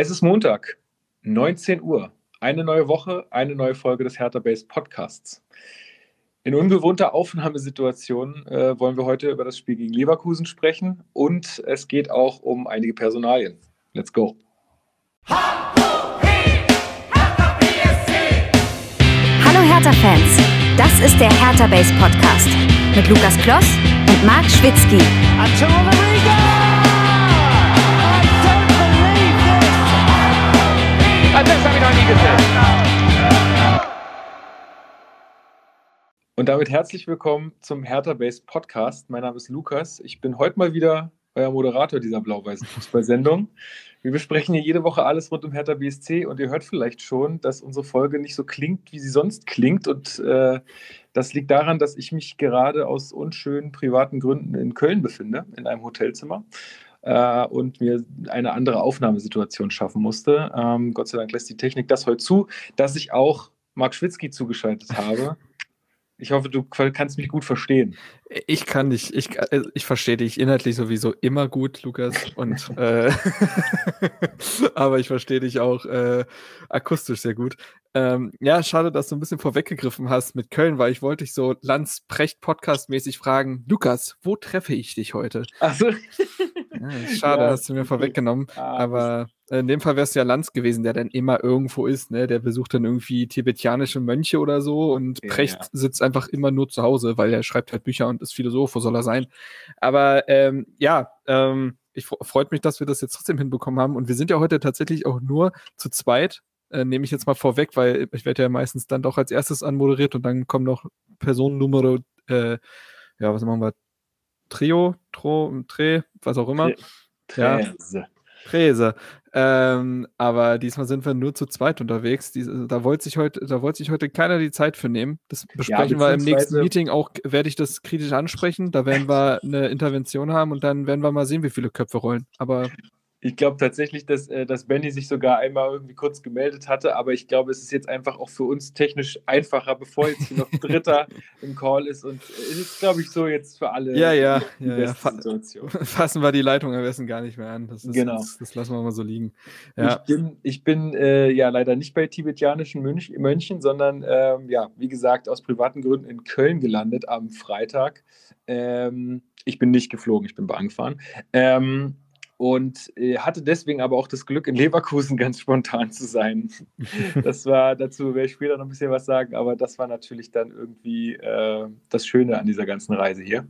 Es ist Montag, 19 Uhr. Eine neue Woche, eine neue Folge des Hertha Base Podcasts. In ungewohnter Aufnahmesituation äh, wollen wir heute über das Spiel gegen Leverkusen sprechen und es geht auch um einige Personalien. Let's go. Hallo Hertha-Fans, das ist der Hertha Base Podcast mit Lukas Kloss und Marc Schwitzky. Das habe ich noch nie gesehen. Und damit herzlich willkommen zum Hertha Base Podcast. Mein Name ist Lukas. Ich bin heute mal wieder euer Moderator dieser blau-weißen Fußballsendung. Wir besprechen hier jede Woche alles rund um Hertha BSC und ihr hört vielleicht schon, dass unsere Folge nicht so klingt, wie sie sonst klingt. Und äh, das liegt daran, dass ich mich gerade aus unschönen privaten Gründen in Köln befinde, in einem Hotelzimmer äh, und mir eine andere Aufnahmesituation schaffen musste. Ähm, Gott sei Dank lässt die Technik das heute zu, dass ich auch Marc Schwitzky zugeschaltet habe. Ich hoffe, du kannst mich gut verstehen. Ich kann dich, ich, äh, ich verstehe dich inhaltlich sowieso immer gut, Lukas. Und äh, aber ich verstehe dich auch äh, akustisch sehr gut. Ähm, ja, schade, dass du ein bisschen vorweggegriffen hast mit Köln, weil ich wollte dich so Lanz-Precht-Podcast-mäßig fragen, Lukas, wo treffe ich dich heute? Ach so. Ja, schade, ja, hast du mir vorweggenommen. Ah, aber in dem Fall wärst du ja Lanz gewesen, der dann immer irgendwo ist. Ne? Der besucht dann irgendwie tibetianische Mönche oder so und ja, Precht sitzt einfach immer nur zu Hause, weil er schreibt halt Bücher und ist Philosoph, wo soll er sein? Aber ähm, ja, ähm, ich freut mich, dass wir das jetzt trotzdem hinbekommen haben. Und wir sind ja heute tatsächlich auch nur zu zweit. Äh, nehme ich jetzt mal vorweg, weil ich werde ja meistens dann doch als erstes anmoderiert und dann kommen noch Personennummer, äh, ja, was machen wir? Trio, Tro, Tre, was auch immer. Träse. Ja, Träse. Ähm, aber diesmal sind wir nur zu zweit unterwegs. Diese, da wollte sich heute, da wollte sich heute keiner die Zeit für nehmen. Das besprechen ja, wir im nächsten Meeting auch, werde ich das kritisch ansprechen. Da werden wir eine Intervention haben und dann werden wir mal sehen, wie viele Köpfe rollen. Aber ich glaube tatsächlich, dass, äh, dass Benny sich sogar einmal irgendwie kurz gemeldet hatte, aber ich glaube, es ist jetzt einfach auch für uns technisch einfacher, bevor jetzt noch ein Dritter im Call ist. Und es ist, glaube ich, so jetzt für alle ja, ja, die ja, ja. Situation. Fassen wir die Leitung am besten gar nicht mehr an. Das, ist, genau. das, das lassen wir mal so liegen. Ja. Ich bin, ich bin äh, ja leider nicht bei tibetianischen Mönch, Mönchen, sondern ähm, ja, wie gesagt, aus privaten Gründen in Köln gelandet am Freitag. Ähm, ich bin nicht geflogen, ich bin Bahn gefahren. Ähm, und äh, hatte deswegen aber auch das Glück, in Leverkusen ganz spontan zu sein. das war, dazu werde ich später noch ein bisschen was sagen, aber das war natürlich dann irgendwie äh, das Schöne an dieser ganzen Reise hier.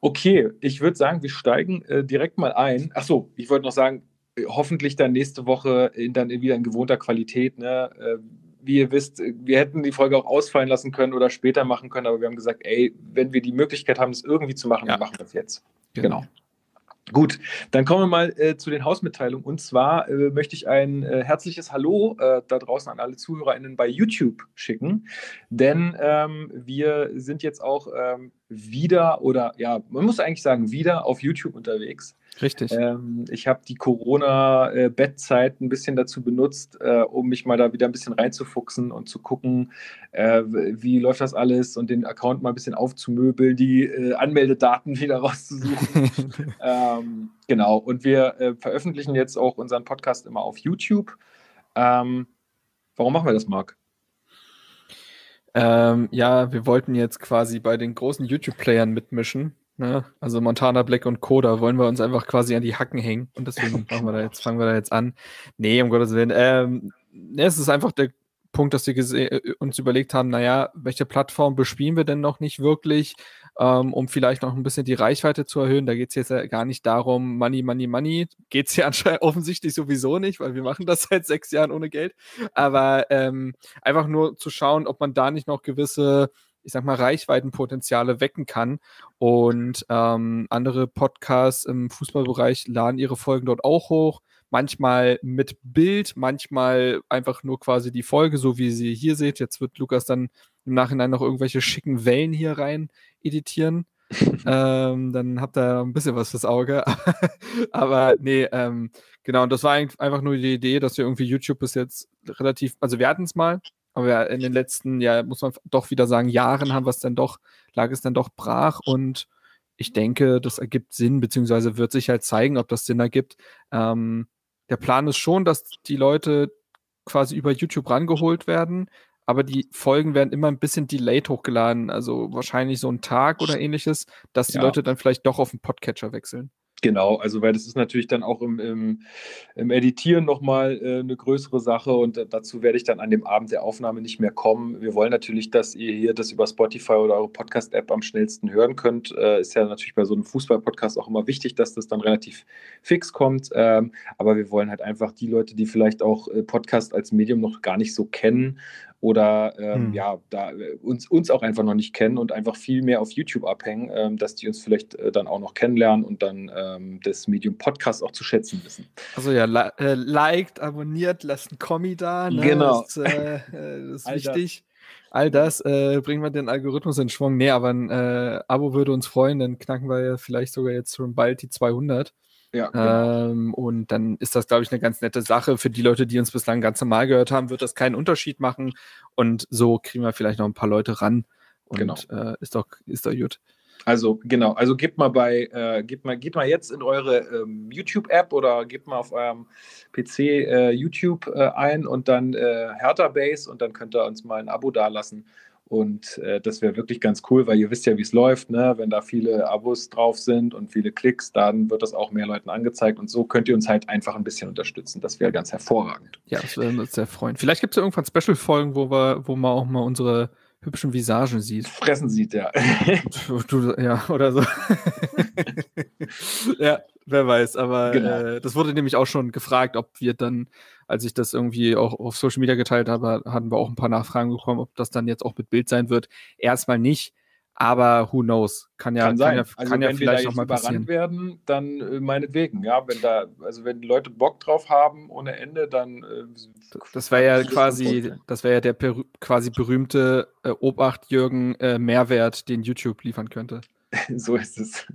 Okay, ich würde sagen, wir steigen äh, direkt mal ein. Achso, ich wollte noch sagen, äh, hoffentlich dann nächste Woche in, dann wieder in gewohnter Qualität. Ne? Äh, wie ihr wisst, wir hätten die Folge auch ausfallen lassen können oder später machen können, aber wir haben gesagt, ey, wenn wir die Möglichkeit haben, das irgendwie zu machen, ja. dann machen wir es jetzt. Genau. genau. Gut, dann kommen wir mal äh, zu den Hausmitteilungen. Und zwar äh, möchte ich ein äh, herzliches Hallo äh, da draußen an alle ZuhörerInnen bei YouTube schicken. Denn ähm, wir sind jetzt auch ähm, wieder oder ja, man muss eigentlich sagen, wieder auf YouTube unterwegs. Richtig. Ähm, ich habe die Corona-Bettzeit ein bisschen dazu benutzt, äh, um mich mal da wieder ein bisschen reinzufuchsen und zu gucken, äh, wie läuft das alles und den Account mal ein bisschen aufzumöbeln, die äh, Anmeldedaten wieder rauszusuchen. ähm, genau. Und wir äh, veröffentlichen jetzt auch unseren Podcast immer auf YouTube. Ähm, warum machen wir das, Marc? Ähm, ja, wir wollten jetzt quasi bei den großen YouTube-Playern mitmischen. Ne? Also Montana Black und Coda wollen wir uns einfach quasi an die Hacken hängen. Und deswegen machen wir da jetzt, fangen wir da jetzt an. Nee, um Gottes Willen. Ähm, es ist einfach der Punkt, dass wir äh, uns überlegt haben, naja, welche Plattform bespielen wir denn noch nicht wirklich, ähm, um vielleicht noch ein bisschen die Reichweite zu erhöhen. Da geht es jetzt ja gar nicht darum, Money, Money, Money. Geht es ja anscheinend offensichtlich sowieso nicht, weil wir machen das seit sechs Jahren ohne Geld. Aber ähm, einfach nur zu schauen, ob man da nicht noch gewisse ich sag mal, Reichweitenpotenziale wecken kann. Und ähm, andere Podcasts im Fußballbereich laden ihre Folgen dort auch hoch manchmal mit Bild, manchmal einfach nur quasi die Folge, so wie sie hier seht. Jetzt wird Lukas dann im Nachhinein noch irgendwelche schicken Wellen hier rein editieren. ähm, dann habt ihr ein bisschen was fürs Auge. Aber nee, ähm, genau, und das war einfach nur die Idee, dass wir irgendwie YouTube bis jetzt relativ, also wir hatten es mal, aber in den letzten, ja, muss man doch wieder sagen, Jahren haben wir es dann doch, lag es dann doch brach und ich denke, das ergibt Sinn, beziehungsweise wird sich halt zeigen, ob das Sinn ergibt, ähm, der Plan ist schon, dass die Leute quasi über YouTube rangeholt werden, aber die Folgen werden immer ein bisschen delayed hochgeladen, also wahrscheinlich so einen Tag oder ähnliches, dass die ja. Leute dann vielleicht doch auf den Podcatcher wechseln. Genau, also weil das ist natürlich dann auch im, im, im Editieren nochmal äh, eine größere Sache und dazu werde ich dann an dem Abend der Aufnahme nicht mehr kommen. Wir wollen natürlich, dass ihr hier das über Spotify oder eure Podcast-App am schnellsten hören könnt. Äh, ist ja natürlich bei so einem Fußball-Podcast auch immer wichtig, dass das dann relativ fix kommt. Ähm, aber wir wollen halt einfach die Leute, die vielleicht auch äh, Podcast als Medium noch gar nicht so kennen oder ähm, hm. ja, da äh, uns, uns auch einfach noch nicht kennen und einfach viel mehr auf YouTube abhängen, ähm, dass die uns vielleicht äh, dann auch noch kennenlernen und dann ähm, das Medium Podcast auch zu schätzen wissen. Also ja, li äh, liked, abonniert, lasst ein Kommi da. Ne? Genau. Das, äh, äh das ist wichtig. All das äh, bringen wir den Algorithmus in Schwung. Nee, aber ein Abo würde uns freuen, dann knacken wir ja vielleicht sogar jetzt schon bald die 200. Ja, genau. ähm, und dann ist das, glaube ich, eine ganz nette Sache. Für die Leute, die uns bislang ganz normal gehört haben, wird das keinen Unterschied machen. Und so kriegen wir vielleicht noch ein paar Leute ran. Und genau. äh, ist doch, ist doch gut. Also genau, also gebt mal bei, äh, gebt mal, geht mal jetzt in eure ähm, YouTube-App oder gebt mal auf eurem PC äh, YouTube äh, ein und dann äh, Hertha Base und dann könnt ihr uns mal ein Abo dalassen. Und äh, das wäre wirklich ganz cool, weil ihr wisst ja, wie es läuft. Ne? Wenn da viele Abos drauf sind und viele Klicks, dann wird das auch mehr Leuten angezeigt. Und so könnt ihr uns halt einfach ein bisschen unterstützen. Das wäre ganz hervorragend. Ja, das würde uns sehr freuen. Vielleicht gibt es ja irgendwann Special-Folgen, wo, wir, wo man auch mal unsere hübschen Visagen sieht. Fressen sieht, ja. du, ja, oder so. ja, wer weiß. Aber genau. äh, das wurde nämlich auch schon gefragt, ob wir dann als ich das irgendwie auch auf Social Media geteilt habe, hatten wir auch ein paar Nachfragen bekommen, ob das dann jetzt auch mit Bild sein wird. Erstmal nicht, aber who knows? Kann ja, kann, sein. ja, also kann ja vielleicht noch mal passieren. werden, dann äh, meinetwegen, ja, wenn da, also wenn die Leute Bock drauf haben ohne Ende, dann. Äh, das wäre ja quasi, das wäre ja der quasi berühmte äh, Obacht Jürgen äh, Mehrwert, den YouTube liefern könnte. so ist es.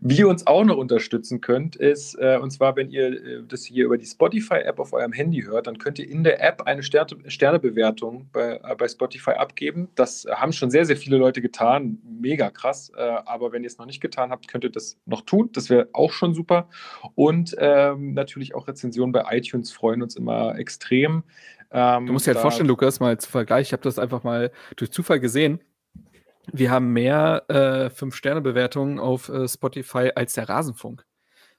Wie ihr uns auch noch unterstützen könnt, ist, äh, und zwar, wenn ihr äh, das hier über die Spotify-App auf eurem Handy hört, dann könnt ihr in der App eine Sterne Sternebewertung bei, äh, bei Spotify abgeben. Das haben schon sehr, sehr viele Leute getan. Mega krass. Äh, aber wenn ihr es noch nicht getan habt, könnt ihr das noch tun. Das wäre auch schon super. Und ähm, natürlich auch Rezensionen bei iTunes freuen uns immer extrem. Ähm, du musst dir halt vorstellen, Lukas, mal zu Vergleich, ich habe das einfach mal durch Zufall gesehen wir haben mehr äh, Fünf-Sterne-Bewertungen auf äh, Spotify als der Rasenfunk.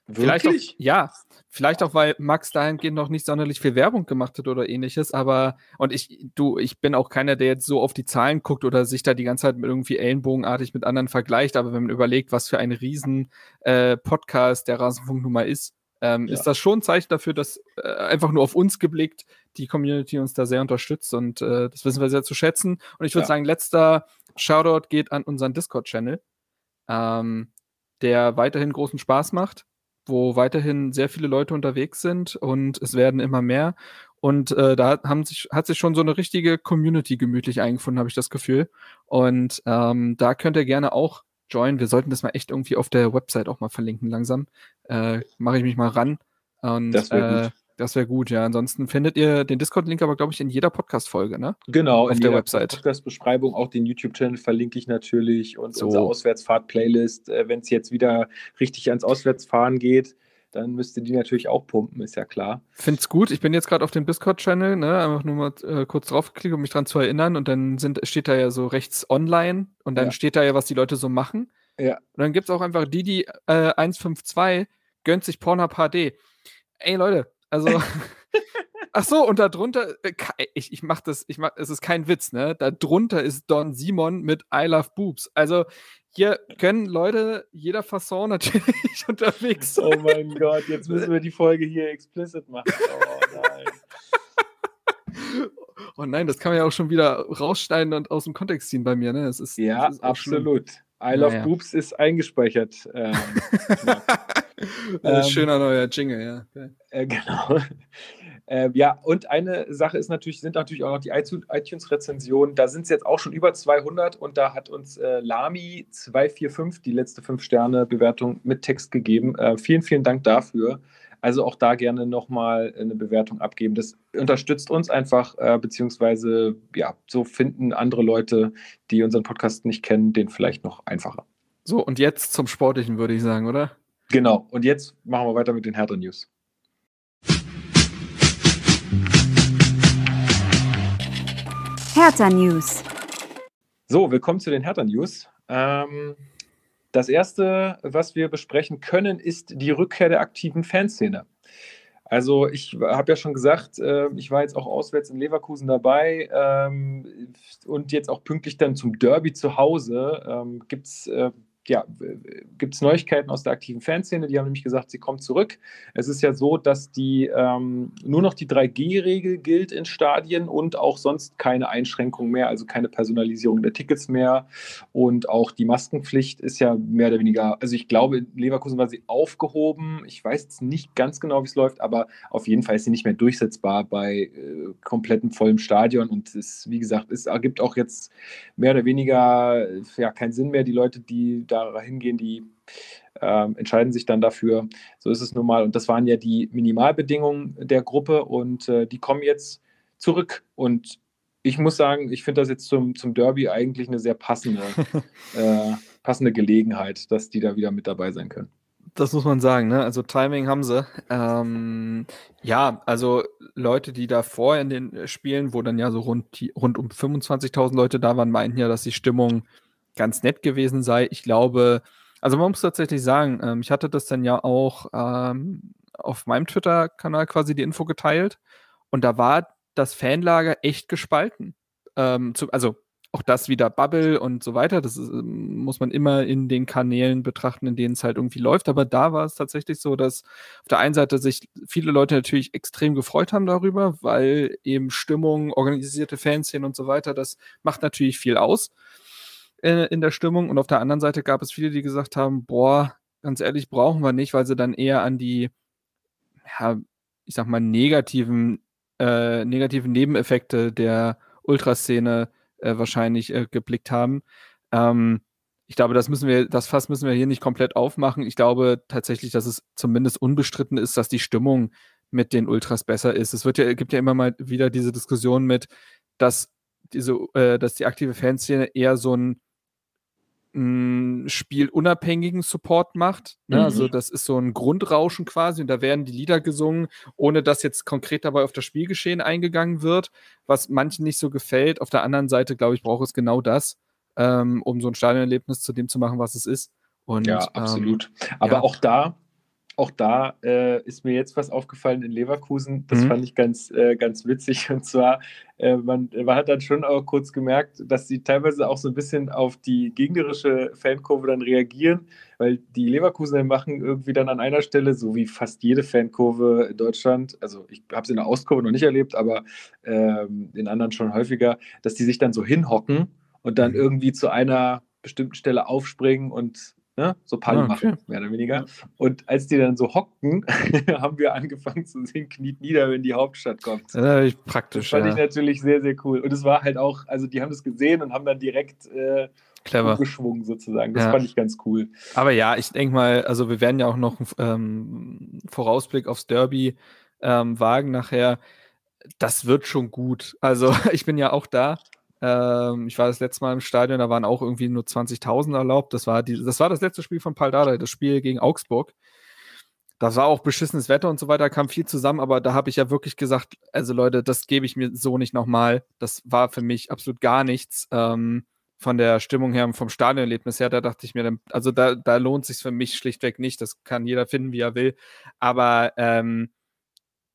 Wirklich? Vielleicht auch, ja, vielleicht auch, weil Max dahingehend noch nicht sonderlich viel Werbung gemacht hat oder ähnliches, aber und ich, du, ich bin auch keiner, der jetzt so auf die Zahlen guckt oder sich da die ganze Zeit mit irgendwie ellenbogenartig mit anderen vergleicht, aber wenn man überlegt, was für ein riesen äh, Podcast der Rasenfunk nun mal ist, ähm, ja. ist das schon ein Zeichen dafür, dass äh, einfach nur auf uns geblickt die Community uns da sehr unterstützt und äh, das wissen wir sehr zu schätzen. Und ich würde ja. sagen, letzter Shoutout geht an unseren Discord-Channel, ähm, der weiterhin großen Spaß macht, wo weiterhin sehr viele Leute unterwegs sind und es werden immer mehr. Und äh, da haben sich, hat sich schon so eine richtige Community gemütlich eingefunden, habe ich das Gefühl. Und ähm, da könnt ihr gerne auch joinen. Wir sollten das mal echt irgendwie auf der Website auch mal verlinken langsam. Äh, Mache ich mich mal ran. Und, das wäre gut. Das wäre gut, ja. Ansonsten findet ihr den Discord-Link aber, glaube ich, in jeder Podcast-Folge, ne? Genau, auf in der Website. Podcast-Beschreibung, auch den YouTube-Channel verlinke ich natürlich und so. unsere Auswärtsfahrt-Playlist. Äh, Wenn es jetzt wieder richtig ans Auswärtsfahren geht, dann müsst ihr die natürlich auch pumpen, ist ja klar. Find's gut. Ich bin jetzt gerade auf dem Discord-Channel, ne? Einfach nur mal äh, kurz draufgeklickt, um mich dran zu erinnern. Und dann sind, steht da ja so rechts online und dann ja. steht da ja, was die Leute so machen. Ja. Und dann gibt es auch einfach die, die äh, 152 gönnt sich Pornhub HD. Ey Leute, also, ach so, und darunter, äh, ich, ich mach das, ich mach, es ist kein Witz, ne? Da drunter ist Don Simon mit I Love Boobs. Also, hier können Leute jeder Fasson natürlich unterwegs sein. Oh mein Gott, jetzt müssen wir die Folge hier explicit machen. Oh nein. Oh nein, das kann man ja auch schon wieder rausschneiden und aus dem Kontext ziehen bei mir, ne? Das ist, ja, das ist absolut. Schlimm. I Love naja. Boobs ist eingespeichert. Ähm, ja. Ähm, schöner neuer Jingle, ja. Äh, genau. Äh, ja, und eine Sache ist natürlich, sind natürlich auch noch die iTunes-Rezensionen. Da sind es jetzt auch schon über 200 und da hat uns äh, Lami245 die letzte 5-Sterne-Bewertung mit Text gegeben. Äh, vielen, vielen Dank dafür. Also auch da gerne nochmal eine Bewertung abgeben. Das unterstützt uns einfach, äh, beziehungsweise ja, so finden andere Leute, die unseren Podcast nicht kennen, den vielleicht noch einfacher. So, und jetzt zum Sportlichen, würde ich sagen, oder? Genau. Und jetzt machen wir weiter mit den Hertha News. Hertha News. So, willkommen zu den Hertha News. Ähm, das erste, was wir besprechen können, ist die Rückkehr der aktiven Fanszene. Also ich habe ja schon gesagt, äh, ich war jetzt auch auswärts in Leverkusen dabei ähm, und jetzt auch pünktlich dann zum Derby zu Hause ähm, gibt es äh, ja, gibt es Neuigkeiten aus der aktiven Fanszene. Die haben nämlich gesagt, sie kommt zurück. Es ist ja so, dass die ähm, nur noch die 3G-Regel gilt in Stadien und auch sonst keine Einschränkungen mehr, also keine Personalisierung der Tickets mehr. Und auch die Maskenpflicht ist ja mehr oder weniger, also ich glaube, in Leverkusen war sie aufgehoben. Ich weiß jetzt nicht ganz genau, wie es läuft, aber auf jeden Fall ist sie nicht mehr durchsetzbar bei äh, komplettem vollem Stadion. Und es, wie gesagt, es ergibt auch jetzt mehr oder weniger ja, keinen Sinn mehr, die Leute, die da da hingehen, die äh, entscheiden sich dann dafür. So ist es nun mal. Und das waren ja die Minimalbedingungen der Gruppe und äh, die kommen jetzt zurück. Und ich muss sagen, ich finde das jetzt zum, zum Derby eigentlich eine sehr passende, äh, passende Gelegenheit, dass die da wieder mit dabei sein können. Das muss man sagen, ne? Also Timing haben sie. Ähm, ja, also Leute, die davor in den Spielen, wo dann ja so rund, rund um 25.000 Leute da waren, meinten ja, dass die Stimmung ganz nett gewesen sei. Ich glaube, also man muss tatsächlich sagen, ähm, ich hatte das dann ja auch ähm, auf meinem Twitter-Kanal quasi die Info geteilt und da war das Fanlager echt gespalten. Ähm, zu, also auch das wieder Bubble und so weiter, das ist, ähm, muss man immer in den Kanälen betrachten, in denen es halt irgendwie läuft. Aber da war es tatsächlich so, dass auf der einen Seite sich viele Leute natürlich extrem gefreut haben darüber, weil eben Stimmung, organisierte Fanszenen und so weiter, das macht natürlich viel aus äh, in der Stimmung. Und auf der anderen Seite gab es viele, die gesagt haben, boah, ganz ehrlich, brauchen wir nicht, weil sie dann eher an die, ja, ich sag mal, negativen, äh, negativen Nebeneffekte der Ultraszene äh, wahrscheinlich äh, geblickt haben. Ähm, ich glaube, das müssen wir, das Fass müssen wir hier nicht komplett aufmachen. Ich glaube tatsächlich, dass es zumindest unbestritten ist, dass die Stimmung mit den Ultras besser ist. Es wird ja, gibt ja immer mal wieder diese Diskussion mit, dass diese, äh, dass die aktive Fanszene eher so ein spielunabhängigen Support macht. Ne? Also mhm. Also das ist so ein Grundrauschen quasi und da werden die Lieder gesungen, ohne dass jetzt konkret dabei auf das Spielgeschehen eingegangen wird, was manchen nicht so gefällt. Auf der anderen Seite, glaube ich, braucht es genau das, ähm, um so ein Stadionerlebnis zu dem zu machen, was es ist. Und, ja, absolut. Ähm, Aber ja. auch da auch da äh, ist mir jetzt was aufgefallen in Leverkusen. Das mhm. fand ich ganz, äh, ganz witzig. Und zwar, äh, man, man, hat dann schon auch kurz gemerkt, dass sie teilweise auch so ein bisschen auf die gegnerische Fankurve dann reagieren, weil die Leverkusener machen irgendwie dann an einer Stelle, so wie fast jede Fankurve in Deutschland, also ich habe es in der Ostkurve noch nicht erlebt, aber ähm, in anderen schon häufiger, dass die sich dann so hinhocken und dann mhm. irgendwie zu einer bestimmten Stelle aufspringen und Ne? So Party ah, okay. machen, mehr oder weniger. Und als die dann so hockten, haben wir angefangen zu singen, kniet nieder, wenn die Hauptstadt kommt. Das ist praktisch. Das fand ja. ich natürlich sehr, sehr cool. Und es war halt auch, also die haben das gesehen und haben dann direkt äh, Clever. geschwungen sozusagen. Das ja. fand ich ganz cool. Aber ja, ich denke mal, also wir werden ja auch noch einen ähm, Vorausblick aufs Derby ähm, wagen nachher. Das wird schon gut. Also ich bin ja auch da. Ähm, ich war das letzte Mal im Stadion, da waren auch irgendwie nur 20.000 erlaubt. Das war, die, das war das letzte Spiel von Paul Dardai, das Spiel gegen Augsburg. Das war auch beschissenes Wetter und so weiter, kam viel zusammen, aber da habe ich ja wirklich gesagt, also Leute, das gebe ich mir so nicht nochmal. Das war für mich absolut gar nichts. Ähm, von der Stimmung her und vom Stadionerlebnis her, da dachte ich mir, also da, da lohnt sich für mich schlichtweg nicht. Das kann jeder finden, wie er will. Aber ähm,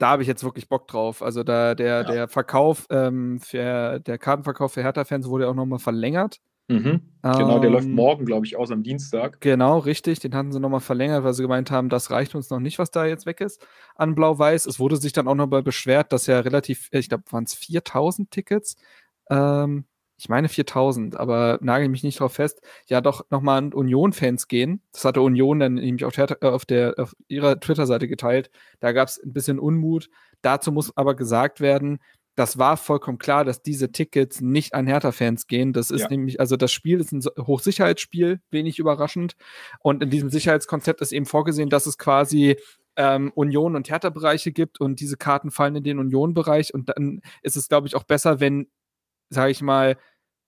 da habe ich jetzt wirklich Bock drauf. Also da der, ja. der Verkauf ähm, für der Kartenverkauf für Hertha-Fans wurde auch nochmal verlängert. Mhm. Genau, der läuft ähm, morgen, glaube ich, aus am Dienstag. Genau, richtig. Den hatten sie nochmal verlängert, weil sie gemeint haben, das reicht uns noch nicht, was da jetzt weg ist an Blau-Weiß. Es wurde sich dann auch nochmal beschwert, dass ja relativ, ich glaube, waren es 4000 Tickets ähm, ich meine 4000, aber nagel mich nicht drauf fest, ja doch nochmal an Union-Fans gehen. Das hatte Union dann nämlich auf, der, auf, der, auf ihrer Twitter-Seite geteilt. Da gab es ein bisschen Unmut. Dazu muss aber gesagt werden, das war vollkommen klar, dass diese Tickets nicht an Hertha-Fans gehen. Das ist ja. nämlich, also das Spiel ist ein Hochsicherheitsspiel, wenig überraschend. Und in diesem Sicherheitskonzept ist eben vorgesehen, dass es quasi ähm, Union- und Hertha-Bereiche gibt und diese Karten fallen in den Union-Bereich. Und dann ist es, glaube ich, auch besser, wenn, sage ich mal,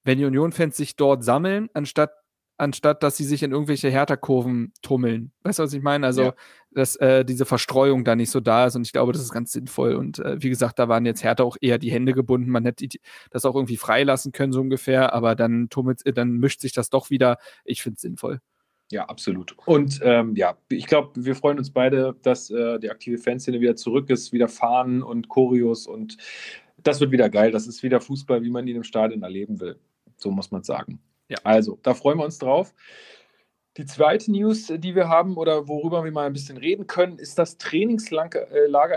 wenn die Union-Fans sich dort sammeln, anstatt anstatt dass sie sich in irgendwelche Härterkurven tummeln. Weißt du, was ich meine? Also, Ja. dass äh, diese Verstreuung da nicht so da ist und ich glaube, das ist ganz sinnvoll. Und äh, wie gesagt, da waren jetzt Härter auch eher die Hände gebunden. Man hätte das auch irgendwie freilassen können, so ungefähr, aber dann tummelt, äh, dann mischt sich das doch wieder. Ich finde es sinnvoll. Ja, absolut. Und ähm, ja, ich glaube, wir freuen uns beide, dass äh, die aktive Fanszene wieder zurück ist, wieder Fahnen und Choreos und das wird wieder geil. Das ist wieder Fußball, wie man ihn im Stadion erleben will. So muss man sagen. Ja. Also, da freuen wir uns drauf. Die zweite News, die wir haben oder worüber wir mal ein bisschen reden können, ist das Trainingslager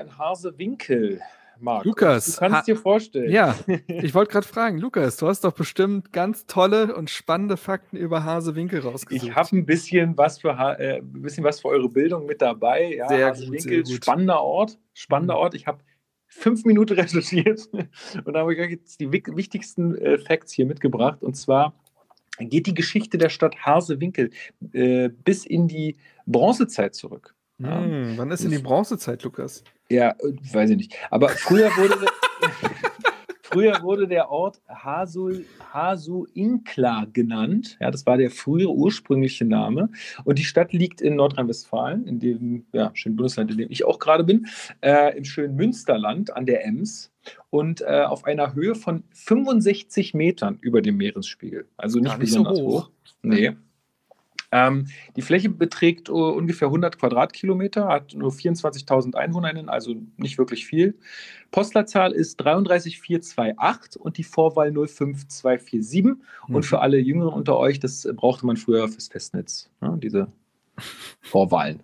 in Hasewinkel. Marc, Lukas, du kannst dir vorstellen. Ja, ich wollte gerade fragen, Lukas, du hast doch bestimmt ganz tolle und spannende Fakten über Hasewinkel rausgesucht. Ich habe ein bisschen was für Ha- äh, ein bisschen was für eure Bildung mit dabei. Ja, Sehr gut, Hasewinkel, sehr gut. spannender Ort, spannender Mhm. Ort. Ich habe fünf Minuten recherchiert und da habe ich euch jetzt die wichtigsten äh, Facts hier mitgebracht. Und zwar geht die Geschichte der Stadt Hasewinkel äh, bis in die Bronzezeit zurück. Hm, wann ist denn die Bronzezeit, Lukas? Ja, weiß ich nicht. Aber früher wurde, früher wurde der Ort Hasul, Hasuinkla genannt. Ja, das war der frühere ursprüngliche Name. Und die Stadt liegt in Nordrhein-Westfalen, in dem ja, schönen Bundesland, in dem ich auch gerade bin, äh, im schönen Münsterland an der Ems und äh, auf einer Höhe von 65 Metern über dem Meeresspiegel. Also nicht, nicht so besonders hoch. hoch. Nee. Ähm, die Fläche beträgt uh, ungefähr 100 Quadratkilometer, hat nur 24.000 EinwohnerInnen, also nicht wirklich viel. Postleitzahl ist 33428 und die Vorwahl 05247. Mhm. Und für alle Jüngeren unter euch, das brauchte man früher fürs Festnetz, ne, diese Vorwahlen.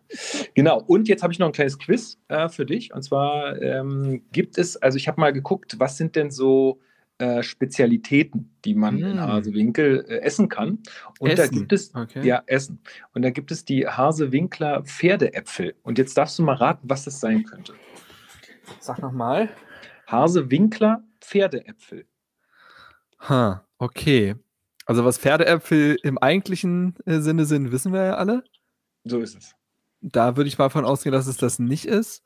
Genau, und jetzt habe ich noch ein kleines Quiz äh, für dich. Und zwar ähm, gibt es, also ich habe mal geguckt, was sind denn so äh, Spezialitäten, die man in Mm. Hasewinkel äh, essen kann. Und da Essen? gibt es, Okay. ja, Essen. Und da gibt es die Hasewinkler Pferdeäpfel. Und jetzt darfst du mal raten, was das sein könnte. Sag nochmal. Hasewinkler Pferdeäpfel. Ha, okay. Also was Pferdeäpfel im eigentlichen äh, Sinne sind, wissen wir ja alle. So ist es. Da würde ich mal von ausgehen, dass es das nicht ist.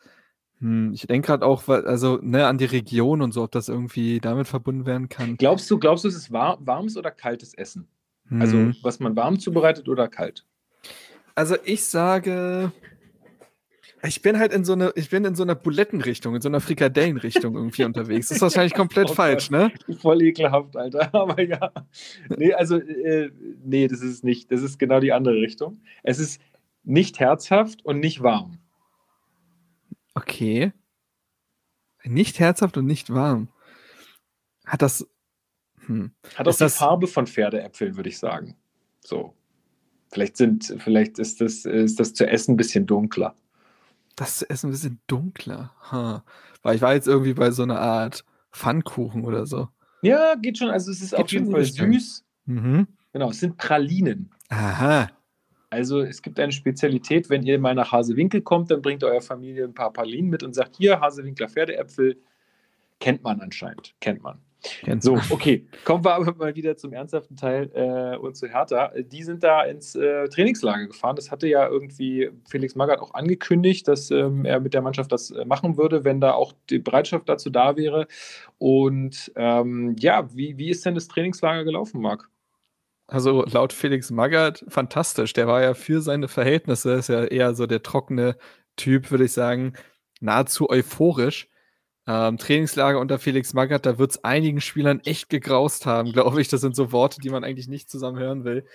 Hm, ich denke gerade auch, also ne, an die Region und so, ob das irgendwie damit verbunden werden kann. Glaubst du, glaubst du, es ist war, warmes oder kaltes Essen? Also, Hm. was man warm zubereitet oder kalt? Also ich sage, ich bin halt in so eine, ich bin in so einer Bulettenrichtung, in so einer Frikadellenrichtung irgendwie unterwegs. Das ist wahrscheinlich komplett Oh falsch, ne? Voll ekelhaft, Alter. Aber ja. Nee, also, äh, nee, das ist nicht. Das ist genau die andere Richtung. Es ist nicht herzhaft und nicht warm. Okay. Nicht herzhaft und nicht warm. Hat das. Hm. Hat auch Ist die das- Farbe von Pferdeäpfeln, würde ich sagen. So. Vielleicht sind, vielleicht ist das, ist das zu essen ein bisschen dunkler. Das ist ein bisschen dunkler. Ha. Weil ich war jetzt irgendwie bei so einer Art Pfannkuchen oder so. Ja, geht schon. Also es ist Geht auf jeden Fall süß. Mhm. Genau, es sind Pralinen. Aha. Also es gibt eine Spezialität, wenn ihr mal nach Hasewinkel kommt, dann bringt eurer Familie ein paar Pralinen mit und sagt, hier, Hasewinkler Pferdeäpfel. Kennt man anscheinend, kennt man. Kennst So, okay, kommen wir aber mal wieder zum ernsthaften Teil äh, und zu Hertha. Die sind da ins äh, Trainingslager gefahren. Das hatte ja irgendwie Felix Magath auch angekündigt, dass ähm, er mit der Mannschaft das äh, machen würde, wenn da auch die Bereitschaft dazu da wäre. Und ähm, ja, wie, wie ist denn das Trainingslager gelaufen, Marc? Also laut Felix Magath fantastisch. Der war ja für seine Verhältnisse, ist ja eher so der trockene Typ, würde ich sagen, nahezu euphorisch. Ähm, Trainingslager unter Felix Magath, da wird es einigen Spielern echt gegraust haben, glaube ich. Das sind so Worte, die man eigentlich nicht zusammen hören will.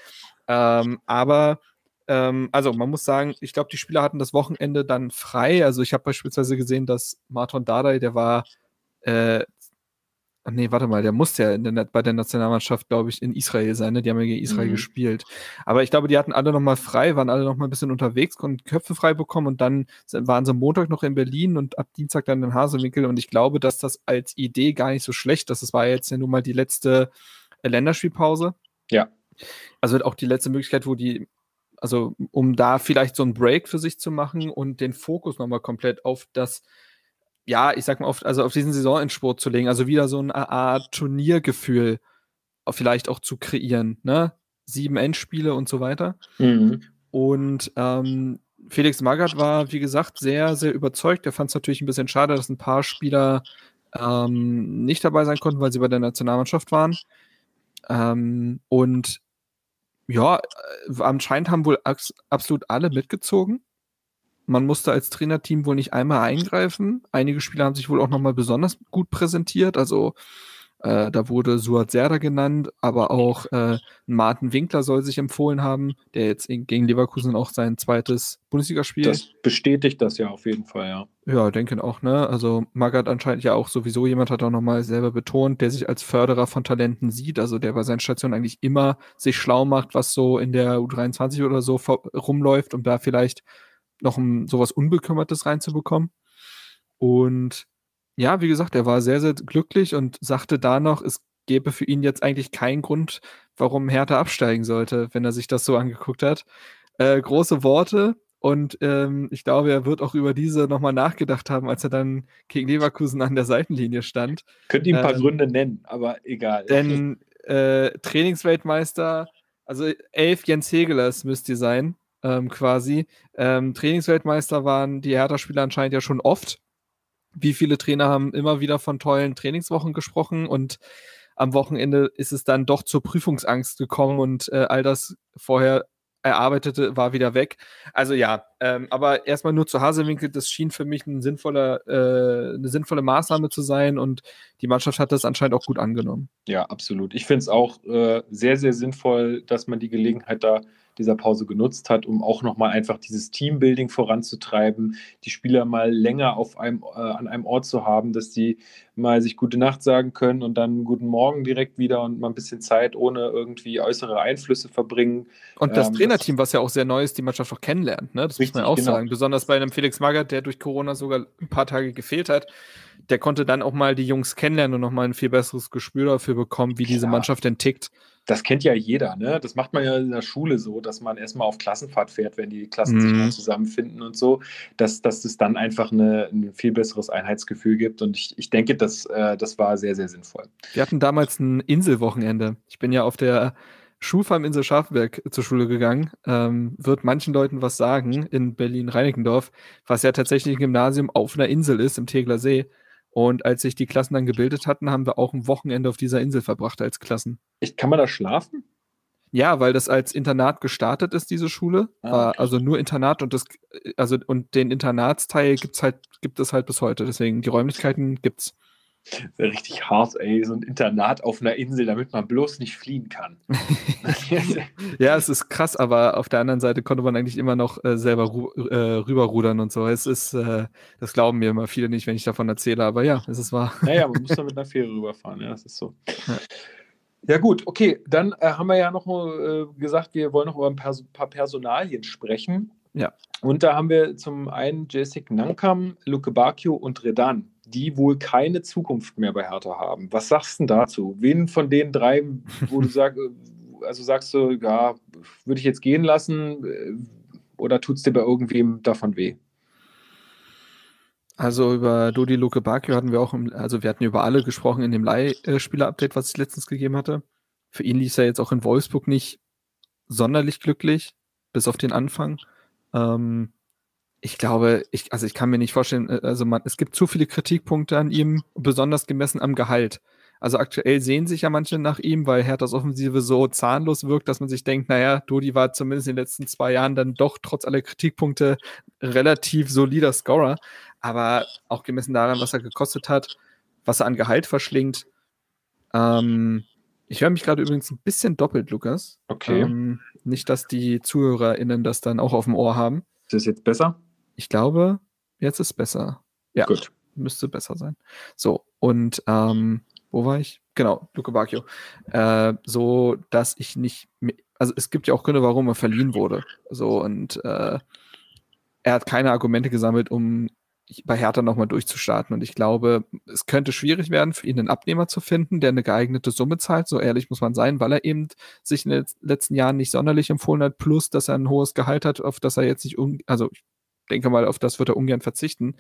Ähm, aber, ähm, also man muss sagen, ich glaube, die Spieler hatten das Wochenende dann frei. Also ich habe beispielsweise gesehen, dass Martin Dardai, der war äh, Ach nee, warte mal, der musste ja der, bei der Nationalmannschaft, glaube ich, in Israel sein, ne? Die haben ja gegen Israel Mhm. gespielt. Aber ich glaube, die hatten alle nochmal frei, waren alle nochmal ein bisschen unterwegs, konnten Köpfe frei bekommen und dann waren sie Montag noch in Berlin und ab Dienstag dann in Hasewinkel. Und ich glaube, dass das als Idee gar nicht so schlecht ist. Das war jetzt ja nun mal die letzte äh, Länderspielpause. Ja. Also auch die letzte Möglichkeit, wo die, also um da vielleicht so einen Break für sich zu machen und den Fokus nochmal komplett auf das ja, ich sag mal, auf, also auf diesen Saisonendsport zu legen, also wieder so eine Art Turniergefühl vielleicht auch zu kreieren, ne? Sieben Endspiele und so weiter. Und ähm, Felix Magath war, wie gesagt, sehr, sehr überzeugt. Er fand es natürlich ein bisschen schade, dass ein paar Spieler ähm, nicht dabei sein konnten, weil sie bei der Nationalmannschaft waren. Ähm, und Ja, äh, anscheinend haben wohl absolut alle mitgezogen. Man musste als Trainerteam wohl nicht einmal eingreifen. Einige Spieler haben sich wohl auch nochmal besonders gut präsentiert. Also äh, da wurde Suat Serda genannt, aber auch äh, Martin Winkler soll sich empfohlen haben, der jetzt gegen Leverkusen auch sein zweites Bundesligaspiel. Das bestätigt das ja auf jeden Fall, ja. Ja, denke auch, ne? Also Magath anscheinend ja auch sowieso jemand hat auch nochmal selber betont, der sich als Förderer von Talenten sieht, also der bei seinen Stationen eigentlich immer sich schlau macht, was so in der U23 oder so rumläuft, um da vielleicht noch ein, sowas Unbekümmertes reinzubekommen. Und ja, wie gesagt, er war sehr, sehr glücklich und sagte da noch, es gäbe für ihn jetzt eigentlich keinen Grund, warum Hertha absteigen sollte, wenn er sich das so angeguckt hat. Äh, große Worte und ähm, ich glaube, er wird auch über diese nochmal nachgedacht haben, als er dann gegen Leverkusen an der Seitenlinie stand. Könnt ihr ein paar ähm, Gründe nennen, aber egal. Denn äh, Trainingsweltmeister, also elf Jens Hegelers müsst ihr sein, ähm, quasi. Ähm, Trainingsweltmeister waren die Hertha-Spieler anscheinend ja schon oft wie viele Trainer haben immer wieder von tollen Trainingswochen gesprochen und am Wochenende ist es dann doch zur Prüfungsangst gekommen und äh, all das vorher erarbeitete war wieder weg. Also ja, ähm, aber erstmal nur zu Hasewinkel, das schien für mich ein sinnvoller, äh, eine sinnvolle Maßnahme zu sein und die Mannschaft hat das anscheinend auch gut angenommen. Ja, absolut. Ich finde es auch äh, sehr, sehr sinnvoll, dass man die Gelegenheit da dieser Pause genutzt hat, um auch nochmal einfach dieses Teambuilding voranzutreiben, die Spieler mal länger auf einem, äh, an einem Ort zu haben, dass die mal sich gute Nacht sagen können und dann guten Morgen direkt wieder und mal ein bisschen Zeit ohne irgendwie äußere Einflüsse verbringen. Und das ähm, Trainerteam, was ja auch sehr neu ist, die Mannschaft auch kennenlernt, ne? das richtig, muss man auch genau. sagen. Besonders bei einem Felix Magath, der durch Corona sogar ein paar Tage gefehlt hat der konnte dann auch mal die Jungs kennenlernen und nochmal ein viel besseres Gespür dafür bekommen, wie Klar. diese Mannschaft denn tickt. Das kennt ja jeder, ne? Das macht man ja in der Schule so, dass man erstmal auf Klassenfahrt fährt, wenn die Klassen mhm. sich mal zusammenfinden und so, dass, dass es dann einfach eine, ein viel besseres Einheitsgefühl gibt. Und ich, ich denke, das, äh, das war sehr, sehr sinnvoll. Wir hatten damals ein Inselwochenende. Ich bin ja auf der Schulfarm Insel Schafberg zur Schule gegangen. Ähm, wird manchen Leuten was sagen in Berlin-Reinickendorf, was ja tatsächlich ein Gymnasium auf einer Insel ist, im Tegler See. Und als sich die Klassen dann gebildet hatten, haben wir auch ein Wochenende auf dieser Insel verbracht als Klassen. Ich, kann man da schlafen? Ja, weil das als Internat gestartet ist, diese Schule. Ah, okay. Also nur Internat und das, also und den Internatsteil gibt's halt, gibt es halt bis heute. Deswegen die Räumlichkeiten gibt's. Wäre richtig hart, ey, so ein Internat auf einer Insel, damit man bloß nicht fliehen kann. ja, es ist krass, aber auf der anderen Seite konnte man eigentlich immer noch äh, selber äh, rüberrudern und so. Es ist, äh, das glauben mir immer viele nicht, wenn ich davon erzähle, aber ja, es ist wahr. Naja, man muss da mit einer Fähre rüberfahren, ja, das ist so. Ja. Ja gut, okay, dann äh, haben wir ja noch äh, gesagt, wir wollen noch über ein paar, paar Personalien sprechen. Ja. Und da haben wir zum einen Jessic Nankam, Luke Bakio und Redan die wohl keine Zukunft mehr bei Hertha haben. Was sagst du dazu? Wen von den drei, wo du sagst, also sagst du, ja, würde ich jetzt gehen lassen äh, oder tut es dir bei irgendwem davon weh? Also über Dodi Luke Bakio hatten wir auch, im, also wir hatten über alle gesprochen in dem Leihspieler-Update, was ich letztens gegeben hatte. Für ihn lief er jetzt auch in Wolfsburg nicht sonderlich glücklich, bis auf den Anfang. Ähm, ich glaube, ich, also ich kann mir nicht vorstellen, äh, also man, es gibt zu viele Kritikpunkte an ihm, besonders gemessen am Gehalt. Also aktuell sehen sich ja manche nach ihm, weil Herthas Offensive so zahnlos wirkt, dass man sich denkt, naja, Dodi war zumindest in den letzten zwei Jahren dann doch trotz aller Kritikpunkte relativ solider Scorer. Aber auch gemessen daran, was er gekostet hat, was er an Gehalt verschlingt. Ähm, ich höre mich gerade übrigens ein bisschen doppelt, Lukas. Okay. Ähm, nicht, dass die ZuhörerInnen das dann auch auf dem Ohr haben. Ist das jetzt besser? Ich glaube, jetzt ist besser. Ja, Gut. müsste besser sein. So, und ähm, wo war ich? Genau, Luke Bacchio. Äh, so, dass ich nicht, also es gibt ja auch Gründe, warum er verliehen wurde. So, und äh, er hat keine Argumente gesammelt, um bei Hertha nochmal durchzustarten. Und ich glaube, es könnte schwierig werden, für ihn einen Abnehmer zu finden, der eine geeignete Summe zahlt. So ehrlich muss man sein, weil er eben sich in den letzten Jahren nicht sonderlich empfohlen hat, plus dass er ein hohes Gehalt hat, auf das er jetzt nicht, also ich denke mal, auf das wird er ungern verzichten.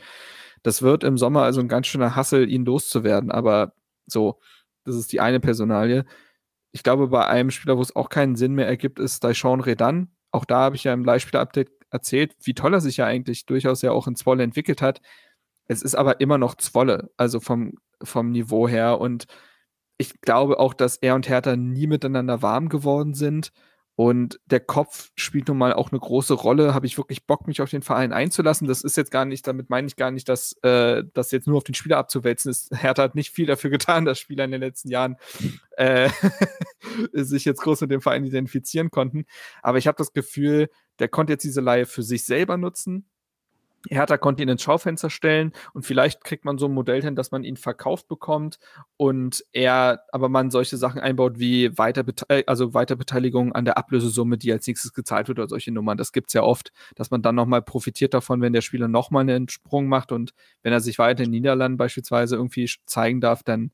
Das wird im Sommer also ein ganz schöner Hassel, ihn loszuwerden. Aber so, das ist die eine Personalie. Ich glaube, bei einem Spieler, wo es auch keinen Sinn mehr ergibt, ist Daishon Redan. Auch da habe ich ja im Leihspieler-Update erzählt, wie toll er sich ja eigentlich durchaus ja auch in Zwolle entwickelt hat. Es ist aber immer noch Zwolle, also vom, vom Niveau her. Und ich glaube auch, dass er und Hertha nie miteinander warm geworden sind. Und der Kopf spielt nun mal auch eine große Rolle. Habe ich wirklich Bock, mich auf den Verein einzulassen? Das ist jetzt gar nicht, damit meine ich gar nicht, dass äh, das jetzt nur auf den Spieler abzuwälzen ist. Hertha hat nicht viel dafür getan, dass Spieler in den letzten Jahren äh, sich jetzt groß mit dem Verein identifizieren konnten. Aber ich habe das Gefühl, der konnte jetzt diese Laie für sich selber nutzen. Hertha konnte ihn ins Schaufenster stellen und vielleicht kriegt man so ein Modell hin, dass man ihn verkauft bekommt und er, aber man solche Sachen einbaut wie Weiterbete äh, also Weiterbeteiligung an der Ablösesumme, die als nächstes gezahlt wird oder solche Nummern. Das gibt es ja oft, dass man dann nochmal profitiert davon, wenn der Spieler nochmal einen Sprung macht und wenn er sich weiter in den Niederlanden beispielsweise irgendwie zeigen darf, dann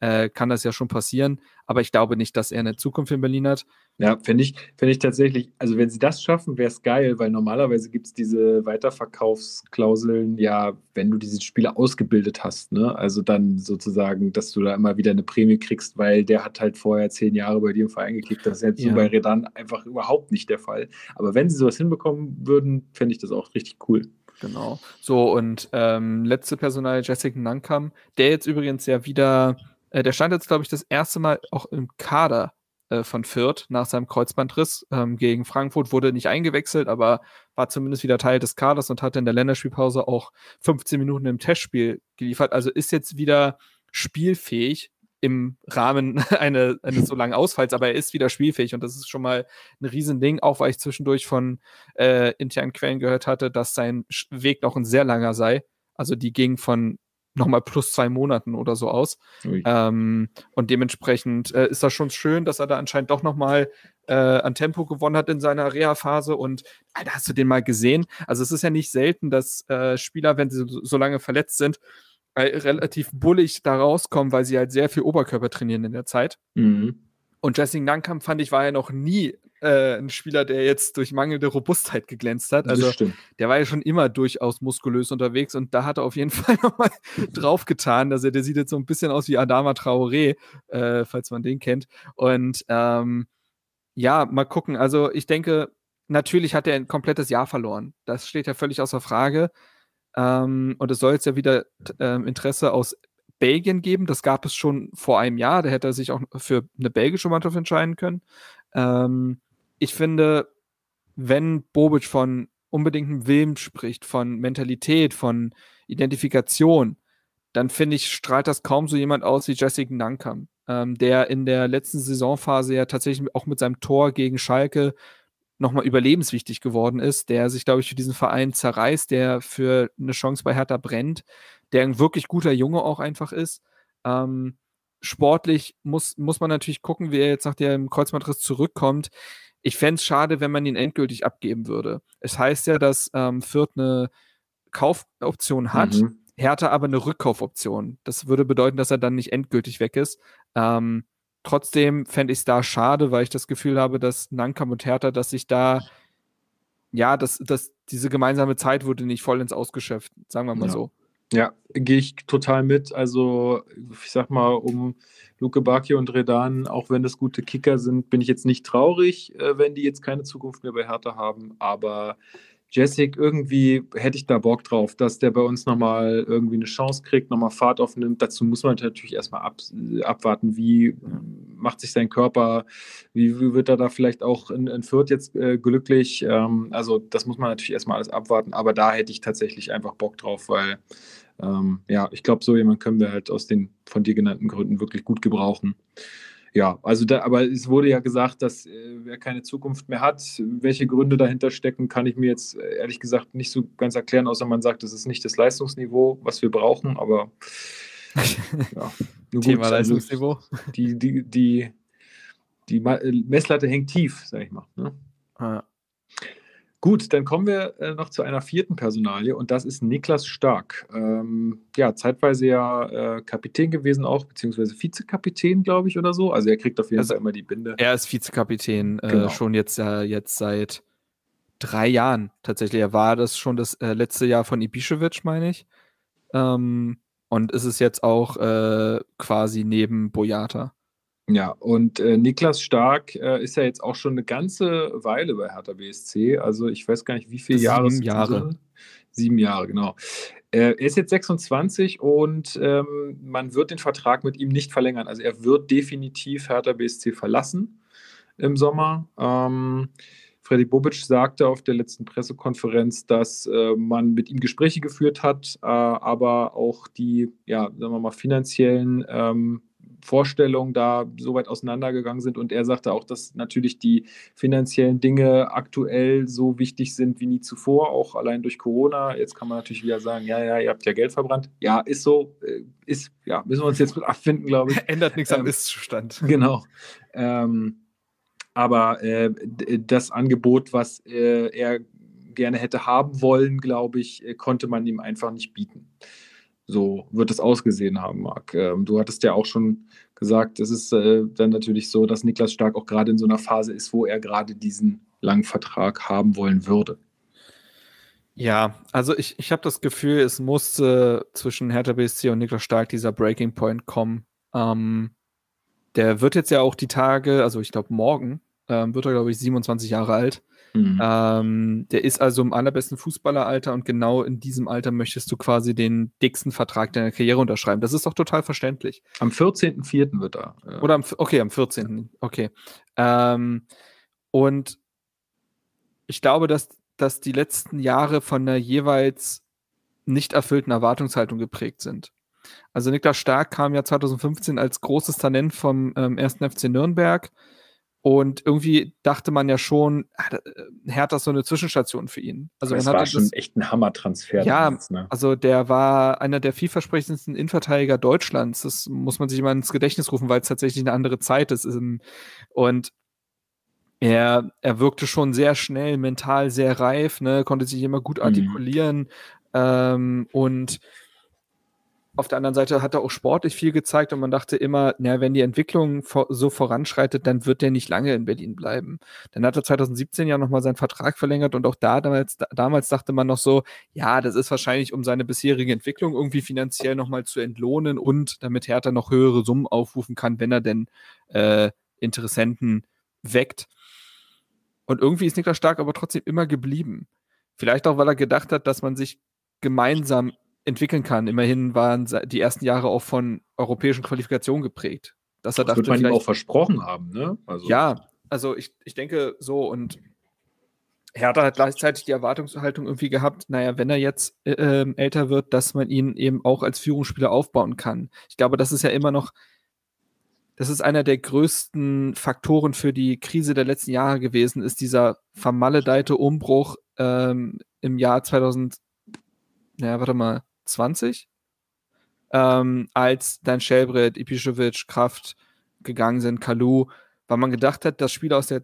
äh, kann das ja schon passieren. Aber ich glaube nicht, dass er eine Zukunft in Berlin hat. Ja, finde ich, find ich tatsächlich, also wenn sie das schaffen, wäre es geil, weil normalerweise gibt es diese Weiterverkaufsklauseln, ja, wenn du diese Spieler ausgebildet hast, ne? Also dann sozusagen, dass du da immer wieder eine Prämie kriegst, weil der hat halt vorher zehn Jahre bei dir im Verein gekickt. Das ist jetzt ja. so bei Redan einfach überhaupt nicht der Fall. Aber wenn sie sowas hinbekommen würden, fände ich das auch richtig cool. Genau. So, und ähm, letzte Personal, Jessica Nankam, der jetzt übrigens ja wieder äh, der stand jetzt, glaube ich, das erste Mal auch im Kader äh, von Fürth nach seinem Kreuzbandriss ähm, gegen Frankfurt, wurde nicht eingewechselt, aber war zumindest wieder Teil des Kaders und hatte in der Länderspielpause auch 15 Minuten im Testspiel geliefert. Also ist jetzt wieder spielfähig im Rahmen eine, eines so langen Ausfalls, aber er ist wieder spielfähig und das ist schon mal ein Riesending, auch weil ich zwischendurch von äh, internen Quellen gehört hatte, dass sein Weg noch ein sehr langer sei. Also die ging von nochmal plus zwei Monaten oder so aus. Ähm, und dementsprechend äh, ist das schon schön, dass er da anscheinend doch nochmal äh, an Tempo gewonnen hat in seiner Reha-Phase. Und Alter, hast du den mal gesehen? Also es ist ja nicht selten, dass äh, Spieler, wenn sie so, so lange verletzt sind, äh, relativ bullig da rauskommen, weil sie halt sehr viel Oberkörper trainieren in der Zeit. Mhm. Und Jessing Nankam fand ich war ja noch nie äh, ein Spieler, der jetzt durch mangelnde Robustheit geglänzt hat. Also der war ja schon immer durchaus muskulös unterwegs und da hat er auf jeden Fall nochmal draufgetan. Also der sieht jetzt so ein bisschen aus wie Adama Traoré, äh, falls man den kennt. Und ähm, ja, mal gucken. Also ich denke, natürlich hat er ein komplettes Jahr verloren. Das steht ja völlig außer Frage. Ähm, und es soll jetzt ja wieder ähm, Interesse aus Belgien geben. Das gab es schon vor einem Jahr. Da hätte er sich auch für eine belgische Mannschaft entscheiden können. Ähm, ich finde, wenn Bobic von unbedingtem Willen spricht, von Mentalität, von Identifikation, dann finde ich, strahlt das kaum so jemand aus wie Jessica Nankam, ähm, der in der letzten Saisonphase ja tatsächlich auch mit seinem Tor gegen Schalke nochmal überlebenswichtig geworden ist, der sich, glaube ich, für diesen Verein zerreißt, der für eine Chance bei Hertha brennt, der ein wirklich guter Junge auch einfach ist. Ähm, sportlich muss, muss man natürlich gucken, wie er jetzt nach dem Kreuzbandriss zurückkommt. Ich fände es schade, wenn man ihn endgültig abgeben würde. Es heißt ja, dass ähm, Fürth eine Kaufoption hat, mhm. Hertha aber eine Rückkaufoption. Das würde bedeuten, dass er dann nicht endgültig weg ist. Ähm, trotzdem fände ich es da schade, weil ich das Gefühl habe, dass Nankam und Hertha, dass sich da, ja, dass, dass diese gemeinsame Zeit wurde nicht vollends ausgeschöpft, sagen wir mal ja. so. Ja, gehe ich total mit. Also, ich sag mal, um Luke Bacchio und Redan, auch wenn das gute Kicker sind, bin ich jetzt nicht traurig, äh, wenn die jetzt keine Zukunft mehr bei Hertha haben. Aber Jessic, irgendwie hätte ich da Bock drauf, dass der bei uns nochmal irgendwie eine Chance kriegt, nochmal Fahrt aufnimmt. Dazu muss man natürlich erstmal ab, abwarten, wie macht sich sein Körper, wie, wie wird er da vielleicht auch in, in Fürth jetzt äh, glücklich. Ähm, also das muss man natürlich erstmal alles abwarten, aber da hätte ich tatsächlich einfach Bock drauf, weil ähm, ja, ich glaube, so jemand können wir halt aus den von dir genannten Gründen wirklich gut gebrauchen ja, also da, aber es wurde ja gesagt, dass äh, wer keine Zukunft mehr hat, welche Gründe dahinter stecken, kann ich mir jetzt äh, ehrlich gesagt nicht so ganz erklären, außer man sagt, das ist nicht das Leistungsniveau, was wir brauchen, aber ja, Thema also, Leistungsniveau. Die, die, die, die Messlatte hängt tief, sag ich mal. Ne? Ah, Gut, dann kommen wir äh, noch zu einer vierten Personalie und das ist Niklas Stark. Ähm, ja, zeitweise ja äh, Kapitän gewesen auch, beziehungsweise Vizekapitän, glaube ich, oder so. Also er kriegt auf jeden also, Fall immer die Binde. Er ist Vizekapitän äh, genau. schon jetzt, jetzt seit drei Jahren tatsächlich. Er war das schon das äh, letzte Jahr von Ibišević, meine ich. Ähm, und ist es jetzt auch äh, quasi neben Boyata. Ja, und äh, Niklas Stark äh, ist ja jetzt auch schon eine ganze Weile bei Hertha BSC. Also ich weiß gar nicht, wie viele Jahre. Sieben Jahre. Sieben Jahre, genau. Äh, er ist jetzt 26 und ähm, man wird den Vertrag mit ihm nicht verlängern. Also er wird definitiv Hertha BSC verlassen. im Sommer. Ähm, Freddy Bobic sagte auf der letzten Pressekonferenz, dass äh, man mit ihm Gespräche geführt hat, äh, aber auch die, ja, sagen wir mal, finanziellen ähm, Vorstellungen da so weit auseinandergegangen sind. Und er sagte auch, dass natürlich die finanziellen Dinge aktuell so wichtig sind wie nie zuvor, auch allein durch Corona. Jetzt kann man natürlich wieder sagen, ja, ja, ihr habt ja Geld verbrannt. Ja, ist so, äh, ist, ja, müssen wir uns jetzt mit abfinden, glaube ich. Ändert nichts ähm, am Ist-Zustand. Genau. Ähm, aber äh, das Angebot, was äh, er gerne hätte haben wollen, glaube ich, äh, konnte man ihm einfach nicht bieten. So wird es ausgesehen haben, Marc. Ähm, du hattest ja auch schon gesagt, es ist äh, dann natürlich so, dass Niklas Stark auch gerade in so einer Phase ist, wo er gerade diesen langen Vertrag haben wollen würde. Ja, also ich, ich habe das Gefühl, es musste zwischen Hertha BSC und Niklas Stark dieser Breaking Point kommen. Ähm, der wird jetzt ja auch die Tage, also ich glaube morgen, ähm, wird er, glaube ich, 27 Jahre alt. Mhm. Ähm, der ist also im allerbesten Fußballeralter und genau in diesem Alter möchtest du quasi den dicksten Vertrag deiner Karriere unterschreiben. Das ist doch total verständlich. Am 14.04. wird er. Ja. Oder am, okay, am 14. Okay. Ähm, und ich glaube, dass, dass die letzten Jahre von einer jeweils nicht erfüllten Erwartungshaltung geprägt sind. Also Niklas Stark kam ja 2015 als großes Talent vom ähm, 1. FC Nürnberg und irgendwie dachte man ja schon, ah, äh, Hertha ist so eine Zwischenstation für ihn. Also das war schon das, echt ein Hammer-Transfer. Ja, damals, ne? also der war einer der vielversprechendsten Innenverteidiger Deutschlands. Das muss man sich immer ins Gedächtnis rufen, weil es tatsächlich eine andere Zeit ist. Und er, er wirkte schon sehr schnell, mental sehr reif, ne, konnte sich immer gut mhm. artikulieren mhm. ähm, und auf der anderen Seite hat er auch sportlich viel gezeigt und man dachte immer, na, wenn die Entwicklung so voranschreitet, dann wird der nicht lange in Berlin bleiben. Dann hat er 2017 ja nochmal seinen Vertrag verlängert und auch da damals, damals dachte man noch so, ja, das ist wahrscheinlich, um seine bisherige Entwicklung irgendwie finanziell nochmal zu entlohnen und damit Hertha noch höhere Summen aufrufen kann, wenn er denn äh, Interessenten weckt. Und irgendwie ist Niklas Stark aber trotzdem immer geblieben. Vielleicht auch, weil er gedacht hat, dass man sich gemeinsam entwickeln kann. Immerhin waren die ersten Jahre auch von europäischen Qualifikationen geprägt. Dass er das dachte, wird man ihm auch versprochen haben, ne? Also. Ja, also ich, ich denke so und Hertha hat gleichzeitig die Erwartungshaltung irgendwie gehabt, naja, wenn er jetzt äh, ähm, älter wird, dass man ihn eben auch als Führungsspieler aufbauen kann. Ich glaube, das ist ja immer noch, das ist einer der größten Faktoren für die Krise der letzten Jahre gewesen, ist dieser vermaledeite Umbruch ähm, im Jahr 2000, naja, warte mal, 20, ähm, als dann Shelbrett, Ipischewitsch, Kraft gegangen sind, Kalu, weil man gedacht hat, dass Spieler aus der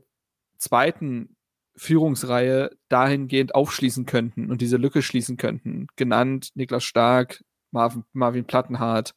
zweiten Führungsreihe dahingehend aufschließen könnten und diese Lücke schließen könnten. Genannt Niklas Stark, Marvin, Marvin Plattenhardt,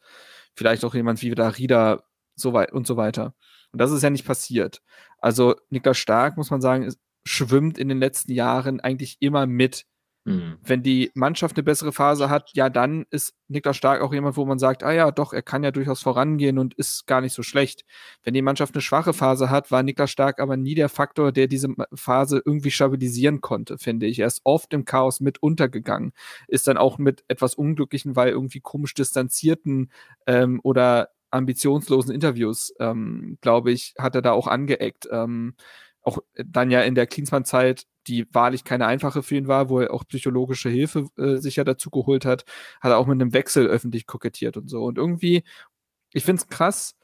vielleicht auch jemand wie Rieder so weit und so weiter. Und das ist ja nicht passiert. Also Niklas Stark, muss man sagen, schwimmt in den letzten Jahren eigentlich immer mit Mhm. Wenn die Mannschaft eine bessere Phase hat, ja, dann ist Niklas Stark auch jemand, wo man sagt, ah ja, doch, er kann ja durchaus vorangehen und ist gar nicht so schlecht. Wenn die Mannschaft eine schwache Phase hat, war Niklas Stark aber nie der Faktor, der diese Phase irgendwie stabilisieren konnte, finde ich. Er ist oft im Chaos mit untergegangen, ist dann auch mit etwas unglücklichen, weil irgendwie komisch distanzierten ähm, oder ambitionslosen Interviews, ähm, glaube ich, hat er da auch angeeckt. Ähm, auch dann ja in der Klinsmann-Zeit die wahrlich keine einfache für ihn war, wo er auch psychologische Hilfe äh, sich ja dazu geholt hat, hat er auch mit einem Wechsel öffentlich kokettiert und so. Und irgendwie, ich finde es krass,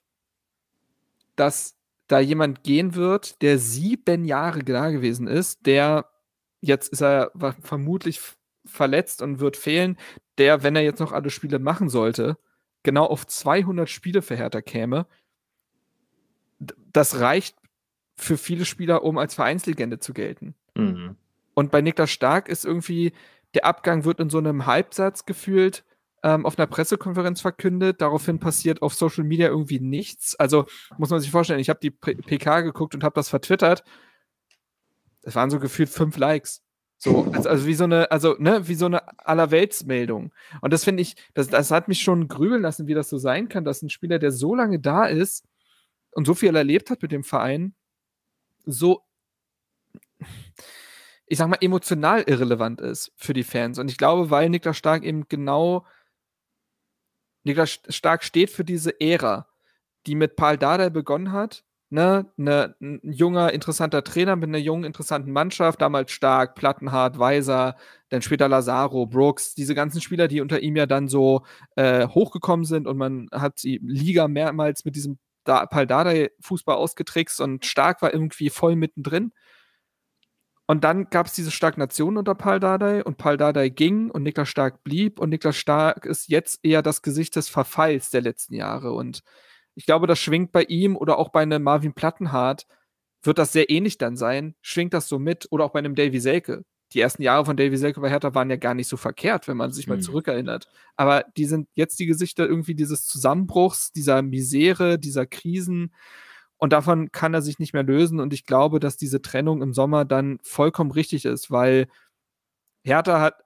dass da jemand gehen wird, der sieben Jahre da gewesen ist, der jetzt ist er vermutlich verletzt und wird fehlen, der, wenn er jetzt noch alle Spiele machen sollte, genau auf 200 Spiele Hertha käme. Das reicht für viele Spieler, um als Vereinslegende zu gelten. Mhm. Und bei Niklas Stark ist irgendwie, der Abgang wird in so einem Halbsatz gefühlt ähm, auf einer Pressekonferenz verkündet. Daraufhin passiert auf Social Media irgendwie nichts. Also muss man sich vorstellen, ich habe die PK geguckt und habe das vertwittert. Das waren so gefühlt fünf Likes. So, also, also, wie so eine, also, ne, wie so eine Allerweltsmeldung. Und das finde ich, das, das hat mich schon grübeln lassen, wie das so sein kann, dass ein Spieler, der so lange da ist und so viel erlebt hat mit dem Verein, so ich sag mal, emotional irrelevant ist für die Fans. Und ich glaube, weil Niklas Stark eben genau, Niklas Stark steht für diese Ära, die mit Paul Dardai begonnen hat, ne, ne, ein junger, interessanter Trainer mit einer jungen, interessanten Mannschaft, damals Stark, Plattenhardt, Weiser, dann später Lazaro, Brooks, diese ganzen Spieler, die unter ihm ja dann so äh, hochgekommen sind und man hat die Liga mehrmals mit diesem da Paldadei-Fußball ausgetrickst und Stark war irgendwie voll mittendrin. Und dann gab es diese Stagnation unter Paldadei und Paldadei ging und Niklas Stark blieb und Niklas Stark ist jetzt eher das Gesicht des Verfalls der letzten Jahre und ich glaube, das schwingt bei ihm oder auch bei einem Marvin Plattenhardt, wird das sehr ähnlich dann sein. Schwingt das so mit oder auch bei einem Davy Selke. Die ersten Jahre von Davy Selke bei Hertha waren ja gar nicht so verkehrt, wenn man sich mal mhm. zurückerinnert. Aber die sind jetzt die Gesichter irgendwie dieses Zusammenbruchs, dieser Misere, dieser Krisen. Und davon kann er sich nicht mehr lösen. Und ich glaube, dass diese Trennung im Sommer dann vollkommen richtig ist, weil Hertha hat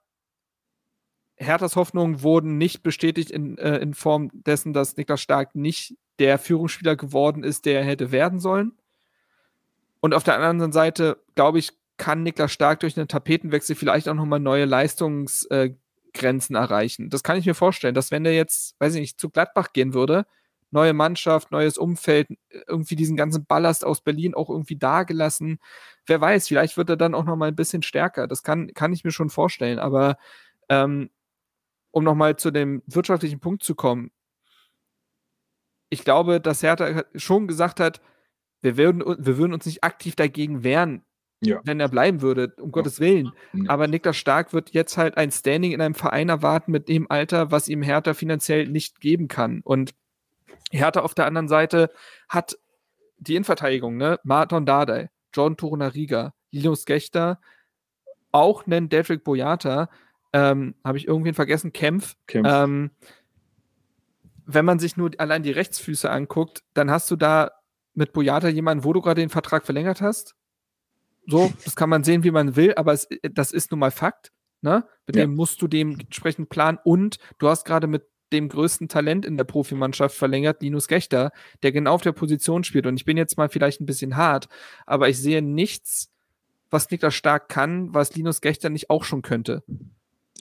Herthas Hoffnungen wurden nicht bestätigt in, äh, in Form dessen, dass Niklas Stark nicht der Führungsspieler geworden ist, der er hätte werden sollen. Und auf der anderen Seite, glaube ich, kann Niklas Stark durch einen Tapetenwechsel vielleicht auch nochmal neue Leistungsgrenzen äh, erreichen. Das kann ich mir vorstellen, dass wenn er jetzt, weiß ich nicht, zu Gladbach gehen würde, neue Mannschaft, neues Umfeld, irgendwie diesen ganzen Ballast aus Berlin auch irgendwie dagelassen. Wer weiß, vielleicht wird er dann auch nochmal ein bisschen stärker. Das kann, kann ich mir schon vorstellen. Aber ähm, um nochmal zu dem wirtschaftlichen Punkt zu kommen, ich glaube, dass Hertha schon gesagt hat, wir würden, wir würden uns nicht aktiv dagegen wehren, ja. wenn er bleiben würde, um ja. Gottes Willen. Ja. Aber Niklas Stark wird jetzt halt ein Standing in einem Verein erwarten mit dem Alter, was ihm Hertha finanziell nicht geben kann. Und Hertha auf der anderen Seite hat die Innenverteidigung, ne? Martin Dardai, John Torunariga, Linus Gechter, auch nennen Dedrick Boyata, ähm, habe ich irgendwen vergessen, Kempf. Kempf. Ähm, wenn man sich nur allein die Rechtsfüße anguckt, dann hast du da mit Boyata jemanden, wo du gerade den Vertrag verlängert hast. So, das kann man sehen, wie man will, aber es, das ist nun mal Fakt. Ne? Mit ja. dem musst du dementsprechend planen und du hast gerade mit dem größten Talent in der Profimannschaft verlängert, Linus Gechter, der genau auf der Position spielt. Und ich bin jetzt mal vielleicht ein bisschen hart, aber ich sehe nichts, was Niklas Stark kann, was Linus Gechter nicht auch schon könnte.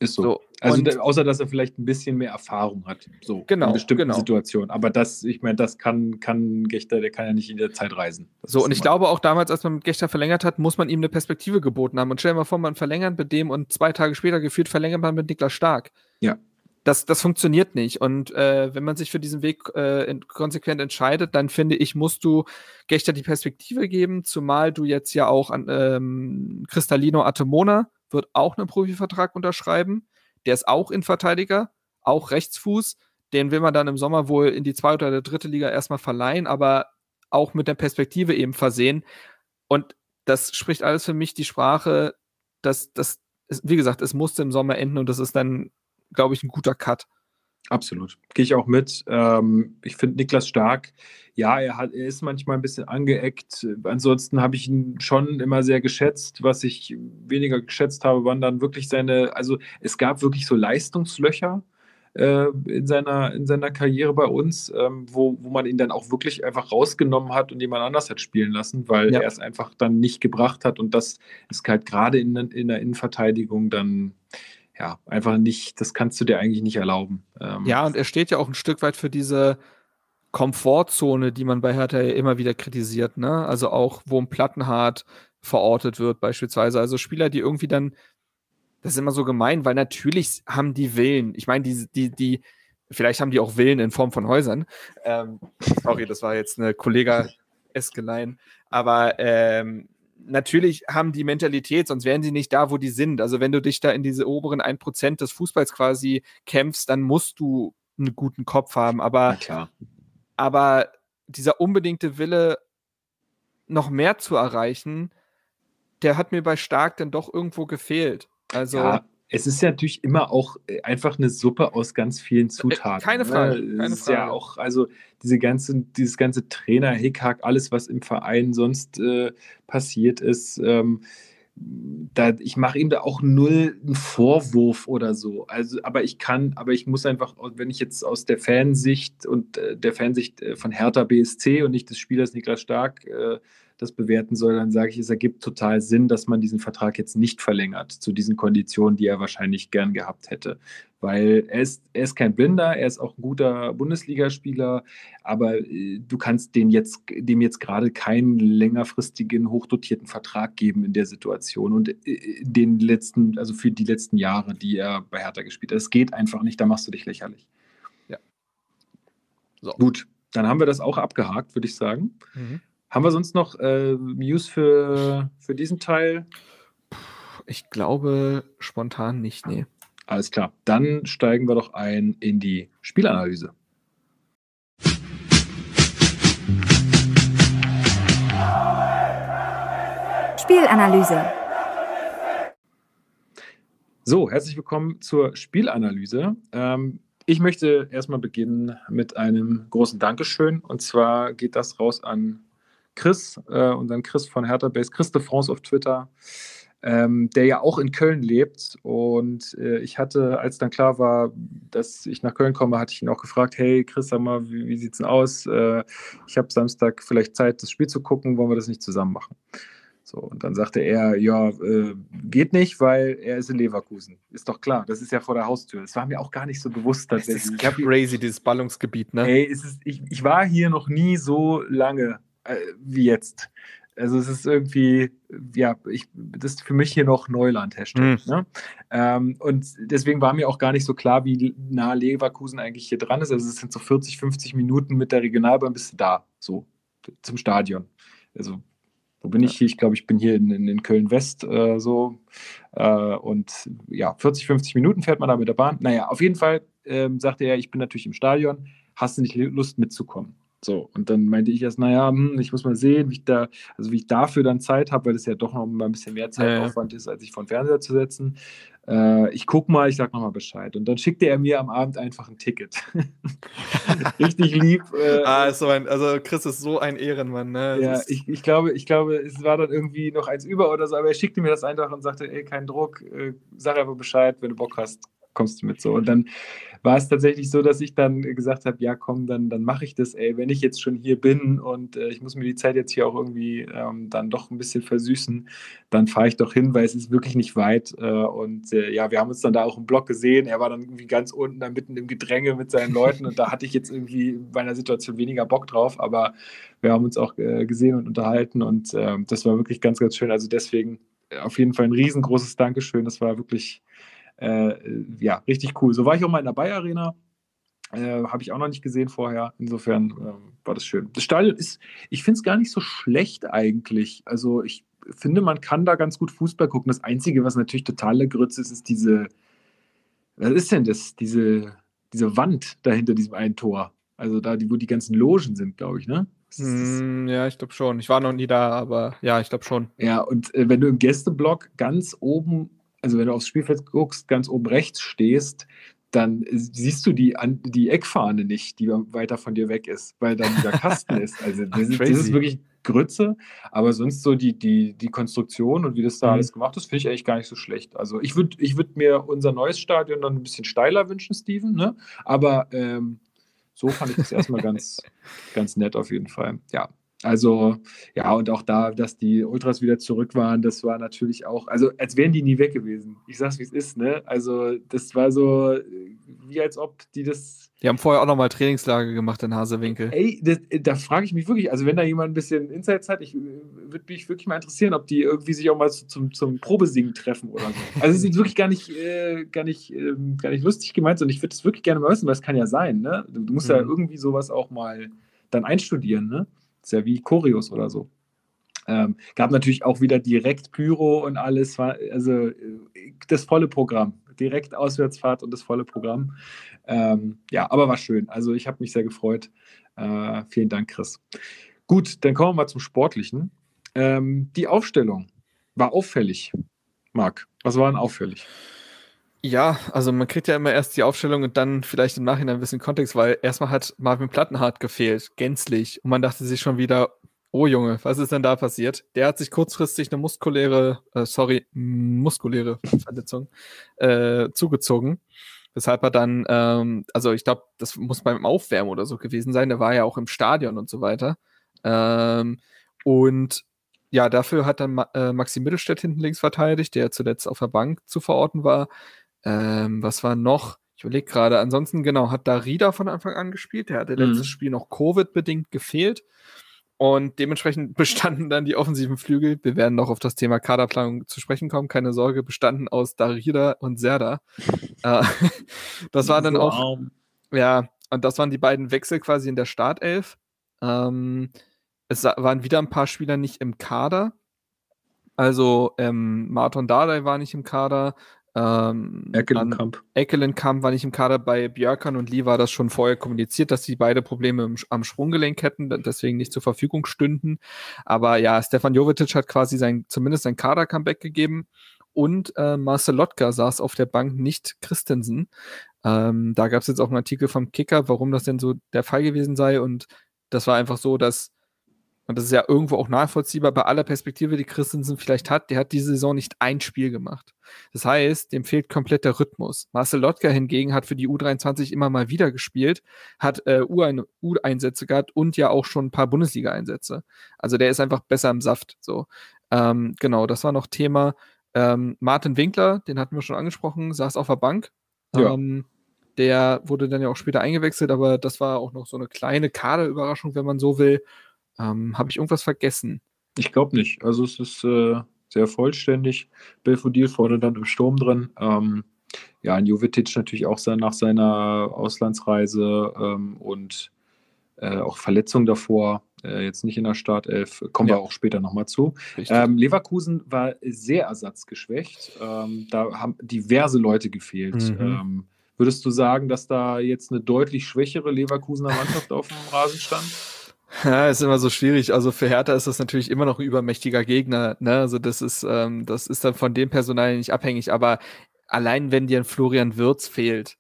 Ist so. so. Also da, außer dass er vielleicht ein bisschen mehr Erfahrung hat, so genau, in bestimmten genau. Situationen. Aber das, ich meine, das kann, kann Gechter, der kann ja nicht in der Zeit reisen. Das so, und ich glaube auch damals, als man mit Gechter verlängert hat, muss man ihm eine Perspektive geboten haben. Und stell dir mal vor, man verlängert mit dem und zwei Tage später gefühlt verlängert man mit Niklas Stark. Ja. Das, das funktioniert nicht. Und äh, wenn man sich für diesen Weg äh, konsequent entscheidet, dann finde ich, musst du Gechter die Perspektive geben, zumal du jetzt ja auch an ähm, Cristalino Atemona wird auch einen Profivertrag unterschreiben. Der ist auch Innenverteidiger, auch Rechtsfuß. Den will man dann im Sommer wohl in die zweite oder dritte Liga erstmal verleihen, aber auch mit der Perspektive eben versehen. Und das spricht alles für mich die Sprache, dass das, wie gesagt, es musste im Sommer enden und das ist dann, glaube ich, ein guter Cut. Absolut. Gehe ich auch mit. Ähm, ich finde Niklas stark. Ja, er, hat, er ist manchmal ein bisschen angeeckt. Ansonsten habe ich ihn schon immer sehr geschätzt. Was ich weniger geschätzt habe, waren dann wirklich seine, also es gab wirklich so Leistungslöcher äh, in, seiner, in seiner Karriere bei uns, ähm, wo, wo man ihn dann auch wirklich einfach rausgenommen hat und jemand anders hat spielen lassen, weil ja. er es einfach dann nicht gebracht hat. Und das ist halt gerade in, in der Innenverteidigung dann ja, einfach nicht, das kannst du dir eigentlich nicht erlauben. Ähm, ja, und er steht ja auch ein Stück weit für diese Komfortzone, die man bei Hertha ja immer wieder kritisiert, ne? Also auch, wo ein Plattenhart verortet wird, beispielsweise. Also Spieler, die irgendwie dann, das ist immer so gemein, weil natürlich haben die Willen. Ich meine, die, die, die, vielleicht haben die auch Willen in Form von Häusern. Ähm, sorry, das war jetzt eine Kollega-Eskelein. Aber ähm, natürlich haben die Mentalität, sonst wären sie nicht da, wo die sind. Also wenn du dich da in diese oberen 1% des Fußballs quasi kämpfst, dann musst du einen guten Kopf haben. Aber, aber dieser unbedingte Wille, noch mehr zu erreichen, der hat mir bei Stark dann doch irgendwo gefehlt. Also ja, es ist ja natürlich immer auch äh, einfach eine Suppe aus ganz vielen äh, Zutaten. Keine ne? Frage. Ne? Keine Frage. ja auch, also diese ganze, dieses ganze Trainer, Hickhack, alles, was im Verein sonst äh, passiert ist, ähm, da, ich mache ihm da auch null einen Vorwurf oder so. Also, aber ich kann, aber ich muss einfach, wenn ich jetzt aus der Fansicht und äh, der Fansicht äh, von Hertha BSC und nicht des Spielers Niklas Stark äh, das bewerten soll, dann sage ich, es ergibt total Sinn, dass man diesen Vertrag jetzt nicht verlängert zu diesen Konditionen, die er wahrscheinlich gern gehabt hätte. Weil er ist, er ist kein Blinder, er ist auch ein guter Bundesligaspieler, aber äh, du kannst den jetzt, dem jetzt gerade keinen längerfristigen, hochdotierten Vertrag geben in der Situation und äh, den letzten, also für die letzten Jahre, die er bei Hertha gespielt hat. Es geht einfach nicht, da machst du dich lächerlich. Ja. So. Gut, dann haben wir das auch abgehakt, würde ich sagen. Mhm. Haben wir sonst noch äh, News für, für diesen Teil? Ich glaube spontan nicht, nee. Alles klar. Dann steigen wir doch ein in die Spielanalyse. Spielanalyse. So, herzlich willkommen zur Spielanalyse. Ähm, ich möchte erstmal beginnen mit einem großen Dankeschön. Und zwar geht das raus an Chris, äh, unseren Chris von Hertha Base, Chris de France auf Twitter, ähm, der ja auch in Köln lebt. Und äh, ich hatte, als dann klar war, dass ich nach Köln komme, hatte ich ihn auch gefragt, hey Chris, sag mal, wie, wie es denn aus? Äh, ich habe Samstag vielleicht Zeit, das Spiel zu gucken, wollen wir das nicht zusammen machen? So, und dann sagte er, ja, äh, geht nicht, weil er ist in Leverkusen. Ist doch klar, das ist ja vor der Haustür. Das war mir auch gar nicht so bewusst tatsächlich. Das ist crazy, dieses Ballungsgebiet, ne? Ey, ist, ich, ich war hier noch nie so lange äh, wie jetzt. Also es ist irgendwie, ja, ich, das ist für mich hier noch Neuland, Hashtag. Mhm. Ne? Ähm, und deswegen war mir auch gar nicht so klar, wie nah Leverkusen eigentlich hier dran ist. Also es sind so 40, 50 Minuten mit der Regionalbahn bist du da, so zum Stadion. Also wo bin ich hier? Ich glaube, ich bin hier in, in, in Köln-West äh, so. Äh, und ja, 40, 50 Minuten fährt man da mit der Bahn. Naja, auf jeden Fall ähm, sagte er, ich bin natürlich im Stadion. Hast du nicht Lust mitzukommen? So, und dann meinte ich erst, naja, hm, ich muss mal sehen, wie ich da, also wie ich dafür dann Zeit habe, weil es ja doch noch mal ein bisschen mehr Zeitaufwand ja, ist, als sich vor den Fernseher zu setzen. Äh, ich gucke mal, ich sag nochmal Bescheid. Und dann schickte er mir am Abend einfach ein Ticket. Richtig lieb. Äh, ah, so ein, also Chris ist so ein Ehrenmann, ne? Ja, ich, ich, glaube, ich glaube, es war dann irgendwie noch eins über oder so, aber er schickte mir das einfach und sagte, ey, kein Druck, äh, sag einfach Bescheid, wenn du Bock hast, kommst du mit so. Und dann war es tatsächlich so, dass ich dann gesagt habe, ja komm, dann, dann mache ich das, ey, wenn ich jetzt schon hier bin und äh, ich muss mir die Zeit jetzt hier auch irgendwie ähm, dann doch ein bisschen versüßen, dann fahre ich doch hin, weil es ist wirklich nicht weit. Äh, und äh, ja, wir haben uns dann da auch im Blog gesehen. Er war dann irgendwie ganz unten, da mitten im Gedränge mit seinen Leuten und da hatte ich jetzt irgendwie bei einer Situation weniger Bock drauf, aber wir haben uns auch äh, gesehen und unterhalten und ähm, das war wirklich ganz, ganz schön. Also deswegen äh, auf jeden Fall ein riesengroßes Dankeschön. Das war wirklich ja, richtig cool. So war ich auch mal in der Bayer Arena. Äh, Habe ich auch noch nicht gesehen vorher. Insofern äh, war das schön. Das Stadion ist, ich finde es gar nicht so schlecht eigentlich. Also ich finde, man kann da ganz gut Fußball gucken. Das Einzige, was natürlich totale Grütze ist, ist diese, was ist denn das? Diese, diese Wand da hinter diesem einen Tor. Also da, wo die ganzen Logen sind, glaube ich, ne? Hm, ja, ich glaube schon. Ich war noch nie da, aber ja, ich glaube schon. Ja, und äh, wenn du im Gästeblock ganz oben also wenn du aufs Spielfeld guckst, ganz oben rechts stehst, dann siehst du die, die Eckfahne nicht, die weiter von dir weg ist, weil dann dieser Kasten ist. Also das, ist, das, ist, wirklich Grütze, aber sonst so die, die, die Konstruktion und wie das da mhm. alles gemacht ist, finde ich eigentlich gar nicht so schlecht. Also ich würde ich würd mir unser neues Stadion dann ein bisschen steiler wünschen, Steven, ne? aber ähm, so fand ich das erstmal ganz, ganz nett auf jeden Fall. Ja, also, ja, und auch da, dass die Ultras wieder zurück waren, das war natürlich auch, also als wären die nie weg gewesen. Ich sag's, wie es ist, ne? Also, das war so, wie als ob die das. Die haben vorher auch nochmal Trainingslager gemacht in Hasewinkel. Ey, das, da frage ich mich wirklich, also wenn da jemand ein bisschen Insights hat, ich würde mich wirklich mal interessieren, ob die irgendwie sich auch mal zum, zum Probesingen treffen oder so. Also, es ist wirklich gar nicht, äh, gar nicht, äh, gar nicht lustig gemeint, sondern ich würde das wirklich gerne mal wissen, weil es kann ja sein, ne? Du, du musst mhm. ja irgendwie sowas auch mal dann einstudieren, ne? Ist ja wie Choreos oder so. Ähm, gab natürlich auch wieder direkt Pyro und alles, war also das volle Programm. Direkt Auswärtsfahrt und das volle Programm. Ähm, ja, aber war schön. Also ich habe mich sehr gefreut. Äh, vielen Dank, Chris. Gut, dann kommen wir mal zum Sportlichen. Ähm, die Aufstellung war auffällig. Marc, was war denn auffällig? Ja, also man kriegt ja immer erst die Aufstellung und dann vielleicht im Nachhinein ein bisschen Kontext, weil erstmal hat Marvin Plattenhardt gefehlt, gänzlich. Und man dachte sich schon wieder, oh Junge, was ist denn da passiert? Der hat sich kurzfristig eine muskuläre, äh, sorry, muskuläre Verletzung äh, zugezogen. Weshalb er dann, ähm, also ich glaube, das muss beim Aufwärmen oder so gewesen sein. Der war ja auch im Stadion und so weiter. Ähm, Und ja, dafür hat dann äh, Maxi Mittelstädt hinten links verteidigt, der zuletzt auf der Bank zu verorten war. Ähm, was war noch? Ich überlege gerade. Ansonsten, genau, hat Darida von Anfang an gespielt. Der hatte mhm. letztes Spiel noch Covid-bedingt gefehlt. Und dementsprechend bestanden dann die offensiven Flügel, wir werden noch auf das Thema Kaderplanung zu sprechen kommen, keine Sorge, bestanden aus Darida und Serda. Äh, das war dann auch, ja, und das waren die beiden Wechsel quasi in der Startelf. Ähm, es waren wieder ein paar Spieler nicht im Kader. Also ähm, Martin Dardai war nicht im Kader, ähm, Eckelenkamp. Eckelenkamp war nicht im Kader. Bei Björkan und Lee war das schon vorher kommuniziert, dass sie beide Probleme im, am Sprunggelenk hätten, deswegen nicht zur Verfügung stünden. Aber ja, Stefan Jovetic hat quasi sein, zumindest sein Kader-Comeback gegeben. Und äh, Marcel Lotka saß auf der Bank, nicht Christensen. Ähm, da gab es jetzt auch einen Artikel vom Kicker, warum das denn so der Fall gewesen sei. Und das war einfach so, dass und das ist ja irgendwo auch nachvollziehbar bei aller Perspektive, die Christensen vielleicht hat, der hat diese Saison nicht ein Spiel gemacht. Das heißt, dem fehlt komplett der Rhythmus. Marcel Lotka hingegen hat für die U23 immer mal wieder gespielt, hat äh, U-Einsätze gehabt und ja auch schon ein paar Bundesliga-Einsätze. Also der ist einfach besser im Saft. So. Ähm, genau, das war noch Thema. Ähm, Martin Winkler, den hatten wir schon angesprochen, saß auf der Bank. Ja. Ähm, der wurde dann ja auch später eingewechselt, aber das war auch noch so eine kleine Kaderüberraschung, wenn man so will. Ähm, Habe ich irgendwas vergessen? Ich glaube nicht. Also es ist äh, sehr vollständig. Belfodil vorne dann im Sturm drin. Ähm, ja, ein Jovetic natürlich auch nach seiner Auslandsreise ähm, und äh, auch Verletzung davor. Äh, jetzt nicht in der Startelf. Kommen ja. wir auch später nochmal zu. Ähm, Leverkusen war sehr ersatzgeschwächt. Ähm, da haben diverse Leute gefehlt. Mhm. Ähm, würdest du sagen, dass da jetzt eine deutlich schwächere Leverkusener Mannschaft auf dem Rasen stand? Ja, ist immer so schwierig. Also für Hertha ist das natürlich immer noch ein übermächtiger Gegner. Ne? Also das ist, ähm, das ist dann von dem Personal nicht abhängig. Aber allein wenn dir ein Florian Wirz fehlt,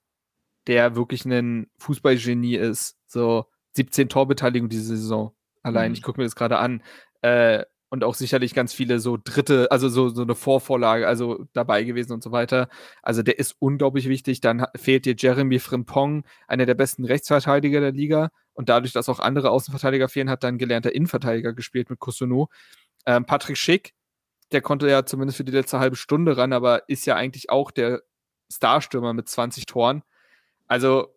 der wirklich ein Fußballgenie ist, so 17 Torbeteiligung diese Saison. Allein, mhm. ich gucke mir das gerade an. Äh, und auch sicherlich ganz viele so dritte, also so, so eine Vorvorlage, also dabei gewesen und so weiter. Also der ist unglaublich wichtig. Dann fehlt dir Jeremy Frimpong, einer der besten Rechtsverteidiger der Liga. Und dadurch, dass auch andere Außenverteidiger fehlen, hat dann gelernter Innenverteidiger gespielt mit Kusunu. Ähm, Patrick Schick, der konnte ja zumindest für die letzte halbe Stunde ran, aber ist ja eigentlich auch der Starstürmer mit 20 Toren. Also,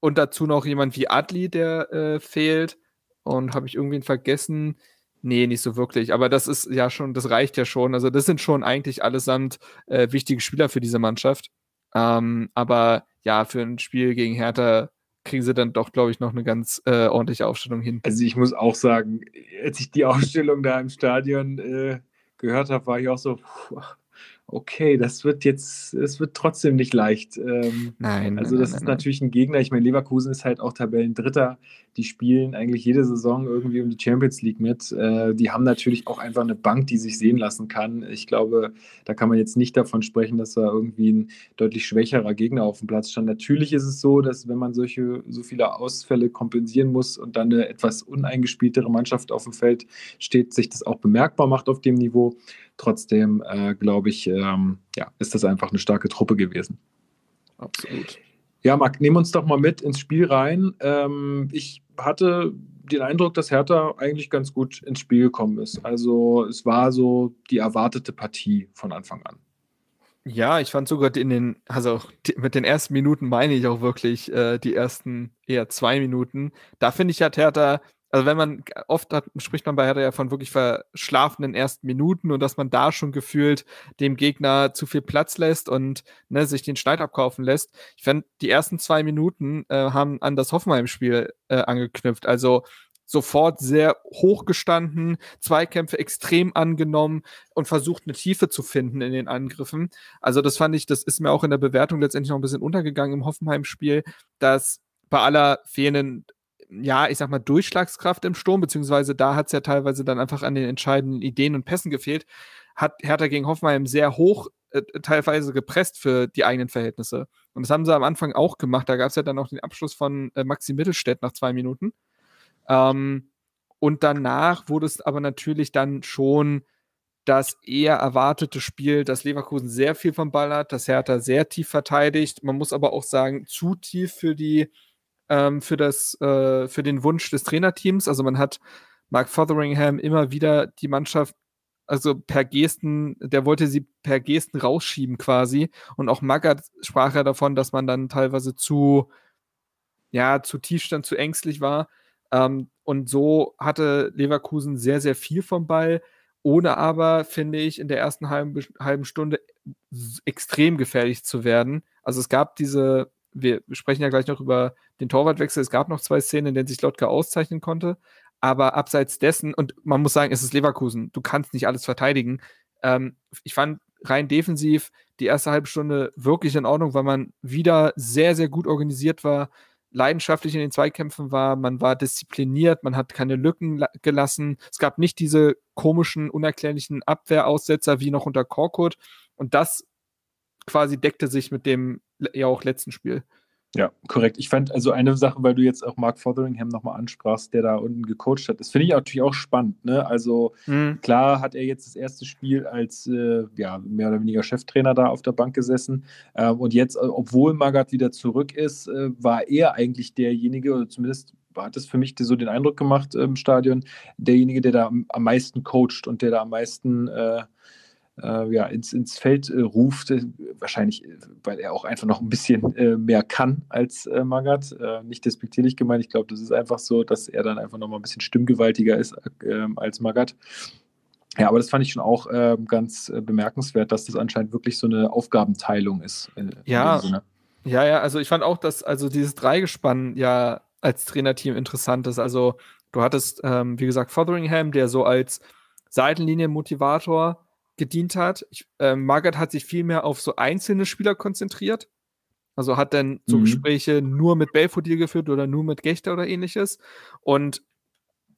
und dazu noch jemand wie Adli, der äh, fehlt. Und habe ich irgendwen vergessen? Nee, nicht so wirklich. Aber das ist ja schon, das reicht ja schon. Also, das sind schon eigentlich allesamt äh, wichtige Spieler für diese Mannschaft. Ähm, aber ja, für ein Spiel gegen Hertha kriegen sie dann doch, glaube ich, noch eine ganz äh, ordentliche Aufstellung hin. Also, ich muss auch sagen, als ich die Aufstellung da im Stadion äh, gehört habe, war ich auch so, puh, okay, das wird jetzt, es wird trotzdem nicht leicht. Ähm, nein. Also, das nein, ist nein, natürlich ein Gegner. Ich meine, Leverkusen ist halt auch Tabellendritter. Die spielen eigentlich jede Saison irgendwie um die Champions League mit. Äh, die haben natürlich auch einfach eine Bank, die sich sehen lassen kann. Ich glaube, da kann man jetzt nicht davon sprechen, dass da irgendwie ein deutlich schwächerer Gegner auf dem Platz stand. Natürlich ist es so, dass wenn man solche, so viele Ausfälle kompensieren muss und dann eine etwas uneingespieltere Mannschaft auf dem Feld steht, sich das auch bemerkbar macht auf dem Niveau. Trotzdem äh, glaube ich, ähm, ja, ist das einfach eine starke Truppe gewesen. Absolut. Ja, Marc, nehmen uns doch mal mit ins Spiel rein. Ähm, ich hatte den Eindruck, dass Hertha eigentlich ganz gut ins Spiel gekommen ist. Also es war so die erwartete Partie von Anfang an. Ja, ich fand sogar in den, also mit den ersten Minuten meine ich auch wirklich äh, die ersten eher zwei Minuten. Da finde ich, hat Hertha also wenn man, oft hat, spricht man bei Hertha ja von wirklich verschlafenen ersten Minuten und dass man da schon gefühlt dem Gegner zu viel Platz lässt und ne, sich den Schneid abkaufen lässt. Ich fand, die ersten zwei Minuten äh, haben an das Hoffenheim-Spiel äh, angeknüpft. Also sofort sehr hoch gestanden, Zweikämpfe extrem angenommen und versucht, eine Tiefe zu finden in den Angriffen. Also das fand ich, das ist mir auch in der Bewertung letztendlich noch ein bisschen untergegangen im Hoffenheim-Spiel, dass bei aller fehlenden ja, ich sag mal, Durchschlagskraft im Sturm, beziehungsweise da hat es ja teilweise dann einfach an den entscheidenden Ideen und Pässen gefehlt, hat Hertha gegen Hoffenheim sehr hoch äh, teilweise gepresst für die eigenen Verhältnisse. Und das haben sie am Anfang auch gemacht. Da gab es ja dann auch den Abschluss von äh, Maxi Mittelstädt nach zwei Minuten. Ähm, und danach wurde es aber natürlich dann schon das eher erwartete Spiel, dass Leverkusen sehr viel vom Ball hat, dass Hertha sehr tief verteidigt. Man muss aber auch sagen, zu tief für die ähm, für, das, äh, für den Wunsch des Trainerteams. Also man hat Mark Fotheringham immer wieder die Mannschaft, also per Gesten, der wollte sie per Gesten rausschieben quasi. Und auch Magath sprach ja davon, dass man dann teilweise zu, ja, zu tief stand, zu ängstlich war. Ähm, und so hatte Leverkusen sehr, sehr viel vom Ball, ohne aber, finde ich, in der ersten halben, halben Stunde extrem gefährlich zu werden. Also es gab diese, wir sprechen ja gleich noch über den Torwartwechsel, es gab noch zwei Szenen, in denen sich Lotka auszeichnen konnte, aber abseits dessen, und man muss sagen, es ist Leverkusen, du kannst nicht alles verteidigen. Ähm, ich fand rein defensiv die erste halbe Stunde wirklich in Ordnung, weil man wieder sehr, sehr gut organisiert war, leidenschaftlich in den Zweikämpfen war, man war diszipliniert, man hat keine Lücken gelassen. Es gab nicht diese komischen, unerklärlichen Abwehraussetzer wie noch unter Korkut. Und das quasi deckte sich mit dem ja auch letzten Spiel. Ja, korrekt. Ich fand also eine Sache, weil du jetzt auch Mark Fotheringham nochmal ansprachst, der da unten gecoacht hat, das finde ich natürlich auch spannend. Ne? Also mhm. klar hat er jetzt das erste Spiel als äh, ja, mehr oder weniger Cheftrainer da auf der Bank gesessen. Äh, und jetzt, äh, obwohl Magath wieder zurück ist, äh, war er eigentlich derjenige, oder zumindest hat es für mich so den Eindruck gemacht im Stadion, derjenige, der da am, am meisten coacht und der da am meisten äh, äh, ja, ins, ins Feld äh, ruft. Äh, wahrscheinlich, äh, weil er auch einfach noch ein bisschen äh, mehr kann als äh, Magath. nicht despektierlich gemeint. Ich glaube, das ist einfach so, dass er dann einfach noch mal ein bisschen stimmgewaltiger ist ähm, als Magath. Ja, aber das fand ich schon auch ähm, ganz bemerkenswert, dass das anscheinend wirklich so eine Aufgabenteilung ist. ja, ja, ja, also ich fand auch, dass also dieses Dreigespann ja als Trainerteam interessant ist. Also du hattest, ähm, wie gesagt, Fotheringham, der so als Seitenlinienmotivator gedient hat. Ich, äh, Margaret hat sich viel mehr auf so einzelne Spieler konzentriert. Also hat dann so mhm. Gespräche nur mit Belfodil geführt oder nur mit Gechter oder ähnliches. Und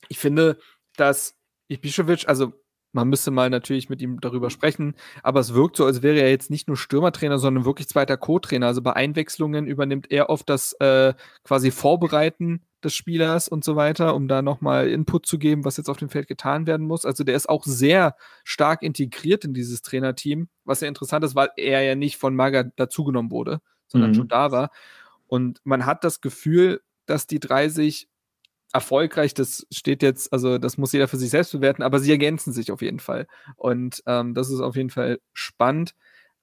ich finde, dass Ibišević, also man müsste mal natürlich mit ihm darüber sprechen, aber es wirkt so, als wäre er jetzt nicht nur Stürmertrainer, sondern wirklich zweiter Co-Trainer. Also bei Einwechslungen übernimmt er oft das äh, quasi Vorbereiten des Spielers und so weiter, um da nochmal Input zu geben, was jetzt auf dem Feld getan werden muss. Also der ist auch sehr stark integriert in dieses Trainerteam, was ja interessant ist, weil er ja nicht von Maga dazugenommen wurde, sondern mhm. schon da war. Und man hat das Gefühl, dass die drei sich erfolgreich, das steht jetzt, also das muss jeder für sich selbst bewerten, aber sie ergänzen sich auf jeden Fall. Und ähm, das ist auf jeden Fall spannend.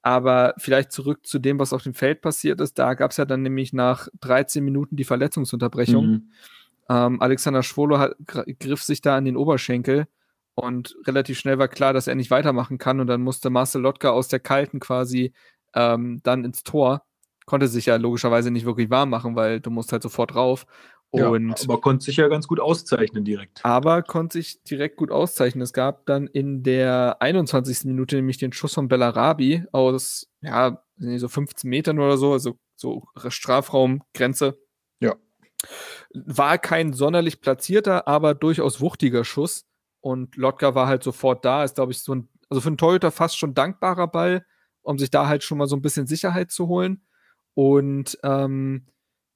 Aber vielleicht zurück zu dem, was auf dem Feld passiert ist. Da gab es ja dann nämlich nach 13 Minuten die Verletzungsunterbrechung. Mhm. Ähm, Alexander Schwolo hat, griff sich da an den Oberschenkel und relativ schnell war klar, dass er nicht weitermachen kann. Und dann musste Marcel Lotka aus der Kalten quasi ähm, dann ins Tor. Konnte sich ja logischerweise nicht wirklich warm machen, weil du musst halt sofort rauf. Und ja, aber konnte sich ja ganz gut auszeichnen direkt. Aber konnte sich direkt gut auszeichnen. Es gab dann in der 21. Minute nämlich den Schuss von Bellarabi aus, ja, so 15 Metern oder so, also so Strafraumgrenze. Ja. War kein sonderlich platzierter, aber durchaus wuchtiger Schuss. Und Lotka war halt sofort da. Ist, glaube ich, so ein, also für einen Torhüter fast schon dankbarer Ball, um sich da halt schon mal so ein bisschen Sicherheit zu holen. Und ähm,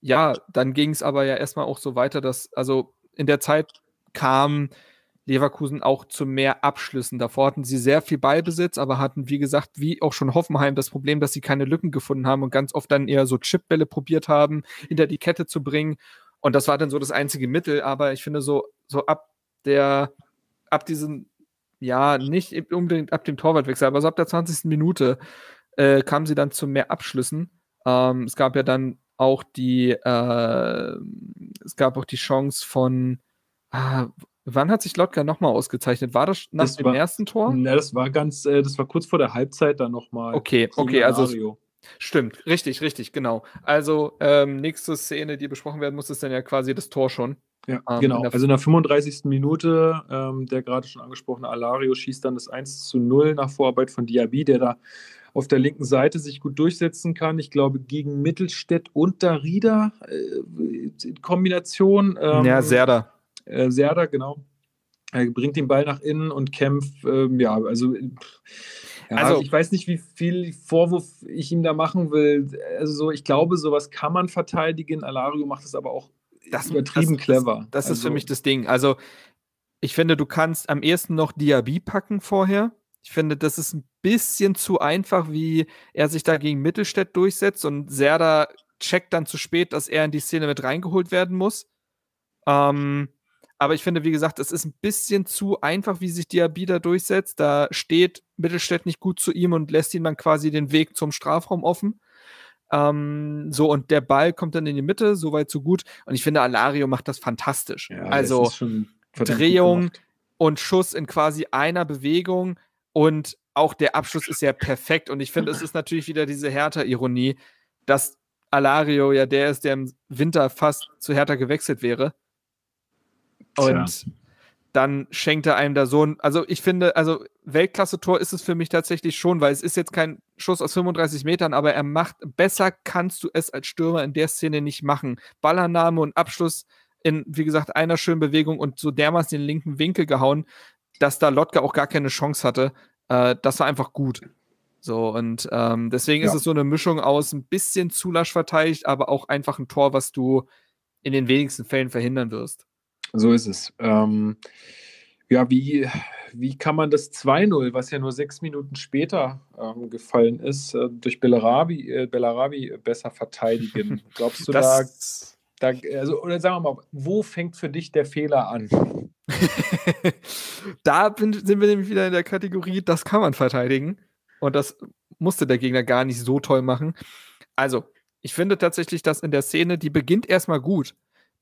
ja, dann ging es aber ja erstmal auch so weiter, dass, also in der Zeit kam Leverkusen auch zu mehr Abschlüssen. Davor hatten sie sehr viel Ballbesitz, aber hatten, wie gesagt, wie auch schon Hoffenheim das Problem, dass sie keine Lücken gefunden haben und ganz oft dann eher so Chipbälle probiert haben, hinter die Kette zu bringen. Und das war dann so das einzige Mittel. Aber ich finde, so, so ab der, ab diesem, ja, nicht unbedingt ab dem Torwartwechsel, aber so ab der 20. Minute äh, kamen sie dann zu mehr Abschlüssen. Ähm, es gab ja dann auch die, äh, es gab auch die Chance von, ah, wann hat sich Lotka nochmal ausgezeichnet? War das nach das dem war, ersten Tor? Ne, das war ganz, äh, das war kurz vor der Halbzeit dann nochmal. Okay, okay, also. Stimmt, richtig, richtig, genau. Also ähm, nächste Szene, die besprochen werden muss, ist dann ja quasi das Tor schon. Ja, ähm, genau. In also in der 35. Minute, ähm, der gerade schon angesprochene Alario schießt dann das 1 zu 0 nach Vorarbeit von Diaby, der da auf der linken Seite sich gut durchsetzen kann. Ich glaube, gegen Mittelstädt und Darida äh, in Kombination. Ähm, ja, Serda. Äh, Serda, genau. Er bringt den Ball nach innen und kämpft. Ähm, ja, also. Ja, also, ich weiß nicht, wie viel Vorwurf ich ihm da machen will. Also, so, ich glaube, sowas kann man verteidigen. Alario macht es aber auch das, übertrieben das, clever. Das, das also, ist für also mich das Ding. Also, ich finde, du kannst am ehesten noch Diaby packen vorher. Ich finde, das ist ein bisschen zu einfach, wie er sich da gegen Mittelstädt durchsetzt und Serda checkt dann zu spät, dass er in die Szene mit reingeholt werden muss. Ähm, Aber ich finde, wie gesagt, es ist ein bisschen zu einfach, wie sich Diaby da durchsetzt. Da steht Mittelstädt nicht gut zu ihm und lässt ihm dann quasi den Weg zum Strafraum offen. Ähm, so, und der Ball kommt dann in die Mitte, soweit so gut. Und ich finde, Alario macht das fantastisch. Ja, also Drehung und Schuss in quasi einer Bewegung. Und auch der Abschluss ist ja perfekt. Und ich finde, es ist natürlich wieder diese Hertha-Ironie, dass Alario ja der ist, der im Winter fast zu Hertha gewechselt wäre. Und Tja. dann schenkt er einem da so ein, also ich finde, also Weltklasse-Tor ist es für mich tatsächlich schon, weil es ist jetzt kein Schuss aus 35 Metern, aber er macht, besser kannst du es als Stürmer in der Szene nicht machen. Ballannahme und Abschluss in, wie gesagt, einer schönen Bewegung und so dermaßen den linken Winkel gehauen, dass da Lotka auch gar keine Chance hatte. Äh, das war einfach gut. So, und ähm, deswegen ja. ist es so eine Mischung aus ein bisschen zu lasch verteidigt, aber auch einfach ein Tor, was du in den wenigsten Fällen verhindern wirst. So ist es. Ähm, ja, wie, wie kann man das 2-0, was ja nur sechs Minuten später ähm, gefallen ist, äh, durch Bellarabi, äh, Bellarabi besser verteidigen? Glaubst du das, da, da, also, oder sagen wir mal, wo fängt für dich der Fehler an? da bin, sind wir nämlich wieder in der Kategorie, das kann man verteidigen. Und das musste der Gegner gar nicht so toll machen. Also, ich finde tatsächlich, dass in der Szene, die beginnt erstmal gut.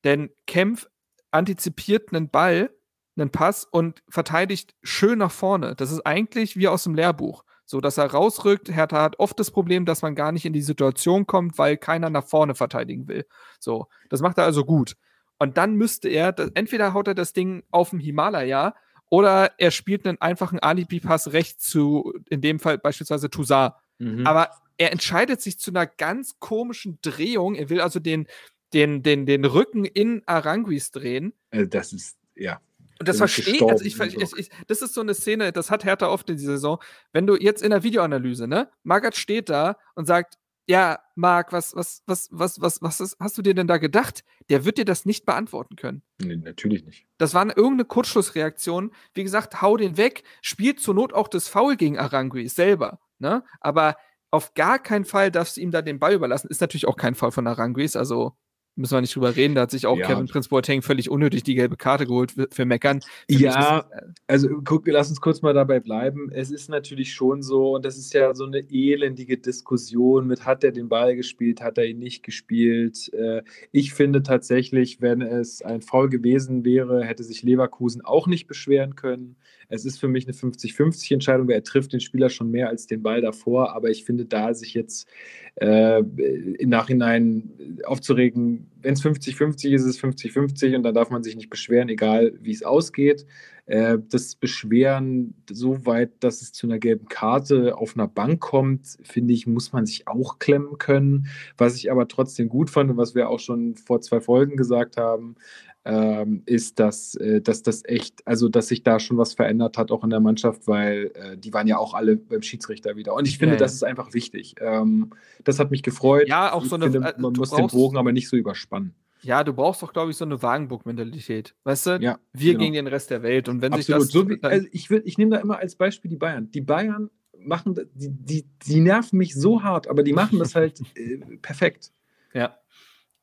Denn Kempf antizipiert einen Ball, einen Pass und verteidigt schön nach vorne. Das ist eigentlich wie aus dem Lehrbuch. So, dass er rausrückt. Hertha hat oft das Problem, dass man gar nicht in die Situation kommt, weil keiner nach vorne verteidigen will. So, das macht er also gut. Und dann müsste er, entweder haut er das Ding auf dem Himalaya oder er spielt einen einfachen Alibi-Pass rechts zu, in dem Fall beispielsweise Toussaint. Mhm. Aber er entscheidet sich zu einer ganz komischen Drehung. Er will also den, den, den, den Rücken in Aranguis drehen. Also das ist, ja. Und das verstehe ich, also ich, ich, ich, das ist so eine Szene, das hat Hertha oft in dieser Saison. Wenn du jetzt in der Videoanalyse, ne, Magath steht da und sagt, ja, Marc, was, was, was, was, was, was ist, hast du dir denn da gedacht? Der wird dir das nicht beantworten können. Nee, natürlich nicht. Das war eine, irgendeine Kurzschlussreaktion. Wie gesagt, hau den weg, spielt zur Not auch das Foul gegen Arangui selber. Ne? Aber auf gar keinen Fall darfst du ihm da den Ball überlassen. Ist natürlich auch kein Fall von Aranguis, also müssen wir nicht drüber reden, da hat sich auch ja. Kevin Prince Boateng völlig unnötig die gelbe Karte geholt für Meckern. Für ja, ist, äh, also guck, lass uns kurz mal dabei bleiben. Es ist natürlich schon so, und das ist ja so eine elendige Diskussion mit, hat er den Ball gespielt, hat er ihn nicht gespielt. Äh, ich finde tatsächlich, wenn es ein Foul gewesen wäre, hätte sich Leverkusen auch nicht beschweren können. Es ist für mich eine 50-50 Entscheidung, weil er trifft den Spieler schon mehr als den Ball davor, aber ich finde, da sich jetzt äh, im Nachhinein aufzuregen, wenn es 50-50 ist, ist es 50-50 und dann darf man sich nicht beschweren, egal wie es ausgeht. Äh, das Beschweren so weit, dass es zu einer gelben Karte auf einer Bank kommt, finde ich, muss man sich auch klemmen können. Was ich aber trotzdem gut fand und was wir auch schon vor zwei Folgen gesagt haben, ähm, ist, dass, äh, dass das echt, also dass sich da schon was verändert hat, auch in der Mannschaft, weil äh, die waren ja auch alle beim Schiedsrichter wieder. Und ich finde, ja, ja. das ist einfach wichtig. Ähm, das hat mich gefreut. Ja, auch so eine. Finde, äh, man muss den Bogen aber nicht so überspannen. Ja, du brauchst doch, glaube ich, so eine Wagenburg-Mentalität. Weißt du? Ja, wir genau. gegen den Rest der Welt. Und wenn Absolut. sich das. So wie, also ich ich nehme da immer als Beispiel die Bayern. Die Bayern machen, die, die, die nerven mich so hart, aber die machen das halt äh, perfekt. Ja.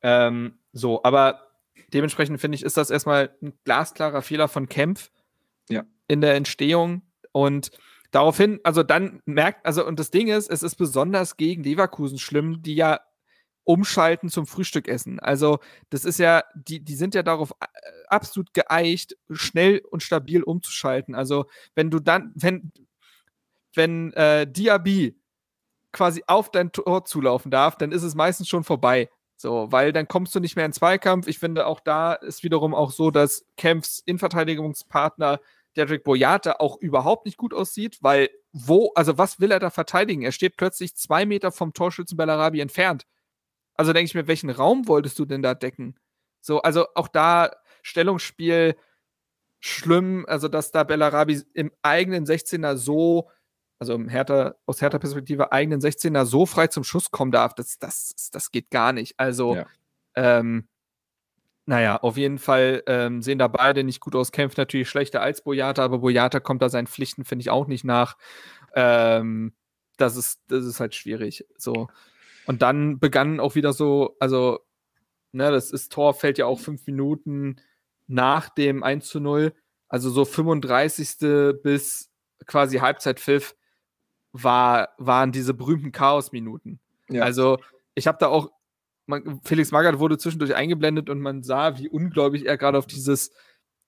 Ähm, so, aber dementsprechend finde ich, ist das erstmal ein glasklarer Fehler von Kempf ja. in der Entstehung. Und daraufhin, also dann merkt, also und das Ding ist, es ist besonders gegen Leverkusen schlimm, die ja umschalten zum Frühstückessen. Also das ist ja, die, die sind ja darauf äh, absolut geeicht, schnell und stabil umzuschalten. Also wenn du dann, wenn, wenn äh, Diaby quasi auf dein Tor zulaufen darf, dann ist es meistens schon vorbei. So, weil dann kommst du nicht mehr in Zweikampf. Ich finde, auch da ist wiederum auch so, dass Kempfs Innenverteidigungspartner Dedrick Boyata auch überhaupt nicht gut aussieht, weil wo, also was will er da verteidigen? Er steht plötzlich zwei Meter vom Torschützen Bellarabi entfernt. Also denke ich mir, welchen Raum wolltest du denn da decken? So, also auch da Stellungsspiel schlimm, also dass da Bellarabi im eigenen 16er so also im Hertha, aus härter Perspektive eigenen 16er so frei zum Schuss kommen darf, das, das, das geht gar nicht. Also, ja. ähm, naja, auf jeden Fall ähm, sehen da beide nicht gut aus. Kämpft natürlich schlechter als Boyata, aber Boyata kommt da seinen Pflichten, finde ich, auch nicht nach. Ähm, das, ist, das ist halt schwierig. So. Und dann begannen auch wieder so, also, ne, das ist Tor, fällt ja auch fünf Minuten nach dem 1 zu 0, also so 35. bis quasi Halbzeitpfiff, war, waren diese berühmten Chaos-Minuten. Ja. Also ich habe da auch, man, Felix Magath wurde zwischendurch eingeblendet und man sah, wie unglaublich er gerade auf dieses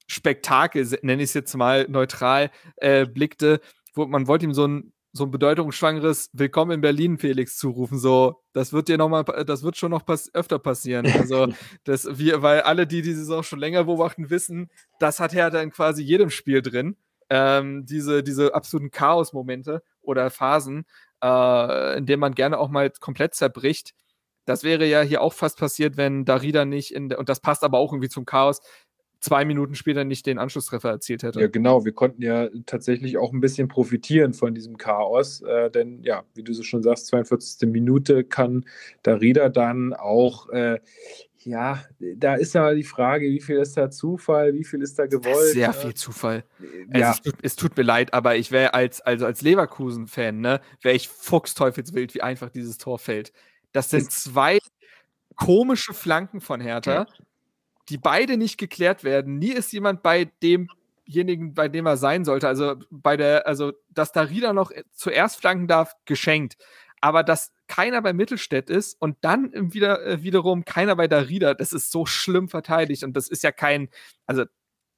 Spektakel, nenne ich es jetzt mal neutral, äh, blickte. Wo, man wollte ihm so ein, so ein bedeutungsschwangeres Willkommen in Berlin, Felix, zurufen. So, das wird dir noch mal, das wird schon noch pass öfter passieren. Also, das, wir, weil alle, die die Saison schon länger beobachten, wissen, das hat er dann quasi jedem Spiel drin. Ähm, diese, diese absoluten Chaos-Momente oder Phasen, äh, in denen man gerne auch mal komplett zerbricht. Das wäre ja hier auch fast passiert, wenn Darida nicht in, und das passt aber auch irgendwie zum Chaos, zwei Minuten später nicht den Anschlusstreffer erzielt hätte. Ja, genau. Wir konnten ja tatsächlich auch ein bisschen profitieren von diesem Chaos, äh, denn ja, wie du so schon sagst, 42. Minute kann Darida dann auch, äh, ja, da ist ja die Frage, wie viel ist da Zufall, wie viel ist da gewollt. Sehr viel Zufall. Ja. Also es, tut, es, tut, mir leid, aber ich wäre als, also als Leverkusen-Fan, ne, wäre ich fuchsteufelswild, wie einfach dieses Tor fällt. Das sind zwei komische Flanken von Hertha. Die beide nicht geklärt werden. Nie ist jemand bei demjenigen, bei dem er sein sollte. Also bei der, also dass Darida noch zuerst flanken darf, geschenkt. Aber dass keiner bei Mittelstädt ist und dann wieder, äh, wiederum keiner bei Darida, das ist so schlimm verteidigt. Und das ist ja kein, also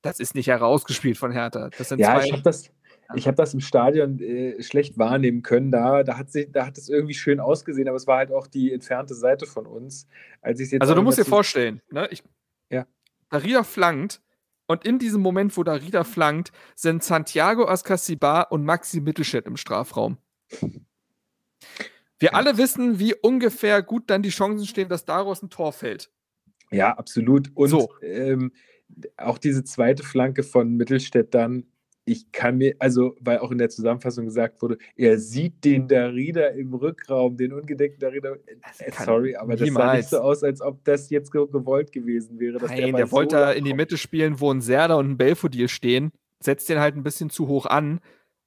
das ist nicht herausgespielt von Hertha. Ja, ich habe das, ich habe das im Stadion äh, schlecht wahrnehmen können. Da, da, hat sich, da hat es irgendwie schön ausgesehen, aber es war halt auch die entfernte Seite von uns. Als jetzt also du musst dir vorstellen, ne? ich ja. Darida flankt und in diesem Moment, wo Darida flankt, sind Santiago Ascasibar und Maxi Mittelstädt im Strafraum. Wir ja. alle wissen, wie ungefähr gut dann die Chancen stehen, dass daraus ein Tor fällt. Ja, absolut. Und so. ähm, auch diese zweite Flanke von Mittelstädt dann ich kann mir, also, weil auch in der Zusammenfassung gesagt wurde, er sieht den Darida im Rückraum, den ungedeckten Darida. Äh, sorry, aber das sah nicht so aus, als ob das jetzt gewollt gewesen wäre. Nein, der, der wollte so in die Mitte spielen, wo ein Serda und ein Belfodil stehen, setzt den halt ein bisschen zu hoch an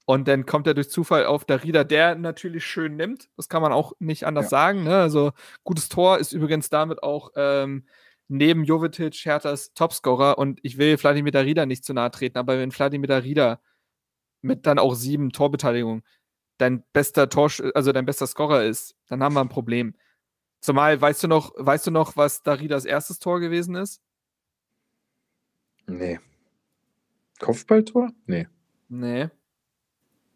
und dann kommt er durch Zufall auf Darida, der natürlich schön nimmt. Das kann man auch nicht anders ja. sagen. Ne? Also, gutes Tor ist übrigens damit auch. Ähm, neben Jovetic Herthas Topscorer und ich will Vladimir Darida nicht zu nahe treten, aber wenn Vladimir Darida mit dann auch sieben Torbeteiligungen dein bester Tor, also dein bester Scorer ist, dann haben wir ein Problem. Zumal, weißt du noch, weißt du noch, was Daridas erstes Tor gewesen ist? Nee. Kopfballtor? Nee. Nee.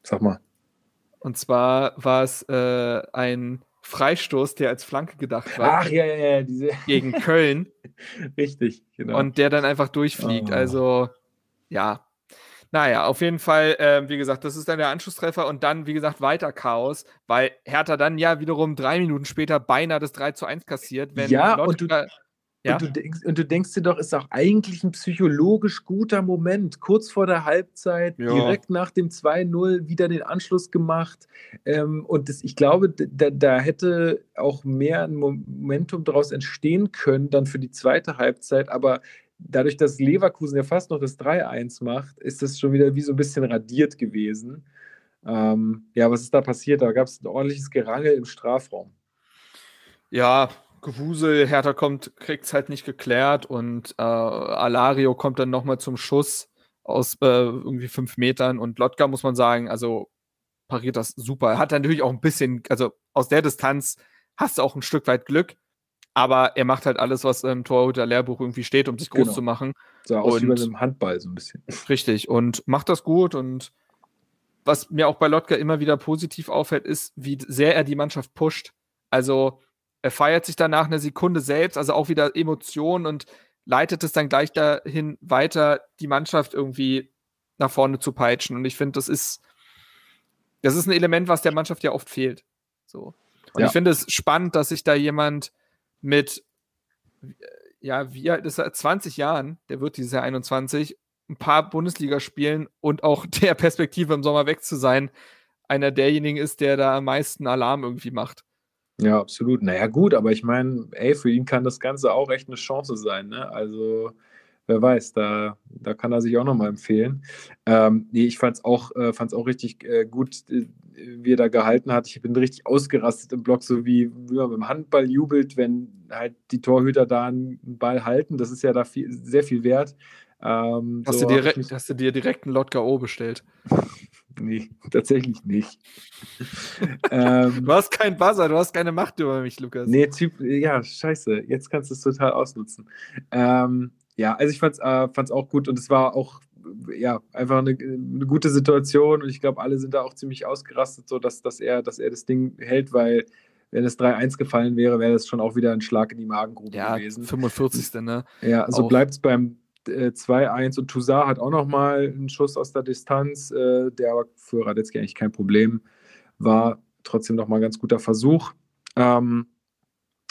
Sag mal. Und zwar war es äh, ein Freistoß, der als Flanke gedacht war. Ach ja, ja, ja, diese. Gegen Köln. Richtig, genau. Und der dann einfach durchfliegt. Oh. Also, ja. Naja, auf jeden Fall, äh, wie gesagt, das ist dann der Anschlusstreffer und dann, wie gesagt, weiter Chaos, weil Hertha dann ja wiederum drei Minuten später beinahe das 3 zu 1 kassiert. Wenn ja, Lotka, und du, ja? Und, du denkst, und du denkst dir doch, ist auch eigentlich ein psychologisch guter Moment. Kurz vor der Halbzeit, ja. direkt nach dem 2-0 wieder den Anschluss gemacht. Ähm, und das, ich glaube, da, da, hätte auch mehr ein Momentum daraus entstehen können, dann für die zweite Halbzeit. Aber dadurch, dass Leverkusen ja fast noch das 3-1 macht, ist das schon wieder wie so ein bisschen radiert gewesen. Ähm, ja, was ist da passiert? Da gab es ein ordentliches Gerangel im Strafraum. Ja, Gewusel, Hertha kommt, kriegt es halt nicht geklärt und äh, Alario kommt dann nochmal zum Schuss aus äh, irgendwie fünf Metern und Lotka muss man sagen, also pariert das super. Er hat natürlich auch ein bisschen, also aus der Distanz hast du auch ein Stück weit Glück, aber er macht halt alles, was im Torhüter-Lehrbuch irgendwie steht, um sich groß genau. zu machen. So aus und, wie bei einem Handball so ein bisschen. Richtig und macht das gut und was mir auch bei Lotka immer wieder positiv auffällt, ist, wie sehr er die Mannschaft pusht. Also er feiert sich danach eine Sekunde selbst, also auch wieder Emotionen und leitet es dann gleich dahin weiter, die Mannschaft irgendwie nach vorne zu peitschen. Und ich finde, das ist, das ist ein Element, was der Mannschaft ja oft fehlt. So. Und ja. ich finde es spannend, dass sich da jemand mit, ja, wie alt ist er? 20 Jahren, der wird dieses Jahr 21, ein paar Bundesligaspielen und auch der Perspektive im Sommer weg zu sein, einer derjenigen ist, der da am meisten Alarm irgendwie macht. Ja, absolut. Naja, gut, aber ich meine, ey, für ihn kann das Ganze auch echt eine Chance sein, ne? Also, wer weiß, da, da kann er sich auch nochmal empfehlen. Ähm, nee, ich fand es auch, äh, auch richtig äh, gut, äh, wie er da gehalten hat. Ich bin richtig ausgerastet im Block, so wie, wie man beim Handball jubelt, wenn halt die Torhüter da einen Ball halten. Das ist ja da viel, sehr viel wert. Ähm, hast, so du dir, hab ich mich- hast du dir direkt einen Lot K.O. bestellt? Nee, tatsächlich nicht. ähm, Du hast keinen Buzzer, du hast keine Macht über mich, Lukas. Nee, Typ, ja, scheiße. Jetzt kannst du es total ausnutzen. Ähm, ja, also ich fand's, äh, fand's auch gut und es war auch ja, einfach eine, eine gute Situation und ich glaube, alle sind da auch ziemlich ausgerastet, so dass, dass, er, dass er das Ding hält, weil wenn es 3-1 gefallen wäre, wäre das schon auch wieder ein Schlag in die Magengrube Ja, gewesen. 45. Ne? Ja, so Auch. bleibt es beim äh, 2-1 und Toussaint hat auch nochmal einen Schuss aus der Distanz, äh, der aber für Radetzky eigentlich kein Problem war. Trotzdem nochmal ein ganz guter Versuch. Ähm,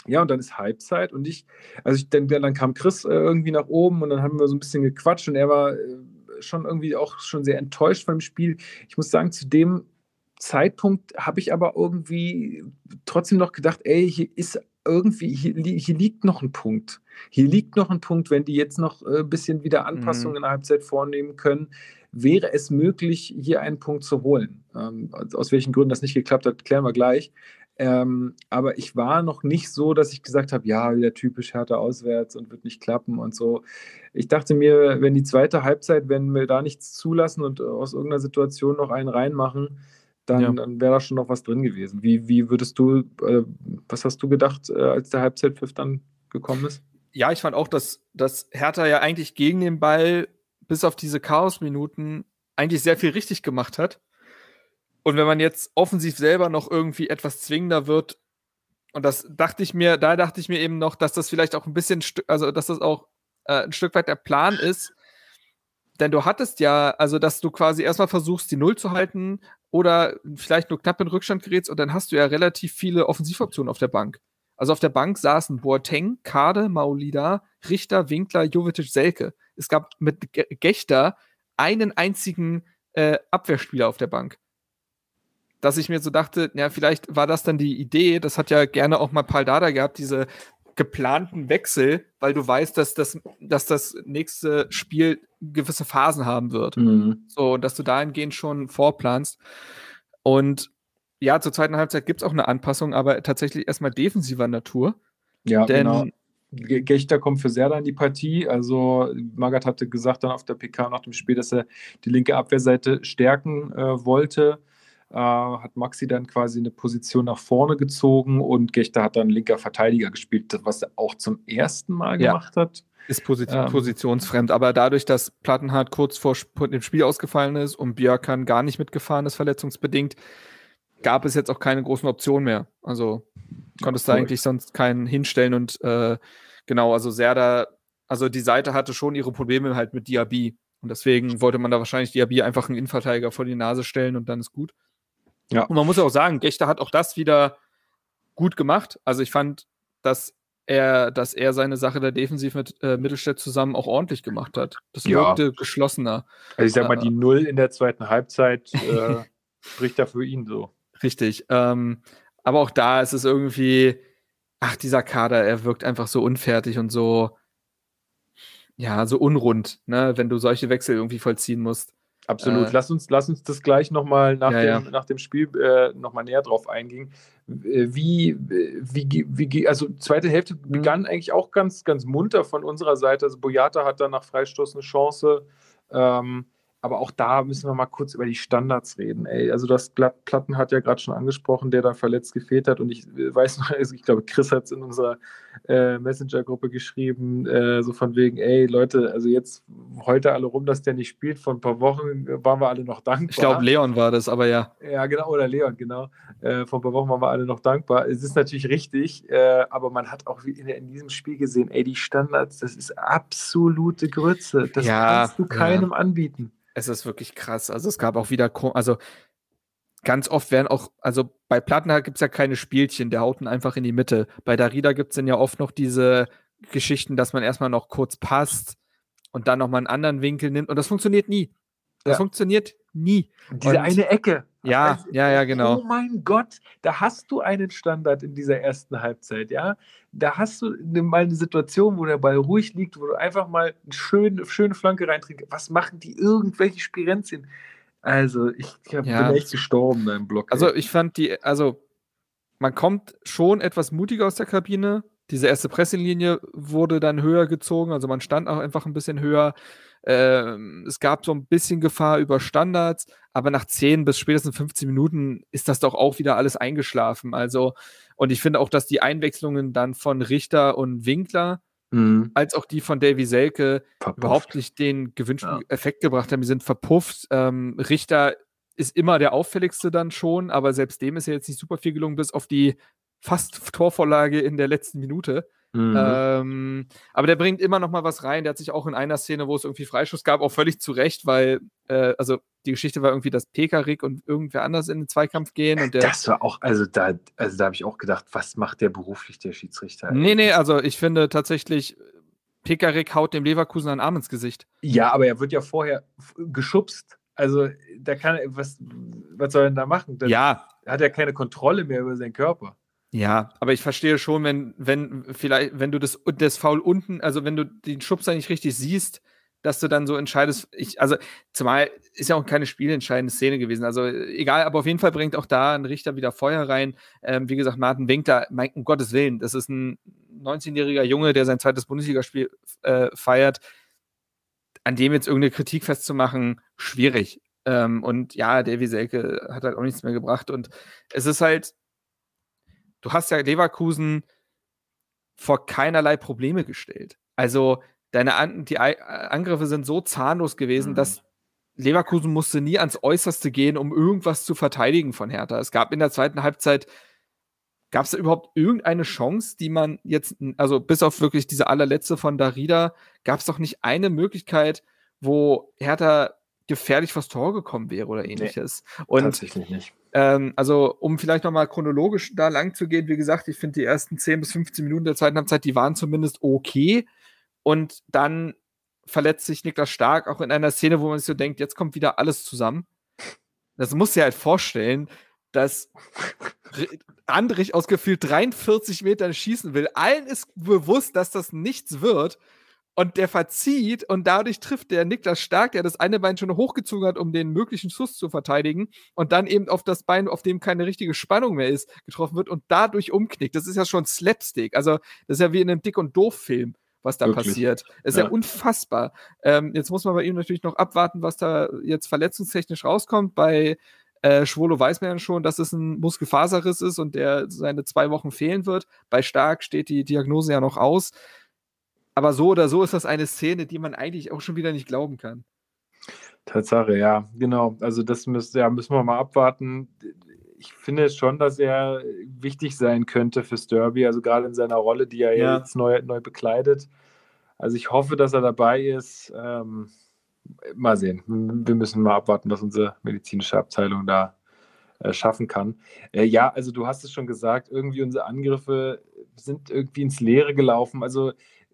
ja, und dann ist Halbzeit und ich, also ich denke, dann kam Chris äh, irgendwie nach oben und dann haben wir so ein bisschen gequatscht und er war äh, schon irgendwie auch schon sehr enttäuscht vom Spiel. Ich muss sagen, zu dem Zeitpunkt habe ich aber irgendwie trotzdem noch gedacht, ey, hier ist irgendwie, hier, hier liegt noch ein Punkt. Hier liegt noch ein Punkt, wenn die jetzt noch äh, ein bisschen wieder Anpassungen in der Halbzeit vornehmen können, wäre es möglich, hier einen Punkt zu holen. Ähm, aus- aus welchen Gründen das nicht geklappt hat, klären wir gleich. Ähm, aber ich war noch nicht so, dass ich gesagt habe, ja, wieder typisch härter auswärts und wird nicht klappen und so. Ich dachte mir, wenn die zweite Halbzeit, wenn wir da nichts zulassen und aus irgendeiner Situation noch einen reinmachen, dann, Ja. dann wäre da schon noch was drin gewesen. Wie, wie würdest du, äh, was hast du gedacht, äh, als der Halbzeitpfiff dann gekommen ist? Ja, ich fand auch, dass, dass Hertha ja eigentlich gegen den Ball bis auf diese Chaos-Minuten eigentlich sehr viel richtig gemacht hat. Und wenn man jetzt offensiv selber noch irgendwie etwas zwingender wird, und das dachte ich mir, da dachte ich mir eben noch, dass das vielleicht auch ein bisschen, also dass das auch äh, ein Stück weit der Plan ist. Denn du hattest ja, also dass du quasi erstmal versuchst, die Null zu halten oder vielleicht nur knapp in Rückstand gerätst und dann hast du ja relativ viele Offensivoptionen auf der Bank. Also auf der Bank saßen Boateng, Kade, Maulida, Richter, Winkler, Jovetic, Selke. Es gab mit Ge- Gechter einen einzigen äh, Abwehrspieler auf der Bank. Dass ich mir so dachte, ja, vielleicht war das dann die Idee, das hat ja gerne auch mal Paul Dada gehabt, diese geplanten Wechsel, weil du weißt, dass das, dass das nächste Spiel gewisse Phasen haben wird. So, dass du dahingehend schon vorplanst. Und ja, zur zweiten Halbzeit gibt es auch eine Anpassung, aber tatsächlich erstmal defensiver Natur. Ja, Denn genau. Ge- Gechter kommt für Serda in die Partie. Also Magath hatte gesagt dann auf der PK nach dem Spiel, dass er die linke Abwehrseite stärken äh, wollte. Äh, hat Maxi dann quasi eine Position nach vorne gezogen und Gechter hat dann linker Verteidiger gespielt, was er auch zum ersten Mal Ja. gemacht hat. ist posi Ähm. positionsfremd, aber dadurch, dass Plattenhardt kurz vor dem Spiel ausgefallen ist und Björkan gar nicht mitgefahren ist, verletzungsbedingt, gab es jetzt auch keine großen Optionen mehr. Also konntest du cool. eigentlich sonst keinen hinstellen und äh, genau, also Serda, also die Seite hatte schon ihre Probleme halt mit Diaby und deswegen wollte man da wahrscheinlich Diaby einfach einen Innenverteidiger vor die Nase stellen und dann ist gut. Ja. Und man muss auch sagen, Gechter hat auch das wieder gut gemacht. Also ich fand, dass er, dass er seine Sache da defensiv mit äh, Mittelstädt zusammen auch ordentlich gemacht hat. Das Ja. wirkte geschlossener. Also ich sag mal, Äh. die Null in der zweiten Halbzeit äh, spricht da für ihn so. Richtig. Ähm, aber auch da ist es irgendwie, ach, dieser Kader, er wirkt einfach so unfertig und so, ja, so unrund, ne, wenn du solche Wechsel irgendwie vollziehen musst. Absolut. Äh, lass, uns, lass uns das gleich nochmal nach, Ja, dem, ja. nach dem Spiel äh, nochmal näher drauf eingehen. Äh, Wie, wie, wie, also zweite Hälfte Mhm. begann eigentlich auch ganz, ganz munter von unserer Seite. Also Boyata hat dann nach Freistoß eine Chance. Ähm, aber auch da müssen wir mal kurz über die Standards reden. Ey, also das Platt- Platten hat ja gerade schon angesprochen, der dann verletzt gefehlt hat. Und ich weiß noch, also ich glaube, Chris hat es in unserer äh, Messenger-Gruppe geschrieben, äh, so von wegen, ey Leute, also jetzt heute alle rum, dass der nicht spielt. Vor ein paar Wochen äh, waren wir alle noch dankbar. Ich glaube, Leon war das, aber ja. Ja, genau, oder Leon, genau. Äh, vor ein paar Wochen waren wir alle noch dankbar. Es ist natürlich richtig, äh, aber man hat auch wie in, in diesem Spiel gesehen, ey, die Standards, das ist absolute Grütze. Das Ja, kannst du ja. keinem anbieten. Es ist wirklich krass. Also es gab auch wieder, also ganz oft werden auch, also bei Plattenhardt gibt es ja keine Spielchen, der haut ihn einfach in die Mitte. Bei Darida gibt es dann ja oft noch diese Geschichten, dass man erstmal noch kurz passt und dann nochmal einen anderen Winkel nimmt. Und das funktioniert nie. Das Ja. funktioniert nie. Diese Und- eine Ecke. Ja, Also, ja, ja, genau. Oh mein Gott, da hast du einen Standard in dieser ersten Halbzeit, ja. Da hast du ne, mal eine Situation, wo der Ball ruhig liegt, wo du einfach mal eine schöne, schöne Flanke reinträgst. Was machen die irgendwelche Spirenzien? Also, ich hab, Ja. bin echt gestorben da im Block. Also ey. ich fand die, also man kommt schon etwas mutiger aus der Kabine. Diese erste Pressinglinie wurde dann höher gezogen, also man stand auch einfach ein bisschen höher. Ähm, es gab so ein bisschen Gefahr über Standards, aber nach 10 bis spätestens 15 Minuten ist das doch auch wieder alles eingeschlafen. Also, und ich finde auch, dass die Einwechslungen dann von Richter und Winkler mhm. als auch die von Davy Selke verpufft. überhaupt nicht den gewünschten ja. Effekt gebracht haben. Die sind verpufft. Ähm, Richter ist immer der auffälligste dann schon, aber selbst dem ist ja jetzt nicht super viel gelungen, bis auf die fast Torvorlage in der letzten Minute. Mhm. Ähm, aber der bringt immer noch mal was rein. Der hat sich auch in einer Szene, wo es irgendwie Freischuss gab, auch völlig zurecht, weil, äh, also die Geschichte war irgendwie, dass Pekarik und irgendwer anders in den Zweikampf gehen. Und der, das war auch, also da, also da habe ich auch gedacht, was macht der beruflich, der Schiedsrichter? Nee, nee, also ich finde tatsächlich, Pekarik haut dem Leverkusen einen Arm ins Gesicht. Ja, aber er wird ja vorher geschubst. Also da kann was, was soll er denn da machen? Dann ja. Hat er keine Kontrolle mehr über seinen Körper. Ja, aber ich verstehe schon, wenn, wenn, vielleicht, wenn du das, das Foul unten, also wenn du den Schubser nicht richtig siehst, dass du dann so entscheidest, ich, also zumal ist ja auch keine spielentscheidende Szene gewesen. Also egal, aber auf jeden Fall bringt auch da ein Richter wieder Feuer rein. Ähm, wie gesagt, Martin Winkler, mein, um Gottes Willen, das ist ein 19-jähriger Junge, der sein zweites Bundesligaspiel äh, feiert. An dem jetzt irgendeine Kritik festzumachen, schwierig. Ähm, und ja, Davy Selke hat halt auch nichts mehr gebracht. Und es ist halt, du hast ja Leverkusen vor keinerlei Probleme gestellt. Also deine An die Angriffe sind so zahnlos gewesen, mhm. dass Leverkusen musste nie ans Äußerste gehen, um irgendwas zu verteidigen von Hertha. Es gab in der zweiten Halbzeit, gab es da überhaupt irgendeine Chance, die man jetzt, also bis auf wirklich diese allerletzte von Darida, gab es doch nicht eine Möglichkeit, wo Hertha gefährlich vors Tor gekommen wäre oder ähnliches. Nee, Und tatsächlich nicht. Ähm, also, um vielleicht nochmal chronologisch da lang zu gehen, wie gesagt, ich finde die ersten 10 bis 15 Minuten der zweiten Halbzeit, die waren zumindest okay. Und dann verletzt sich Niklas Stark auch in einer Szene, wo man sich so denkt, jetzt kommt wieder alles zusammen. Das muss dir halt vorstellen, dass Andrich aus gefühlt 43 Metern schießen will. Allen ist bewusst, dass das nichts wird. Und der verzieht und dadurch trifft der Niklas Stark, der das eine Bein schon hochgezogen hat, um den möglichen Schuss zu verteidigen und dann eben auf das Bein, auf dem keine richtige Spannung mehr ist, getroffen wird und dadurch umknickt. Das ist ja schon Slapstick. Also, das ist ja wie in einem Dick- und Doof-Film, was da Wirklich? passiert. Das ist ja, ja unfassbar. Ähm, jetzt muss man bei ihm natürlich noch abwarten, was da jetzt verletzungstechnisch rauskommt. Bei äh, Schwolo weiß man ja schon, dass es ein Muskelfaserriss ist und der seine zwei Wochen fehlen wird. Bei Stark steht die Diagnose ja noch aus. Aber so oder so ist das eine Szene, die man eigentlich auch schon wieder nicht glauben kann. Tatsache, ja, genau. Also das müssen, ja, müssen wir mal abwarten. Ich finde schon, dass er wichtig sein könnte fürs Derby, also gerade in seiner Rolle, die er ja. jetzt neu, neu bekleidet. Also ich hoffe, dass er dabei ist. Ähm, mal sehen. Wir müssen mal abwarten, was unsere medizinische Abteilung da äh, schaffen kann. Äh, ja, also du hast es schon gesagt, irgendwie unsere Angriffe sind irgendwie ins Leere gelaufen. Also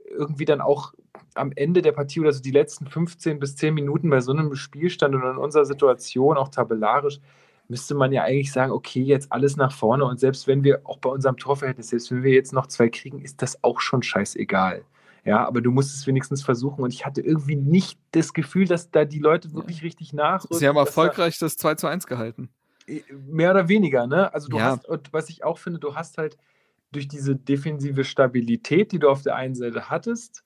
irgendwie dann auch am Ende der Partie oder so die letzten 15 bis 10 Minuten bei so einem Spielstand und in unserer Situation, auch tabellarisch, müsste man ja eigentlich sagen, okay, jetzt alles nach vorne und selbst wenn wir auch bei unserem Torverhältnis, selbst wenn wir jetzt noch zwei kriegen, ist das auch schon scheißegal. Ja, aber du musst es wenigstens versuchen und ich hatte irgendwie nicht das Gefühl, dass da die Leute wirklich ja. richtig nach. Sie haben erfolgreich das 2 zu 1 gehalten. Äh, mehr oder weniger, ne? Also du ja. hast, und was ich auch finde, du hast halt durch diese defensive Stabilität, die du auf der einen Seite hattest,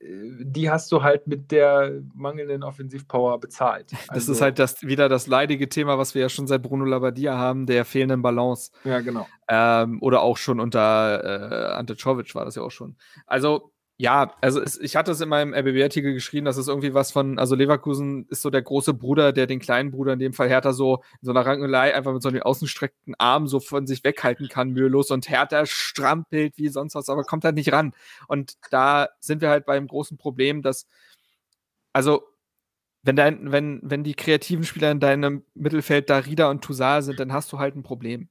äh, die hast du halt mit der mangelnden Offensivpower bezahlt. Das also, ist halt das, wieder das leidige Thema, was wir ja schon seit Bruno Labbadia haben, der fehlenden Balance. Ja, genau. Ähm, oder auch schon unter äh, Ante Czovic war das ja auch schon. Also ja, also es, ich hatte es in meinem RBB-Artikel geschrieben, dass es irgendwie was von, also Leverkusen ist so der große Bruder, der den kleinen Bruder, in dem Fall Hertha, so in so einer Rangelei einfach mit so einem ausgestreckten Arm so von sich weghalten kann, mühelos und Hertha strampelt wie sonst was, aber kommt halt nicht ran. Und da sind wir halt beim großen Problem, dass, also wenn, dein, wenn, wenn die kreativen Spieler in deinem Mittelfeld da Rieder und Toussaint sind, dann hast du halt ein Problem.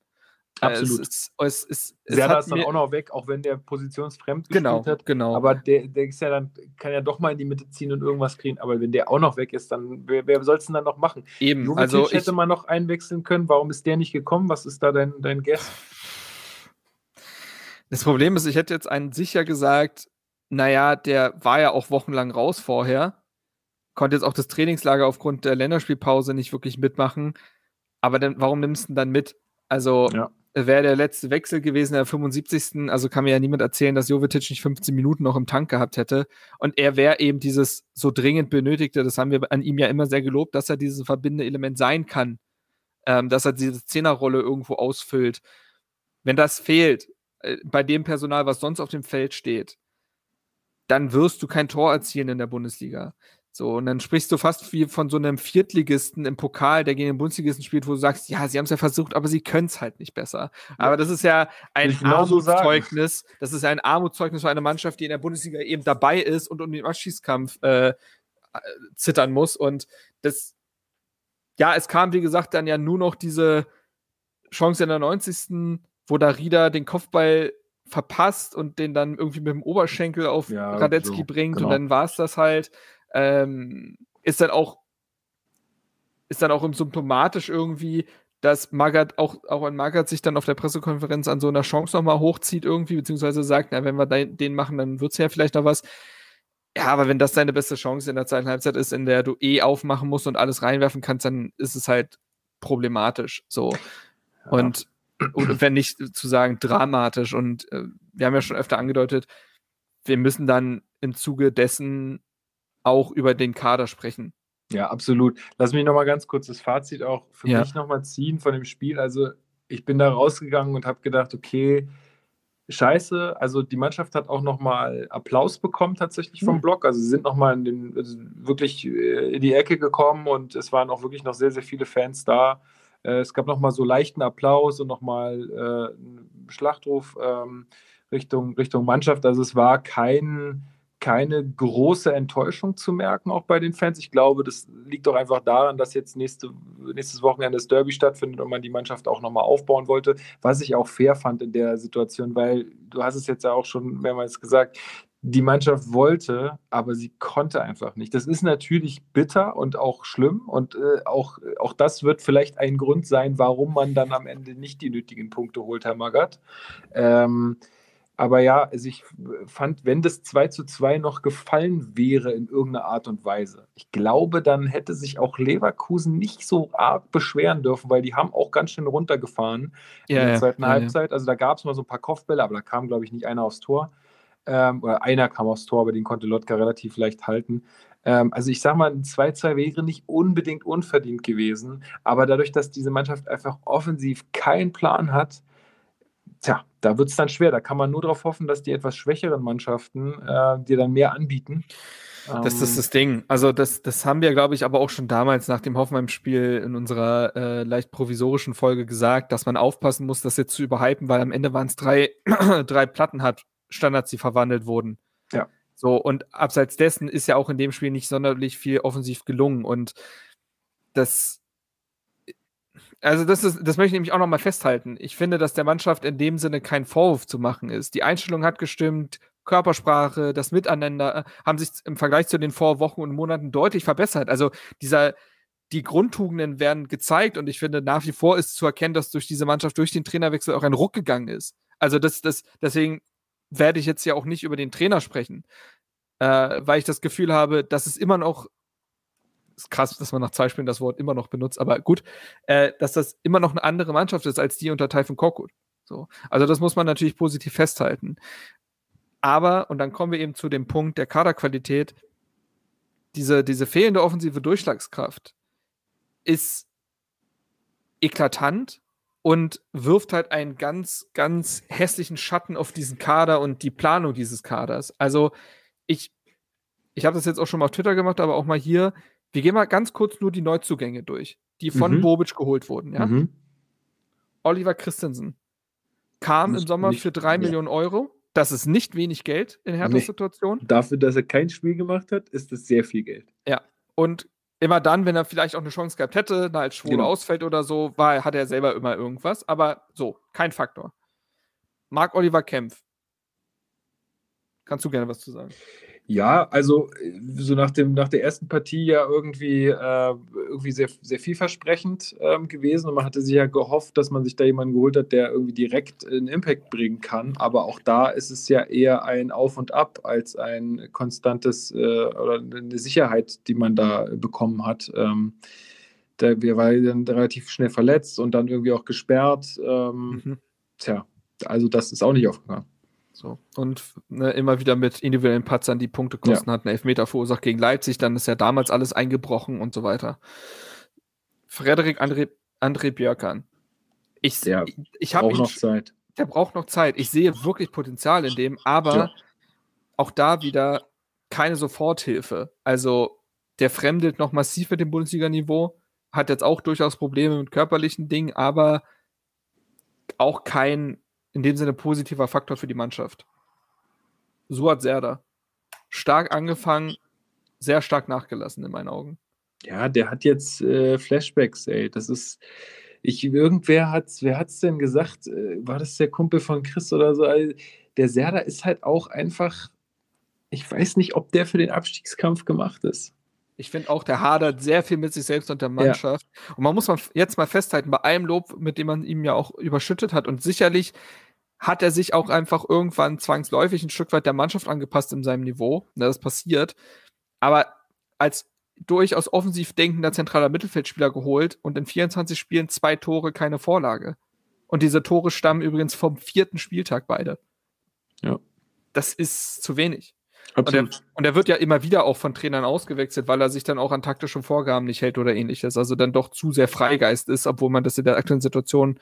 Absolut. Es, es, es, Serda ist dann auch noch weg, auch wenn der positionsfremd genau, hat. Genau. Aber der, der ist ja dann, kann ja doch mal in die Mitte ziehen und irgendwas kriegen. Aber wenn der auch noch weg ist, dann wer, wer soll es denn dann noch machen? Eben. Jovic also hätte man noch einwechseln können. Warum ist der nicht gekommen? Was ist da dein, dein Guess? Das Problem ist, ich hätte jetzt einen sicher gesagt, naja, der war ja auch wochenlang raus vorher, konnte jetzt auch das Trainingslager aufgrund der Länderspielpause nicht wirklich mitmachen. Aber dann, warum nimmst du ihn dann mit? Also, ja wäre der letzte Wechsel gewesen, der 75. Also kann mir ja niemand erzählen, dass Jovetic nicht 15 Minuten noch im Tank gehabt hätte. Und er wäre eben dieses so dringend benötigte, das haben wir an ihm ja immer sehr gelobt, dass er dieses verbindende Element sein kann. Ähm, dass er diese Zehnerrolle irgendwo ausfüllt. Wenn das fehlt, äh, bei dem Personal, was sonst auf dem Feld steht, dann wirst du kein Tor erzielen in der Bundesliga. So, und dann sprichst du fast wie von so einem Viertligisten im Pokal, der gegen den Bundesligisten spielt, wo du sagst, ja, sie haben es ja versucht, aber sie können es halt nicht besser. Ja. Aber das ist ja ein genau Armutszeugnis. So das ist ein Armutszeugnis für eine Mannschaft, die in der Bundesliga eben dabei ist und um den Abschießkampf äh, zittern muss. Und das, ja, es kam, wie gesagt, dann ja nur noch diese Chance in der 90. wo da Rieder den Kopfball verpasst und den dann irgendwie mit dem Oberschenkel auf ja, Radetzky so, bringt genau. und dann war es das halt ähm, ist dann auch ist dann auch symptomatisch irgendwie, dass Magath auch, auch ein Magath sich dann auf der Pressekonferenz an so einer Chance nochmal hochzieht irgendwie, beziehungsweise sagt, na, wenn wir den machen, dann wird es ja vielleicht noch was. Ja, aber wenn das deine beste Chance in der zweiten Halbzeit ist, in der du eh aufmachen musst und alles reinwerfen kannst, dann ist es halt problematisch. So. Ja. Und, und wenn nicht zu sagen dramatisch. Und äh, wir haben ja schon öfter angedeutet, wir müssen dann im Zuge dessen auch über den Kader sprechen. Ja, absolut. Lass mich nochmal ganz kurz das Fazit auch für ja. mich nochmal ziehen von dem Spiel. Also ich bin da rausgegangen und habe gedacht, okay, scheiße. Also die Mannschaft hat auch nochmal Applaus bekommen tatsächlich vom mhm. Block. Also sie sind nochmal in den, also wirklich äh, in die Ecke gekommen und es waren auch wirklich noch sehr, sehr viele Fans da. Äh, es gab nochmal so leichten Applaus und nochmal äh, einen Schlachtruf ähm, Richtung, Richtung Mannschaft. Also es war kein keine große Enttäuschung zu merken, auch bei den Fans. Ich glaube, das liegt doch einfach daran, dass jetzt nächste, nächstes Wochenende das Derby stattfindet und man die Mannschaft auch nochmal aufbauen wollte, was ich auch fair fand in der Situation, weil du hast es jetzt ja auch schon mehrmals gesagt, die Mannschaft wollte, aber sie konnte einfach nicht. Das ist natürlich bitter und auch schlimm und äh, auch, auch das wird vielleicht ein Grund sein, warum man dann am Ende nicht die nötigen Punkte holt, Herr Magath. Ähm, aber ja, also ich fand, wenn das 2 zu 2 noch gefallen wäre in irgendeiner Art und Weise, ich glaube, dann hätte sich auch Leverkusen nicht so arg beschweren dürfen, weil die haben auch ganz schön runtergefahren ja, in der zweiten ja, Halbzeit. Ja. Also da gab es mal so ein paar Kopfbälle, aber da kam, glaube ich, nicht einer aufs Tor. Ähm, oder einer kam aufs Tor, aber den konnte Lotka relativ leicht halten. Ähm, also ich sage mal, ein 2-2 wäre nicht unbedingt unverdient gewesen, aber dadurch, dass diese Mannschaft einfach offensiv keinen Plan hat, tja, da wird es dann schwer. Da kann man nur darauf hoffen, dass die etwas schwächeren Mannschaften äh, dir dann mehr anbieten. Das ist ähm, das Ding. Also das, das haben wir, glaube ich, aber auch schon damals nach dem Hoffenheim-Spiel in unserer äh, leicht provisorischen Folge gesagt, dass man aufpassen muss, das jetzt zu überhypen, weil am Ende waren es drei, drei Platten hat Standards, die verwandelt wurden. Ja. So, und abseits dessen ist ja auch in dem Spiel nicht sonderlich viel offensiv gelungen. Und das also das ist, das möchte ich nämlich auch nochmal festhalten. Ich finde, dass der Mannschaft in dem Sinne kein Vorwurf zu machen ist. Die Einstellung hat gestimmt, Körpersprache, das Miteinander äh, haben sich im Vergleich zu den Vorwochen und Monaten deutlich verbessert. Also dieser, die Grundtugenden werden gezeigt und ich finde, nach wie vor ist zu erkennen, dass durch diese Mannschaft, durch den Trainerwechsel auch ein Ruck gegangen ist. Also das, das, deswegen werde ich jetzt ja auch nicht über den Trainer sprechen, äh, weil ich das Gefühl habe, dass es immer noch ist krass, dass man nach zwei Spielen das Wort immer noch benutzt, aber gut, äh, dass das immer noch eine andere Mannschaft ist als die unter Taifun Korkut. So. Also das muss man natürlich positiv festhalten. Aber, und dann kommen wir eben zu dem Punkt der Kaderqualität, diese, diese fehlende offensive Durchschlagskraft ist eklatant und wirft halt einen ganz, ganz hässlichen Schatten auf diesen Kader und die Planung dieses Kaders. Also ich, ich habe das jetzt auch schon mal auf Twitter gemacht, aber auch mal hier, wir gehen mal ganz kurz nur die Neuzugänge durch, die von mhm. Bobic geholt wurden. Ja? Mhm. Oliver Christensen kam im Sommer nicht, für drei ja. Millionen Euro. Das ist nicht wenig Geld in Herthas nee. Situation. Dafür, dass er kein Spiel gemacht hat, ist das sehr viel Geld. Ja. Und immer dann, wenn er vielleicht auch eine Chance gehabt hätte, da als Schwule genau. ausfällt oder so, war, hat er selber immer irgendwas. Aber so, kein Faktor. Marc Oliver Kempf. Kannst du gerne was zu sagen? Ja, also so nach, dem, nach der ersten Partie ja irgendwie, äh, irgendwie sehr, sehr vielversprechend ähm, gewesen und man hatte sich ja gehofft, dass man sich da jemanden geholt hat, der irgendwie direkt einen Impact bringen kann. Aber auch da ist es ja eher ein Auf und Ab als ein konstantes äh, oder eine Sicherheit, die man da bekommen hat. Ähm, der, wir waren dann relativ schnell verletzt und dann irgendwie auch gesperrt. Ähm, mhm. tja, also das ist auch nicht aufgegangen. So. Und ne, immer wieder mit individuellen Patzern die Punkte kosten, ja. hat einen Elfmeter verursacht gegen Leipzig, dann ist ja damals alles eingebrochen und so weiter. Frederik André, André Björkan. Ich, der ich, ich habe noch Zeit. Der braucht noch Zeit. Ich sehe wirklich Potenzial in dem, aber ja. auch da wieder keine Soforthilfe. Also der fremdelt noch massiv mit dem Bundesliga-Niveau, hat jetzt auch durchaus Probleme mit körperlichen Dingen, aber auch kein in dem Sinne positiver Faktor für die Mannschaft. Suat Serda. Stark angefangen, sehr stark nachgelassen in meinen Augen. Ja, der hat jetzt äh, Flashbacks, ey. Das ist, ich, irgendwer hat's, wer hat's denn gesagt? Äh, war das der Kumpel von Chris oder so? Also, der Serda ist halt auch einfach, ich weiß nicht, ob der für den Abstiegskampf gemacht ist. Ich finde auch, der hadert sehr viel mit sich selbst und der Mannschaft. Ja. Und man muss jetzt mal festhalten, bei allem Lob, mit dem man ihm ja auch überschüttet hat, und sicherlich hat er sich auch einfach irgendwann zwangsläufig ein Stück weit der Mannschaft angepasst in seinem Niveau. Ja, das passiert. Aber als durchaus offensiv denkender zentraler Mittelfeldspieler geholt und in 24 Spielen zwei Tore, keine Vorlage. Und diese Tore stammen übrigens vom vierten Spieltag beide. Ja. Das ist zu wenig. Und er, und er, wird ja immer wieder auch von Trainern ausgewechselt, weil er sich dann auch an taktischen Vorgaben nicht hält oder ähnliches. Also dann doch zu sehr Freigeist ist, obwohl man das in der aktuellen Situation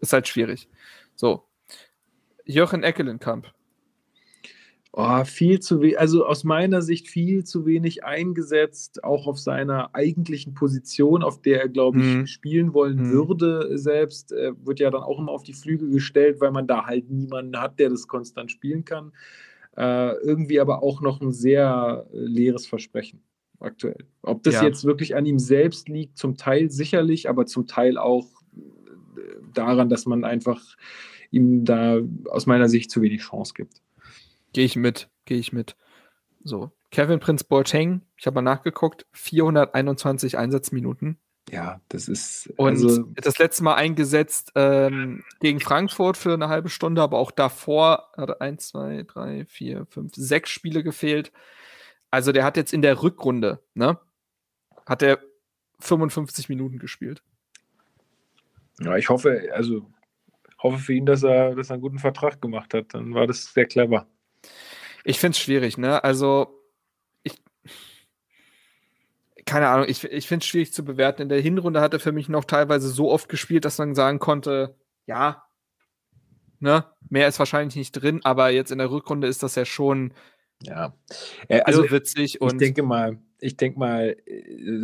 ist halt schwierig. So. Jochen Eckelenkamp. Oh, viel zu wenig, also aus meiner Sicht viel zu wenig eingesetzt, auch auf seiner eigentlichen Position, auf der er, glaube ich, mhm. spielen wollen mhm. würde selbst. Er wird ja dann auch immer auf die Flügel gestellt, weil man da halt niemanden hat, der das konstant spielen kann. Äh, irgendwie aber auch noch ein sehr äh, leeres Versprechen aktuell. Ob das ja. jetzt wirklich an ihm selbst liegt, zum Teil sicherlich, aber zum Teil auch äh, daran, dass man einfach ihm da aus meiner Sicht zu wenig Chance gibt. Gehe ich mit, gehe ich mit. So, Kevin Prince Boateng, ich habe mal nachgeguckt, 421 Einsatzminuten. Ja, das ist. Und also das letzte Mal eingesetzt ähm, gegen Frankfurt für eine halbe Stunde, aber auch davor hat eins, zwei, drei, vier, fünf, sechs Spiele gefehlt. Also der hat jetzt in der Rückrunde, ne, hat er 55 Minuten gespielt. Ja, ich hoffe, also hoffe für ihn, dass er, dass er einen guten Vertrag gemacht hat. Dann war das sehr clever. Ich finde es schwierig, ne? Also keine Ahnung, ich, ich finde es schwierig zu bewerten. In der Hinrunde hat er für mich noch teilweise so oft gespielt, dass man sagen konnte, ja, ne, mehr ist wahrscheinlich nicht drin, aber jetzt in der Rückrunde ist das ja schon ja. Äh, also witzig und ich denke mal, ich denke mal,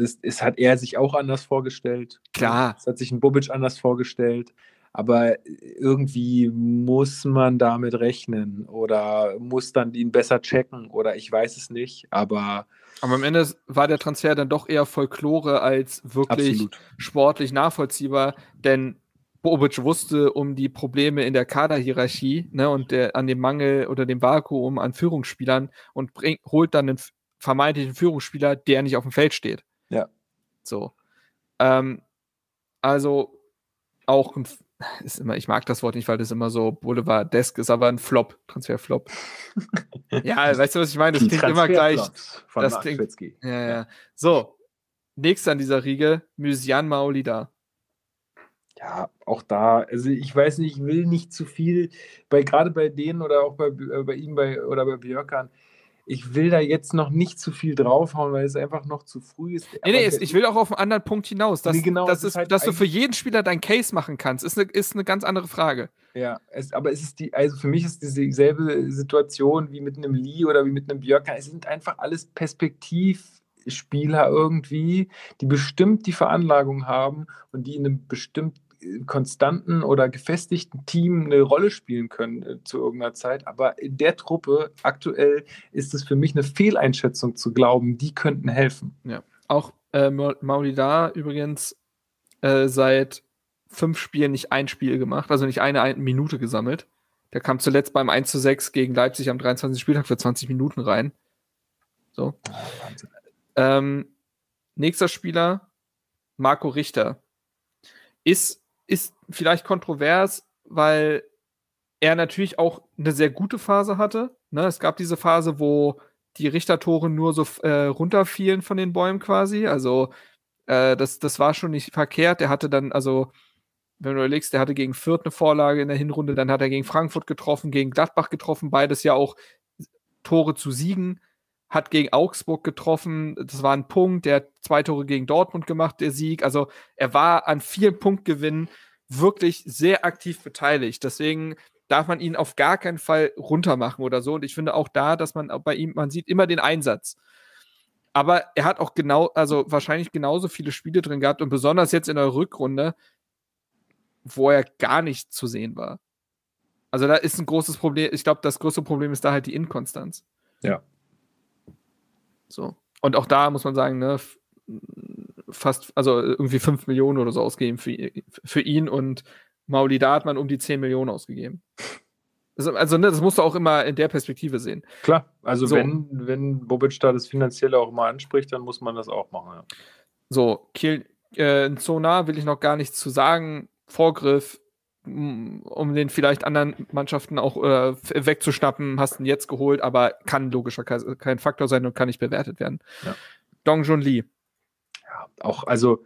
das, das, hat er sich auch anders vorgestellt. Klar. Es hat sich ein Bobic anders vorgestellt. Aber irgendwie muss man damit rechnen oder muss dann ihn besser checken oder ich weiß es nicht. Aber aber am Ende war der Transfer dann doch eher Folklore als wirklich Absolut. sportlich nachvollziehbar, denn Bobic wusste um die Probleme in der Kaderhierarchie ne, und der, an dem Mangel oder dem Vakuum an Führungsspielern und bring, holt dann einen vermeintlichen Führungsspieler, der nicht auf dem Feld steht. Ja. So. Ähm, also auch ein ist immer, ich mag das Wort nicht, weil das immer so Boulevard-desk ist, aber ein Flop, Transferflop. ja, weißt du, was ich meine? Das klingt immer gleich. Von das klingt, ja, ja. So, nächster an dieser Riege, Mysian Maolida. Ja, auch da, also ich weiß nicht, ich will nicht zu viel, bei gerade bei denen oder auch bei, äh, bei ihm bei, oder bei Björkan, ich will da jetzt noch nicht zu viel draufhauen, weil es einfach noch zu früh ist. Nee, nee, ich will auch auf einen anderen Punkt hinaus. Dass, nee, genau, dass, ist halt dass du für jeden Spieler deinen Case machen kannst, ist eine, ist eine ganz andere Frage. Ja, es, aber es ist die, also für mich ist dieselbe Situation wie mit einem Lee oder wie mit einem Björk. Es sind einfach alles Perspektivspieler irgendwie, die bestimmt die Veranlagung haben und die in einem bestimmten konstanten oder gefestigten Team eine Rolle spielen können äh, zu irgendeiner Zeit. Aber in der Truppe aktuell ist es für mich eine Fehleinschätzung zu glauben, die könnten helfen. Ja, auch äh, Maulida übrigens äh, seit fünf Spielen nicht ein Spiel gemacht, also nicht eine, eine Minute gesammelt. Der kam zuletzt beim 1 zu 6 gegen Leipzig am 23. Spieltag für 20 Minuten rein. So. Ähm, nächster Spieler, Marco Richter. Ist ist vielleicht kontrovers, weil er natürlich auch eine sehr gute Phase hatte. Ne? Es gab diese Phase, wo die Richtertore nur so äh, runterfielen von den Bäumen quasi. Also äh, das, das war schon nicht verkehrt. Er hatte dann, also wenn du überlegst, der hatte gegen Fürth eine Vorlage in der Hinrunde, dann hat er gegen Frankfurt getroffen, gegen Gladbach getroffen, beides ja auch Tore zu Siegen, hat gegen Augsburg getroffen, das war ein Punkt, der hat zwei Tore gegen Dortmund gemacht, der Sieg. Also er war an vielen Punktgewinnen wirklich sehr aktiv beteiligt. Deswegen darf man ihn auf gar keinen Fall runtermachen oder so. Und ich finde auch da, dass man bei ihm, man sieht immer den Einsatz. Aber er hat auch genau, also wahrscheinlich genauso viele Spiele drin gehabt und besonders jetzt in der Rückrunde, wo er gar nicht zu sehen war. Also da ist ein großes Problem. Ich glaube, das größte Problem ist da halt die Inkonstanz. Ja. So. Und auch da muss man sagen, ne, fast, also irgendwie 5 Millionen oder so ausgegeben für, für ihn und Mauli, da hat man um die 10 Millionen ausgegeben. Also, also ne, das musst du auch immer in der Perspektive sehen. Klar, also so. wenn, wenn Bobic da das Finanzielle auch mal anspricht, dann muss man das auch machen. Ja. So, Kiel, äh, Zona will ich noch gar nichts zu sagen. Vorgriff, um den vielleicht anderen Mannschaften auch äh, wegzuschnappen, hast ihn jetzt geholt, aber kann logischerweise kein Faktor sein und kann nicht bewertet werden. Ja. Dong Jun Lee. Ja, auch, also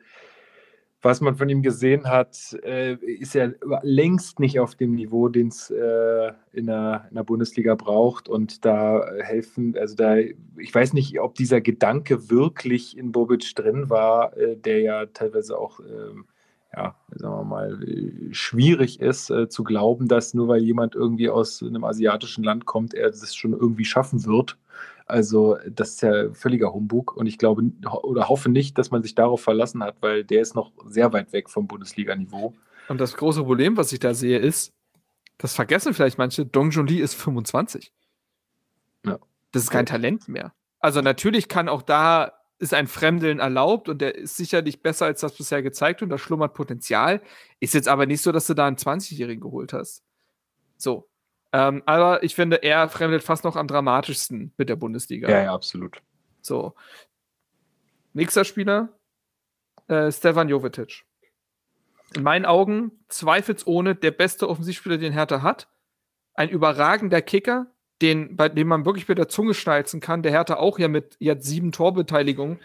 was man von ihm gesehen hat, äh, ist er längst nicht auf dem Niveau, den es äh, in, der, in der Bundesliga braucht. Und da helfen, also da, ich weiß nicht, ob dieser Gedanke wirklich in Bobic drin war, äh, der ja teilweise auch ähm, ja, sagen wir mal, schwierig ist äh, zu glauben, dass nur weil jemand irgendwie aus einem asiatischen Land kommt, er das schon irgendwie schaffen wird. Also das ist ja völliger Humbug und ich glaube oder hoffe nicht, dass man sich darauf verlassen hat, weil der ist noch sehr weit weg vom Bundesliga-Niveau. Und das große Problem, was ich da sehe, ist, das vergessen vielleicht manche, Dong Jun Lee ist 25. Ja. Das ist kein Talent mehr. Also natürlich kann auch da ist ein Fremdeln erlaubt und der ist sicherlich besser als das bisher gezeigt und da schlummert Potenzial. Ist jetzt aber nicht so, dass du da einen 20-Jährigen geholt hast. So. Ähm, aber ich finde, er fremdelt fast noch am dramatischsten mit der Bundesliga. Ja, ja, absolut. So. Nächster Spieler, äh, Stefan Jovetic. In meinen Augen zweifelsohne der beste Offensivspieler, den Hertha hat. Ein überragender Kicker, den, bei dem man wirklich mit der Zunge schnalzen kann, der Hertha auch ja mit jetzt sieben Torbeteiligungen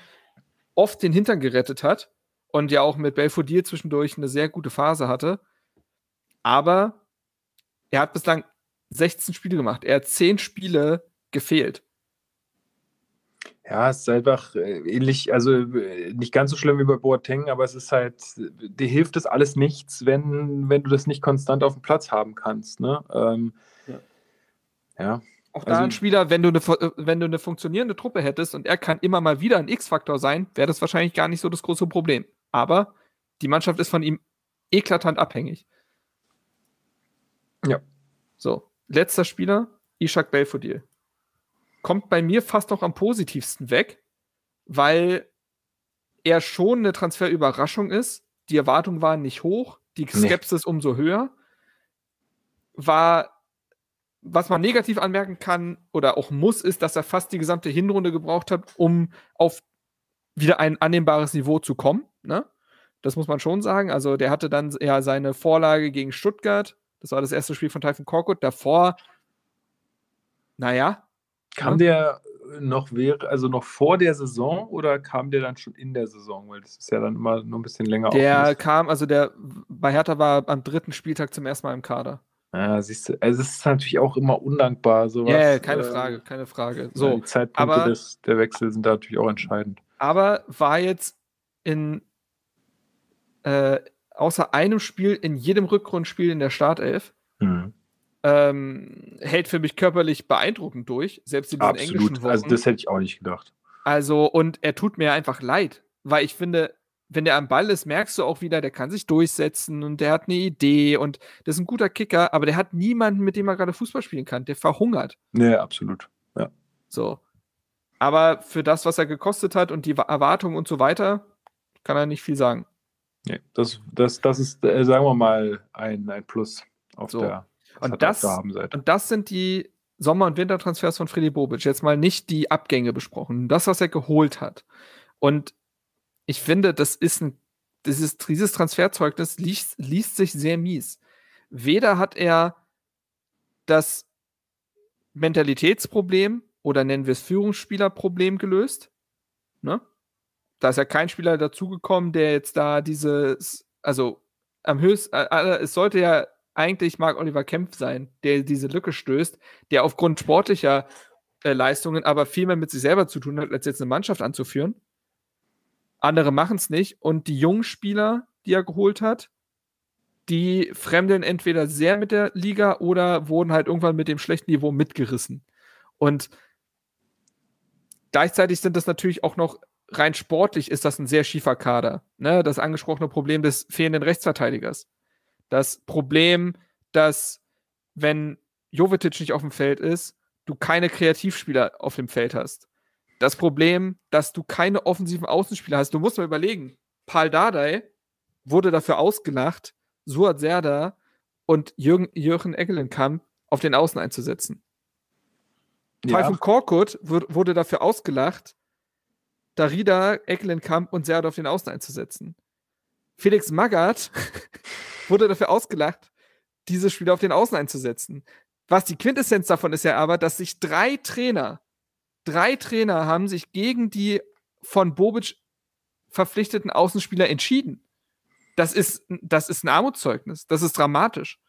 oft den Hintern gerettet hat und ja auch mit Belfodil zwischendurch eine sehr gute Phase hatte. Aber er hat bislang 16 Spiele gemacht. Er hat 10 Spiele gefehlt. Ja, es ist einfach äh, ähnlich, also äh, nicht ganz so schlimm wie bei Boateng, aber es ist halt, dir hilft das alles nichts, wenn, wenn du das nicht konstant auf dem Platz haben kannst. Ne? Ähm, ja. Auch da also, ein Spieler, wenn du, eine, wenn du eine funktionierende Truppe hättest und er kann immer mal wieder ein X-Faktor sein, wäre das wahrscheinlich gar nicht so das große Problem. Aber die Mannschaft ist von ihm eklatant abhängig. Ja. So, letzter Spieler, Ishak Belfodil. Kommt bei mir fast noch am positivsten weg, weil er schon eine Transferüberraschung ist. Die Erwartungen waren nicht hoch, die Skepsis nee. umso höher. War was man negativ anmerken kann oder auch muss, ist, dass er fast die gesamte Hinrunde gebraucht hat, um auf wieder ein annehmbares Niveau zu kommen. Ne? Das muss man schon sagen. Also der hatte dann ja seine Vorlage gegen Stuttgart. Das war das erste Spiel von Typhon Korkut. Davor, naja. Kam ne? der noch wäre, also noch vor der Saison oder kam der dann schon in der Saison? Weil das ist ja dann immer nur ein bisschen länger. Der kam, also der bei Hertha war am dritten Spieltag zum ersten Mal im Kader. Ja, siehst du, also es ist natürlich auch immer undankbar. Sowas, ja, yeah, keine äh, Frage, keine Frage. So, die Zeitpunkte aber, des, der Wechsel sind da natürlich auch entscheidend. Aber war jetzt in äh, außer einem Spiel in jedem Rückrundspiel in der Startelf. Mhm. Ähm, hält für mich körperlich beeindruckend durch, selbst in diesen Absolut. englischen Wochen. Also das hätte ich auch nicht gedacht. Also, und er tut mir einfach leid, weil ich finde, wenn der am Ball ist, merkst du auch wieder, der kann sich durchsetzen und der hat eine Idee und das ist ein guter Kicker, aber der hat niemanden, mit dem er gerade Fußball spielen kann. Der verhungert. Nee, absolut. Ja. So. Aber für das, was er gekostet hat und die Erwartungen und so weiter, kann er nicht viel sagen. Nee, das, das, das ist, äh, sagen wir mal, ein, ein Plus auf so. der und das, und das sind die Sommer- und Wintertransfers von Freddy Bobic. Jetzt mal nicht die Abgänge besprochen. Das, was er geholt hat. Und ich finde, das ist ein, dieses, dieses Transferzeugnis liest, liest sich sehr mies. Weder hat er das Mentalitätsproblem oder nennen wir es Führungsspielerproblem gelöst. Ne? Da ist ja kein Spieler dazugekommen, der jetzt da dieses, also am höchsten, äh, es sollte ja eigentlich Marc Oliver Kempf sein, der diese Lücke stößt, der aufgrund sportlicher äh, Leistungen aber viel mehr mit sich selber zu tun hat, als jetzt eine Mannschaft anzuführen. Andere machen es nicht und die jungen Spieler, die er geholt hat, die fremdeln entweder sehr mit der Liga oder wurden halt irgendwann mit dem schlechten Niveau mitgerissen. Und gleichzeitig sind das natürlich auch noch rein sportlich ist das ein sehr schiefer Kader. Ne? Das angesprochene Problem des fehlenden Rechtsverteidigers. Das Problem, dass wenn Jovetic nicht auf dem Feld ist, du keine Kreativspieler auf dem Feld hast. Das Problem, dass du keine offensiven Außenspieler hast. Du musst mal überlegen, Paul Dardai wurde dafür ausgelacht, Suat Serda und Jürgen, Jürgen Eggelenkamp auf den Außen einzusetzen. Ja. Taifun Korkut wurde dafür ausgelacht, Darida, Eckelenkamp und Serda auf den Außen einzusetzen. Felix Magath wurde dafür ausgelacht, diese Spieler auf den Außen einzusetzen. Was die Quintessenz davon ist ja aber, dass sich drei Trainer, drei Trainer haben sich gegen die von Bobic verpflichteten Außenspieler entschieden. Das ist, das ist ein Armutszeugnis. Das ist dramatisch.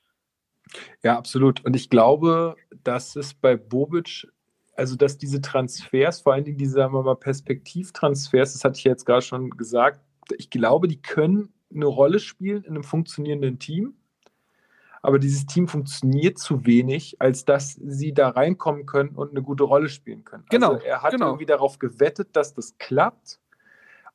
Ja, absolut. Und ich glaube, dass es bei Bobic, also dass diese Transfers, vor allen Dingen diese, sagen wir mal, Perspektivtransfers, das hatte ich jetzt gerade schon gesagt, ich glaube, die können eine Rolle spielen in einem funktionierenden Team aber dieses Team funktioniert zu wenig, als dass sie da reinkommen können und eine gute Rolle spielen können. Genau. Also er hat genau. irgendwie darauf gewettet, dass das klappt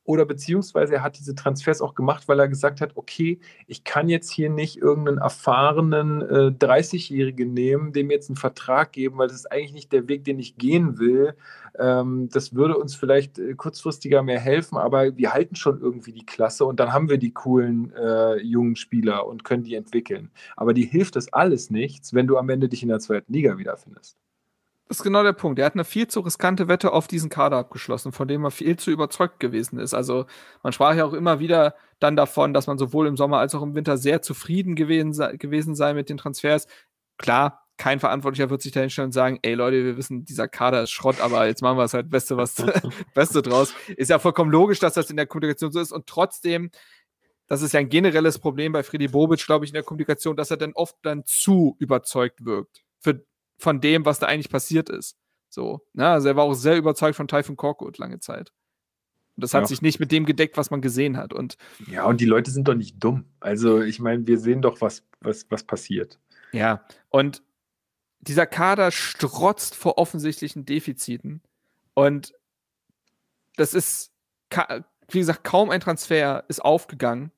oder beziehungsweise er hat diese Transfers auch gemacht, weil er gesagt hat, okay, ich kann jetzt hier nicht irgendeinen erfahrenen äh, 30-Jährigen nehmen, dem jetzt einen Vertrag geben, weil das ist eigentlich nicht der Weg, den ich gehen will. Ähm, das würde uns vielleicht äh, kurzfristiger mehr helfen, aber wir halten schon irgendwie die Klasse und dann haben wir die coolen äh, jungen Spieler und können die entwickeln. Aber die hilft das alles nichts, wenn du am Ende dich in der zweiten Liga wiederfindest. Das ist genau der Punkt. Er hat eine viel zu riskante Wette auf diesen Kader abgeschlossen, von dem er viel zu überzeugt gewesen ist. Also man sprach ja auch immer wieder dann davon, dass man sowohl im Sommer als auch im Winter sehr zufrieden gewesen sei, gewesen sei mit den Transfers. Klar, kein Verantwortlicher wird sich da hinstellen und sagen, ey Leute, wir wissen, dieser Kader ist Schrott, aber jetzt machen wir es halt Beste, was Beste draus. Ist ja vollkommen logisch, dass das in der Kommunikation so ist. Und trotzdem, das ist ja ein generelles Problem bei Friedi Bobic, glaube ich, in der Kommunikation, dass er dann oft dann zu überzeugt wirkt. Für von dem, was da eigentlich passiert ist. So, ne? Also er war auch sehr überzeugt von Typhon Korkut lange Zeit. Und das hat ja. sich nicht mit dem gedeckt, was man gesehen hat. Und ja, und die Leute sind doch nicht dumm. Also, ich meine, wir sehen doch, was, was, was passiert. Ja, und dieser Kader strotzt vor offensichtlichen Defiziten. Und das ist, wie gesagt, kaum ein Transfer ist aufgegangen.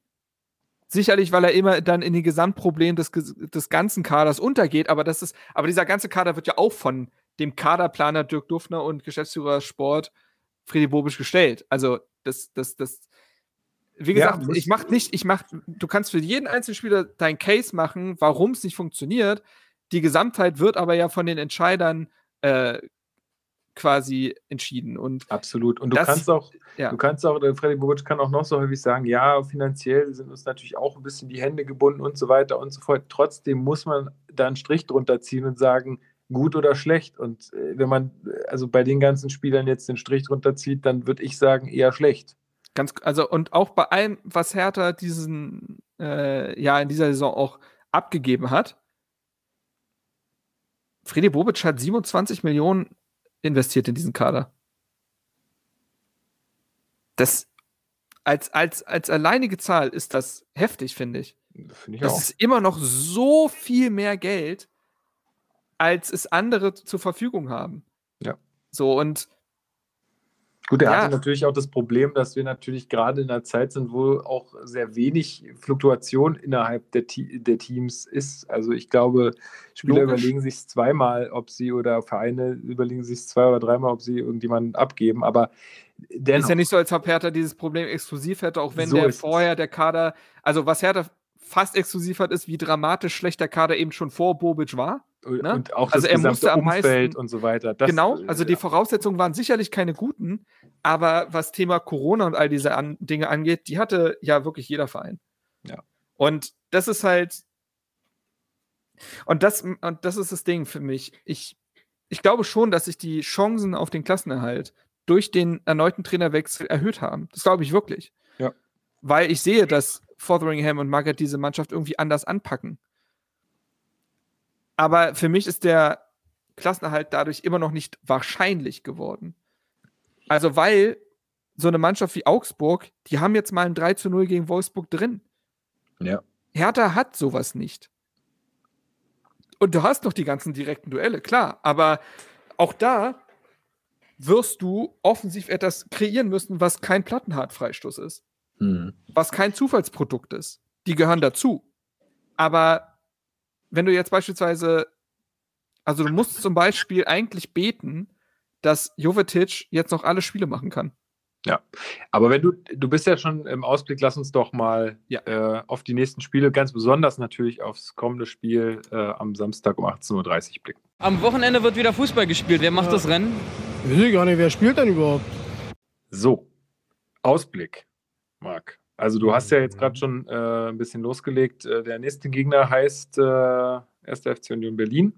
Sicherlich, weil er immer dann in die Gesamtproblem des, des ganzen Kaders untergeht, aber das ist, aber dieser ganze Kader wird ja auch von dem Kaderplaner Dirk Duffner und Geschäftsführer Sport Friedi Bobisch gestellt. Also das, das, das, wie gesagt, ja, ich mach nicht, ich mach, du kannst für jeden einzelnen Spieler dein Case machen, warum es nicht funktioniert. Die Gesamtheit wird aber ja von den Entscheidern äh, quasi entschieden. Und Absolut. Und du das, kannst auch, ja. du kannst auch, Freddy Bobic kann auch noch so häufig sagen, ja, finanziell sind uns natürlich auch ein bisschen die Hände gebunden und so weiter und so fort. Trotzdem muss man da einen Strich drunter ziehen und sagen, gut oder schlecht. Und äh, wenn man also bei den ganzen Spielern jetzt den Strich drunter zieht, dann würde ich sagen, eher schlecht. Ganz, also und auch bei allem, was Hertha diesen äh, ja in dieser Saison auch abgegeben hat, Freddy Bobic hat 27 Millionen investiert in diesen Kader. Das als, als, als alleinige Zahl ist das heftig, finde ich. Find ich das auch. ist immer noch so viel mehr Geld, als es andere zur Verfügung haben. Ja. So, und Gut, er ja. hatte natürlich auch das Problem, dass wir natürlich gerade in einer Zeit sind, wo auch sehr wenig Fluktuation innerhalb der, der Teams ist. Also ich glaube, Spieler Logisch. überlegen sich zweimal, ob sie oder Vereine überlegen sich zwei oder dreimal, ob sie irgendjemanden abgeben. Aber dennoch. Ist ja nicht so, als ob Hertha dieses Problem exklusiv hätte, auch wenn so der vorher der Kader, also was Hertha fast exklusiv hat, ist, wie dramatisch schlechter Kader eben schon vor Bobic war. Ne? Und auch also das er musste am Umfeld meisten, und so weiter. Das, genau, also die Voraussetzungen waren sicherlich keine guten, aber was Thema Corona und all diese an, Dinge angeht, die hatte ja wirklich jeder Verein. Ja. Und das ist halt und das und das ist das Ding für mich. Ich ich glaube schon, dass sich die Chancen auf den Klassenerhalt durch den erneuten Trainerwechsel erhöht haben. Das glaube ich wirklich. Ja. Weil ich sehe, dass Fotheringham und Margaret diese Mannschaft irgendwie anders anpacken. Aber für mich ist der Klassenerhalt dadurch immer noch nicht wahrscheinlich geworden. Also, weil so eine Mannschaft wie Augsburg, die haben jetzt mal ein 3 zu 0 gegen Wolfsburg drin. Ja. Hertha hat sowas nicht. Und du hast noch die ganzen direkten Duelle, klar. Aber auch da wirst du offensiv etwas kreieren müssen, was kein Plattenhartfreistoß ist. Mhm. Was kein Zufallsprodukt ist. Die gehören dazu. Aber wenn du jetzt beispielsweise, also du musst zum Beispiel eigentlich beten, dass Jovetic jetzt noch alle Spiele machen kann. Ja, aber wenn du, du bist ja schon im Ausblick, lass uns doch mal ja. äh, auf die nächsten Spiele, ganz besonders natürlich aufs kommende Spiel äh, am Samstag um 18.30 Uhr blicken. Am Wochenende wird wieder Fußball gespielt. Wer macht ja. das Rennen? Ich weiß gar nicht, wer spielt denn überhaupt? So, Ausblick, Marc. Also du hast ja jetzt gerade schon äh, ein bisschen losgelegt. Äh, der nächste Gegner heißt äh, 1. FC Union Berlin.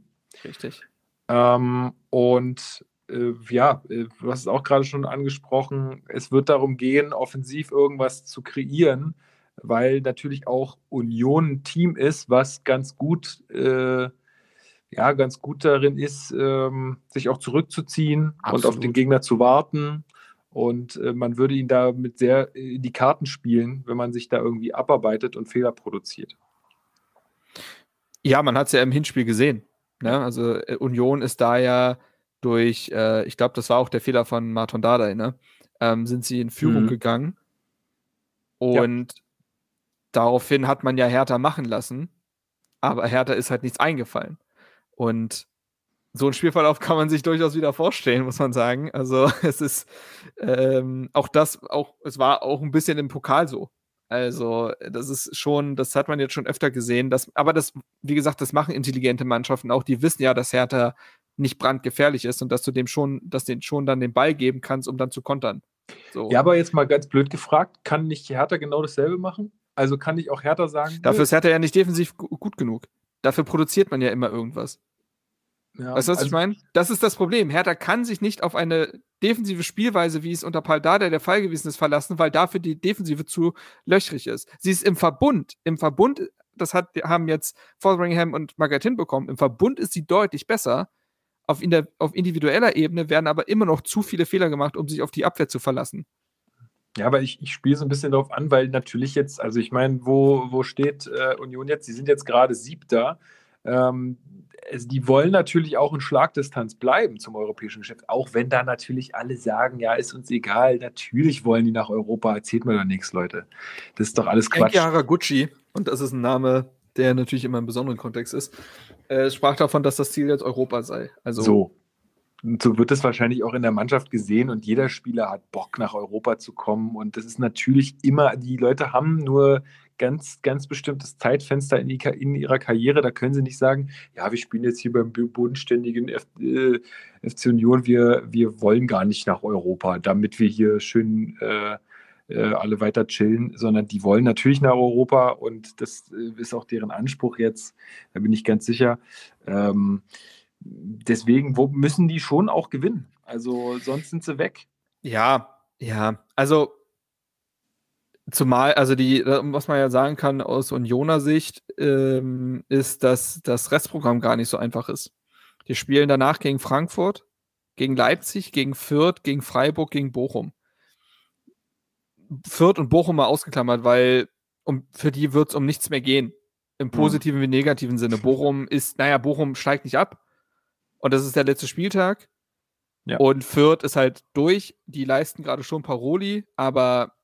Richtig. Ähm, und äh, ja, äh, du hast es auch gerade schon angesprochen, es wird darum gehen, offensiv irgendwas zu kreieren, weil natürlich auch Union ein Team ist, was ganz gut, äh, ja, ganz gut darin ist, ähm, sich auch zurückzuziehen Absolut. und auf den Gegner zu warten. Und äh, man würde ihn da mit sehr in die Karten spielen, wenn man sich da irgendwie abarbeitet und Fehler produziert. Ja, man hat es ja im Hinspiel gesehen. Ne? Also äh, Union ist da ja durch, äh, ich glaube, das war auch der Fehler von Martin Dardai, ne? Ähm, sind sie in Führung mhm. gegangen. Und ja. daraufhin hat man ja Hertha machen lassen, aber Hertha ist halt nichts eingefallen. Und so ein Spielverlauf kann man sich durchaus wieder vorstellen, muss man sagen. Also es ist ähm, auch das, auch, es war auch ein bisschen im Pokal so. Also, das ist schon, das hat man jetzt schon öfter gesehen. Dass, aber das, wie gesagt, das machen intelligente Mannschaften auch. Die wissen ja, dass Hertha nicht brandgefährlich ist und dass du dem schon, dass den schon dann den Ball geben kannst, um dann zu kontern. So. Ja, aber jetzt mal ganz blöd gefragt, kann nicht Hertha genau dasselbe machen? Also kann ich auch Hertha sagen. Dafür ist Hertha ja nicht defensiv gut genug. Dafür produziert man ja immer irgendwas. Ja, weißt du, was also, ich meine? Das ist das Problem. Hertha kann sich nicht auf eine defensive Spielweise, wie es unter Paul Dada der Fall gewesen ist, verlassen, weil dafür die Defensive zu löchrig ist. Sie ist im Verbund. Im Verbund, das hat, haben jetzt Fotheringham und Margaret bekommen. Im Verbund ist sie deutlich besser. Auf, in der, auf individueller Ebene werden aber immer noch zu viele Fehler gemacht, um sich auf die Abwehr zu verlassen. Ja, aber ich, ich spiele so ein bisschen darauf an, weil natürlich jetzt, also ich meine, wo, wo steht äh, Union jetzt? Sie sind jetzt gerade Siebter. Ähm, also die wollen natürlich auch in Schlagdistanz bleiben zum europäischen Geschäft, auch wenn da natürlich alle sagen, ja, ist uns egal, natürlich wollen die nach Europa, erzählt mir doch nichts, Leute. Das ist doch alles Quatsch. Enki Haraguchi, und das ist ein Name, der natürlich immer im besonderen Kontext ist, äh, sprach davon, dass das Ziel jetzt Europa sei. Also so. Und so wird es wahrscheinlich auch in der Mannschaft gesehen und jeder Spieler hat Bock nach Europa zu kommen und das ist natürlich immer, die Leute haben nur ganz, ganz bestimmtes Zeitfenster in, die, in ihrer Karriere, da können sie nicht sagen, ja, wir spielen jetzt hier beim bodenständigen F, äh, FC Union, wir, wir wollen gar nicht nach Europa, damit wir hier schön äh, äh, alle weiter chillen, sondern die wollen natürlich nach Europa und das äh, ist auch deren Anspruch jetzt, da bin ich ganz sicher. Ähm, deswegen wo, müssen die schon auch gewinnen. Also sonst sind sie weg. Ja, ja. Also zumal, also die, was man ja sagen kann aus Unioner Sicht, ähm, ist, dass das Restprogramm gar nicht so einfach ist. Die spielen danach gegen Frankfurt, gegen Leipzig, gegen Fürth, gegen Freiburg, gegen Bochum. Fürth und Bochum mal ausgeklammert, weil um, für die wird es um nichts mehr gehen. Im positiven wie negativen Sinne. Bochum ist, naja, Bochum steigt nicht ab. Und das ist der letzte Spieltag. Ja. Und Fürth ist halt durch. Die leisten gerade schon Paroli, aber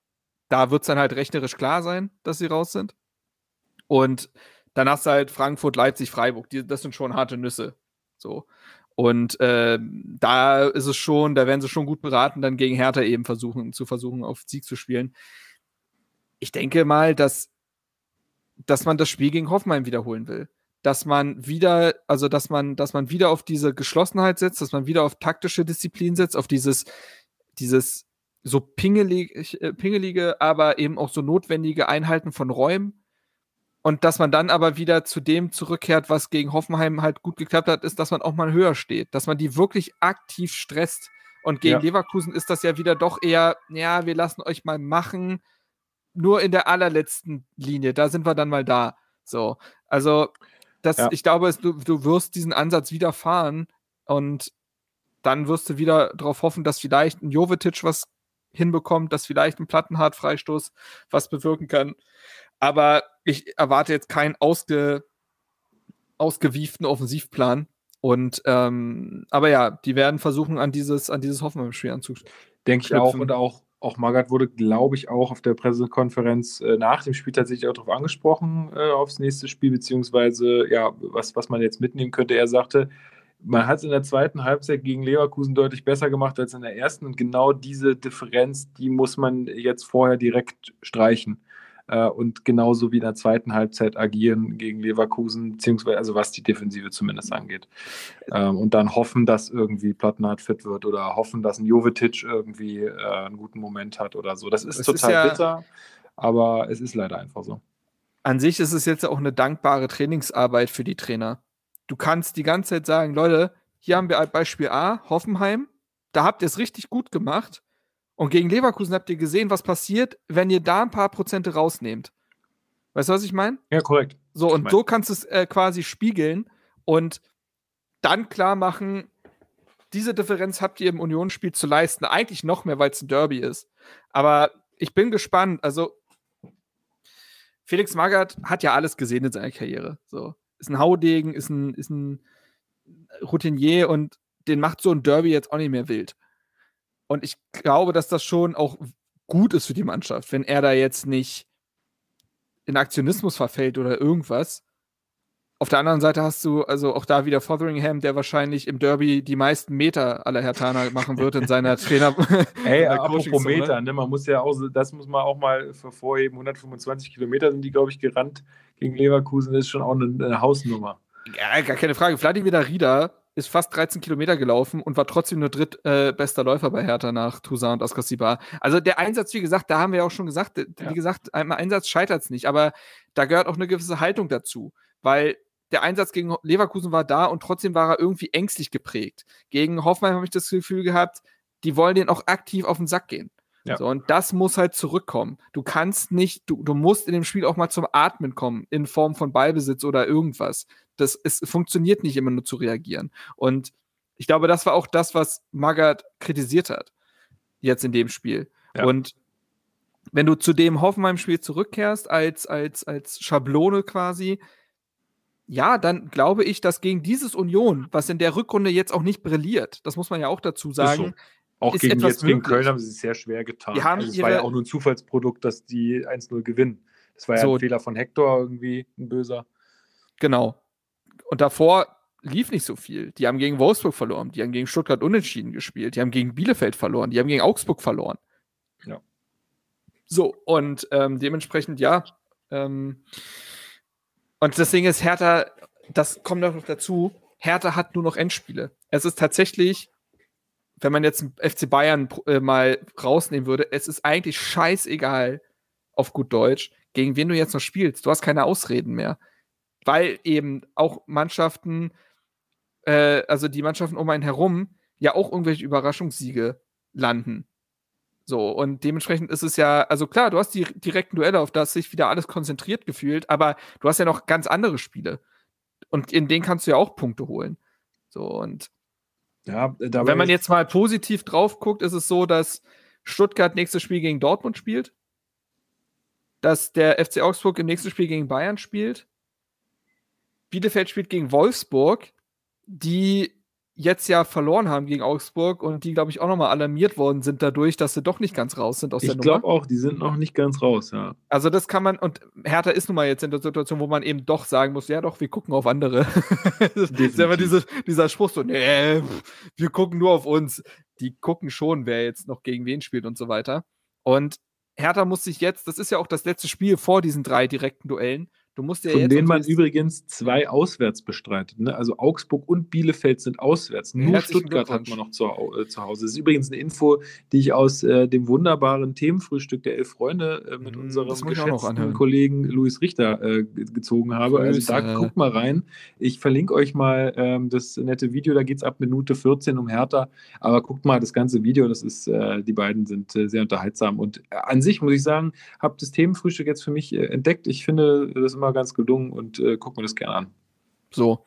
da wird es dann halt rechnerisch klar sein, dass sie raus sind. Und dann hast du halt Frankfurt, Leipzig, Freiburg. Die, das sind schon harte Nüsse. So. Und äh, da ist es schon, da werden sie schon gut beraten, dann gegen Hertha eben versuchen, zu versuchen, auf Sieg zu spielen. Ich denke mal, dass, dass man das Spiel gegen Hoffenheim wiederholen will. Dass man wieder, also dass man, dass man wieder auf diese Geschlossenheit setzt, dass man wieder auf taktische Disziplin setzt, auf dieses, dieses so pingelig, äh, pingelige, aber eben auch so notwendige Einhalten von Räumen und dass man dann aber wieder zu dem zurückkehrt, was gegen Hoffenheim halt gut geklappt hat, ist, dass man auch mal höher steht, dass man die wirklich aktiv stresst. Und gegen ja. Leverkusen ist das ja wieder doch eher, ja, wir lassen euch mal machen. nur in der allerletzten Linie, da sind wir dann mal da. So, also das, Ja. ich glaube, es, du, du wirst diesen Ansatz wieder fahren und dann wirst du wieder darauf hoffen, dass vielleicht ein Jovetic was hinbekommt, dass vielleicht ein Plattenhart-Freistoß was bewirken kann. Aber ich erwarte jetzt keinen ausge, ausgewieften Offensivplan. Und ähm, aber ja, die werden versuchen, an dieses, an dieses Hoffenheim-Spiel anzuknüpfen. Denke ich auch. Und auch, auch Magath wurde, glaube ich, auch auf der Pressekonferenz äh, nach dem Spiel tatsächlich auch darauf angesprochen, äh, aufs nächste Spiel, beziehungsweise, ja, was, was man jetzt mitnehmen könnte. Er sagte, man hat es in der zweiten Halbzeit gegen Leverkusen deutlich besser gemacht als in der ersten. Und genau diese Differenz, die muss man jetzt vorher direkt streichen. Äh, und genauso wie in der zweiten Halbzeit agieren gegen Leverkusen, beziehungsweise, also was die Defensive zumindest angeht. Ähm, und dann hoffen, dass irgendwie Plattenhardt fit wird oder hoffen, dass ein Jovetic irgendwie äh, einen guten Moment hat oder so. Das ist Es ist total ja- bitter, aber es ist leider einfach so. an sich ist es jetzt auch eine dankbare Trainingsarbeit für die Trainer. Du kannst die ganze Zeit sagen, Leute, hier haben wir Beispiel A, Hoffenheim, da habt ihr es richtig gut gemacht. Und gegen Leverkusen habt ihr gesehen, was passiert, wenn ihr da ein paar Prozente rausnehmt. Weißt du, was ich meine? Ja, korrekt. So, Ich und mein- so kannst du es äh, quasi spiegeln und dann klar machen, diese Differenz habt ihr im Unionsspiel zu leisten. Eigentlich noch mehr, weil es ein Derby ist. Aber ich bin gespannt. Also, Felix Magath hat ja alles gesehen in seiner Karriere. So. Ist ein Haudegen, ist ein, ist ein Routinier und den macht so ein Derby jetzt auch nicht mehr wild. Und ich glaube, dass das schon auch gut ist für die Mannschaft, wenn er da jetzt nicht in Aktionismus verfällt oder irgendwas. Auf der anderen Seite hast du also auch da wieder Fotheringham, der wahrscheinlich im Derby die meisten Meter aller Hertaner machen wird in seiner Trainer. Ey, seiner apropos Coachingzone. Meter, ne, man muss ja auch, das muss man auch mal hervorheben, 125 Kilometer sind die, glaube ich, gerannt gegen Leverkusen, ist schon auch eine, eine Hausnummer. Ja, gar keine Frage. Vladimir Darida ist fast 13 Kilometer gelaufen und war trotzdem nur drittbester äh, Läufer bei Hertha nach Toussaint und Askasibar. Also der Einsatz, wie gesagt, da haben wir ja auch schon gesagt, Ja. wie gesagt, einem Einsatz scheitert es nicht, aber da gehört auch eine gewisse Haltung dazu, weil der Einsatz gegen Leverkusen war da und trotzdem war er irgendwie ängstlich geprägt. Gegen Hoffenheim habe ich das Gefühl gehabt, die wollen den auch aktiv auf den Sack gehen. Ja. So, und das muss halt zurückkommen. Du kannst nicht, du, du musst in dem Spiel auch mal zum Atmen kommen, in Form von Ballbesitz oder irgendwas. Das es funktioniert nicht immer nur zu reagieren. Und ich glaube, das war auch das, was Magath kritisiert hat, jetzt in dem Spiel. Ja. Und wenn du zu dem Hoffenheim-Spiel zurückkehrst, als, als, als Schablone quasi, ja, dann glaube ich, dass gegen dieses Union, was in der Rückrunde jetzt auch nicht brilliert, das muss man ja auch dazu sagen, Auch gegen, jetzt gegen. Köln haben sie es sehr schwer getan. Die haben also es war ja auch nur ein Zufallsprodukt, dass die 1-0 gewinnen. Das war ja So. ein Fehler von Hector irgendwie, ein böser. Genau. Und davor lief nicht so viel. Die haben gegen Wolfsburg verloren, die haben gegen Stuttgart unentschieden gespielt, die haben gegen Bielefeld verloren, die haben gegen Augsburg verloren. Ja. So, und ähm, dementsprechend, ja. Ähm, und das Ding ist, Hertha, das kommt noch dazu, Hertha hat nur noch Endspiele. Es ist tatsächlich, wenn man jetzt FC Bayern äh, mal rausnehmen würde, es ist eigentlich scheißegal, auf gut Deutsch, gegen wen du jetzt noch spielst. Du hast keine Ausreden mehr weil eben auch Mannschaften, äh, also die Mannschaften um einen herum, ja auch irgendwelche Überraschungssiege landen. So, und dementsprechend ist es ja, also klar, du hast die direkten Duelle, auf das sich wieder alles konzentriert gefühlt, aber du hast ja noch ganz andere Spiele. Und in denen kannst du ja auch Punkte holen. So, und Ja, dabei wenn man jetzt mal positiv drauf guckt, ist es so, dass Stuttgart nächstes Spiel gegen Dortmund spielt, dass der FC Augsburg im nächsten Spiel gegen Bayern spielt, Bielefeld spielt gegen Wolfsburg, die jetzt ja verloren haben gegen Augsburg und die, glaube ich, auch nochmal alarmiert worden sind dadurch, dass sie doch nicht ganz raus sind aus der ich Nummer. glaube auch, die sind noch nicht ganz raus, ja. Also das kann man, und Hertha ist nun mal jetzt in der Situation, wo man eben doch sagen muss, ja doch, wir gucken auf andere. das ist ja immer diese, dieser Spruch so, nee, wir gucken nur auf uns. Die gucken schon, wer jetzt noch gegen wen spielt und so weiter. Und Hertha muss sich jetzt, das ist ja auch das letzte Spiel vor diesen drei direkten Duellen, Du musst dir Von denen man übrigens zwei auswärts bestreitet. Ne? Also Augsburg und Bielefeld sind auswärts. Nur Herzlichen Stuttgart hat man noch zu, äh, zu Hause. Das ist übrigens eine Info, die ich aus äh, dem wunderbaren Themenfrühstück der Elf Freunde äh, mit Mm, unserem geschätzten. Kollegen Luis Richter äh, ge- gezogen habe. Also da guckt mal rein. Ich verlinke euch mal ähm, das nette Video. Da geht es ab Minute 14 um Hertha. Aber guckt mal das ganze Video. Das ist, äh, die beiden sind äh, sehr unterhaltsam. Und an sich muss ich sagen, habe das Themenfrühstück jetzt für mich entdeckt. Ich finde das immer ganz gelungen und äh, gucke mir das gerne an. So.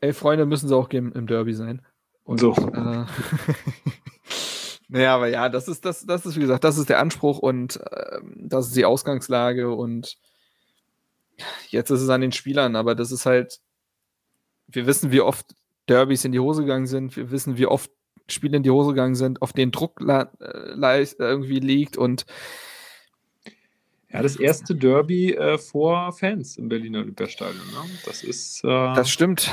Elf Freunde müssen sie auch geben im Derby sein. Und, So. Äh, naja, aber ja, das ist, das, das ist, wie gesagt, das ist der Anspruch und ähm, das ist die Ausgangslage und jetzt ist es an den Spielern, aber das ist halt, wir wissen, wie oft Derbys in die Hose gegangen sind, wir wissen, wie oft Spiele in die Hose gegangen sind, auf denen Druck äh, leis- irgendwie liegt und Ja, das erste Derby äh, vor Fans im Berliner Olympiastadion. Ne? Das ist äh, das stimmt.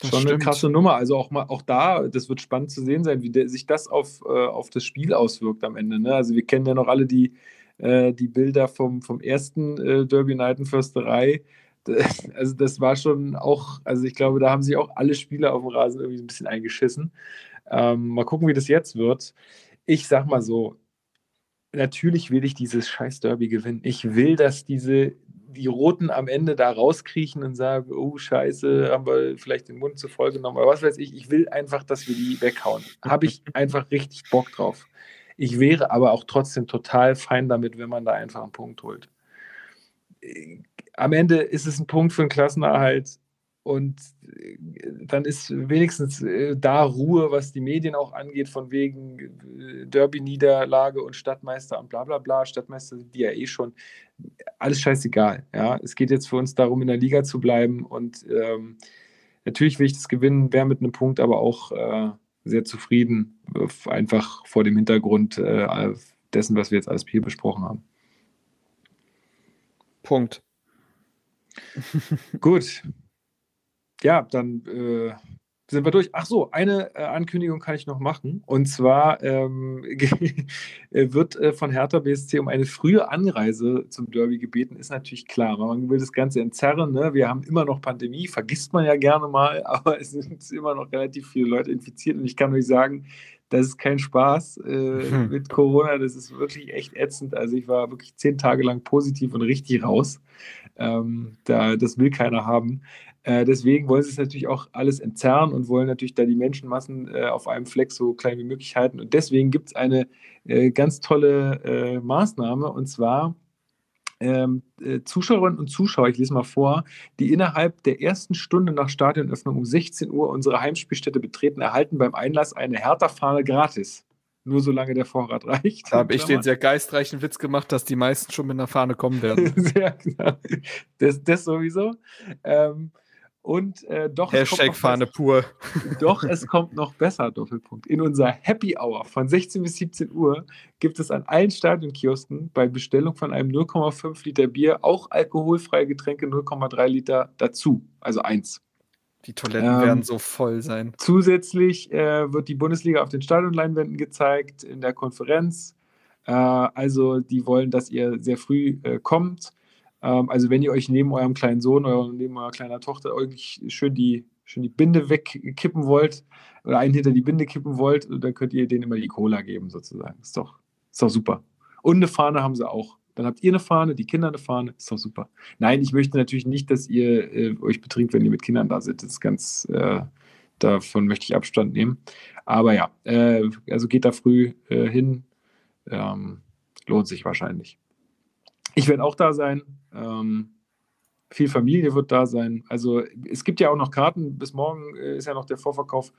Das schon eine stimmt. krasse Nummer. Also auch mal auch da, das wird spannend zu sehen sein, wie der, sich das auf, äh, auf das Spiel auswirkt am Ende. Ne? Also wir kennen ja noch alle die, äh, die Bilder vom, vom ersten äh, Derby Night in Försterei. Das- Also das war schon auch, also ich glaube, da haben sich auch alle Spieler auf dem Rasen irgendwie ein bisschen eingeschissen. Ähm, mal gucken, wie das jetzt wird. Ich sag mal so, natürlich will ich dieses scheiß Derby gewinnen. Ich will, dass diese die Roten am Ende da rauskriechen und sagen, oh scheiße, haben wir vielleicht den Mund zu voll genommen. Aber was weiß ich, ich will einfach, dass wir die weghauen. Habe ich einfach richtig Bock drauf. Ich wäre aber auch trotzdem total fein damit, wenn man da einfach einen Punkt holt. Äh, Am Ende ist es ein Punkt für einen Klassenerhalt und äh, dann ist wenigstens äh, da Ruhe, was die Medien auch angeht, von wegen äh, Derby-Niederlage und Stadtmeister und bla bla bla. Stadtmeister sind die ja eh schon. Alles scheißegal. Ja? Es geht jetzt für uns darum, in der Liga zu bleiben und ähm, natürlich will ich das gewinnen, wäre mit einem Punkt aber auch äh, sehr zufrieden, einfach vor dem Hintergrund äh, dessen, was wir jetzt alles hier besprochen haben. Punkt. Gut. Ja, dann äh, sind wir durch. Ach so, eine äh, Ankündigung kann ich noch machen. Und zwar ähm, wird äh, von Hertha BSC um eine frühe Anreise zum Derby gebeten. Ist natürlich klar. Man will das Ganze entzerren. Ne? Wir haben immer noch Pandemie, vergisst man ja gerne mal, aber es sind immer noch relativ viele Leute infiziert. Und ich kann euch sagen, das ist kein Spaß äh, Hm. mit Corona. Das ist wirklich echt ätzend. Also ich war wirklich zehn Tage lang positiv und richtig raus. Ähm, da, das will keiner haben. Äh, deswegen wollen sie es natürlich auch alles entzerren und wollen natürlich da die Menschenmassen äh, auf einem Fleck so klein wie möglich halten. Und deswegen gibt es eine äh, ganz tolle äh, Maßnahme und zwar ähm, äh, Zuschauerinnen und Zuschauer, ich lese mal vor, die innerhalb der ersten Stunde nach Stadionöffnung um 16 Uhr unsere Heimspielstätte betreten, erhalten beim Einlass eine Hertha-Fahne gratis. Nur solange der Vorrat reicht. Da habe ich den sehr geistreichen Witz gemacht, dass die meisten schon mit einer Fahne kommen werden. Sehr genau. Das, das sowieso. Ähm, und äh, doch, es kommt Hashtag noch Fahne pur. besser, doch, es kommt noch besser, Doppelpunkt. In unserer Happy Hour von 16 bis 17 Uhr gibt es an allen Stadionkiosken bei Bestellung von einem 0,5 Liter Bier auch alkoholfreie Getränke 0,3 Liter dazu. Also eins. Die Toiletten Ähm, werden so voll sein. Zusätzlich äh, wird die Bundesliga auf den Stadionleinwänden gezeigt in der Konferenz. Äh, also die wollen, dass ihr sehr früh äh, kommt. Ähm, also wenn ihr euch neben eurem kleinen Sohn oder neben eurer kleinen Tochter irgendwie schön die, schön die Binde wegkippen wollt oder einen hinter die Binde kippen wollt, dann könnt ihr denen immer die Cola geben sozusagen. Ist doch, ist doch super. Und eine Fahne haben sie auch. Dann habt ihr eine Fahne, die Kinder eine Fahne, ist doch super. Nein, ich möchte natürlich nicht, dass ihr äh, euch betrinkt, wenn ihr mit Kindern da seid. Das ist ganz, äh, davon möchte ich Abstand nehmen. Aber ja, äh, also geht da früh äh, hin. Ähm, lohnt sich wahrscheinlich. Ich werde auch da sein. Ähm, viel Familie wird da sein. Also es gibt ja auch noch Karten. Bis morgen äh, ist ja noch der Vorverkauf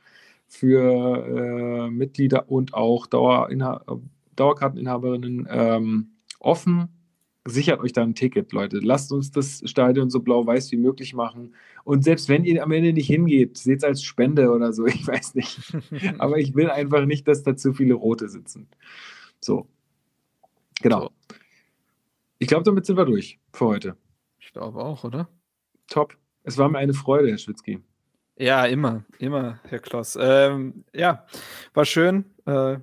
für äh, Mitglieder und auch Dauerinha Dauerkarteninhaberinnen ähm, offen. Sichert euch da ein Ticket, Leute. Lasst uns das Stadion so blau-weiß wie möglich machen. Und selbst wenn ihr am Ende nicht hingeht, seht es als Spende oder so, ich weiß nicht. Aber ich will einfach nicht, dass da zu viele Rote sitzen. So. Genau. Ich glaube, damit sind wir durch für heute. Ich glaube auch, oder? Top. Es war mir eine Freude, Herr Schwitzky. Ja, immer, immer, Herr Kloss. Ähm, ja, war schön. Äh,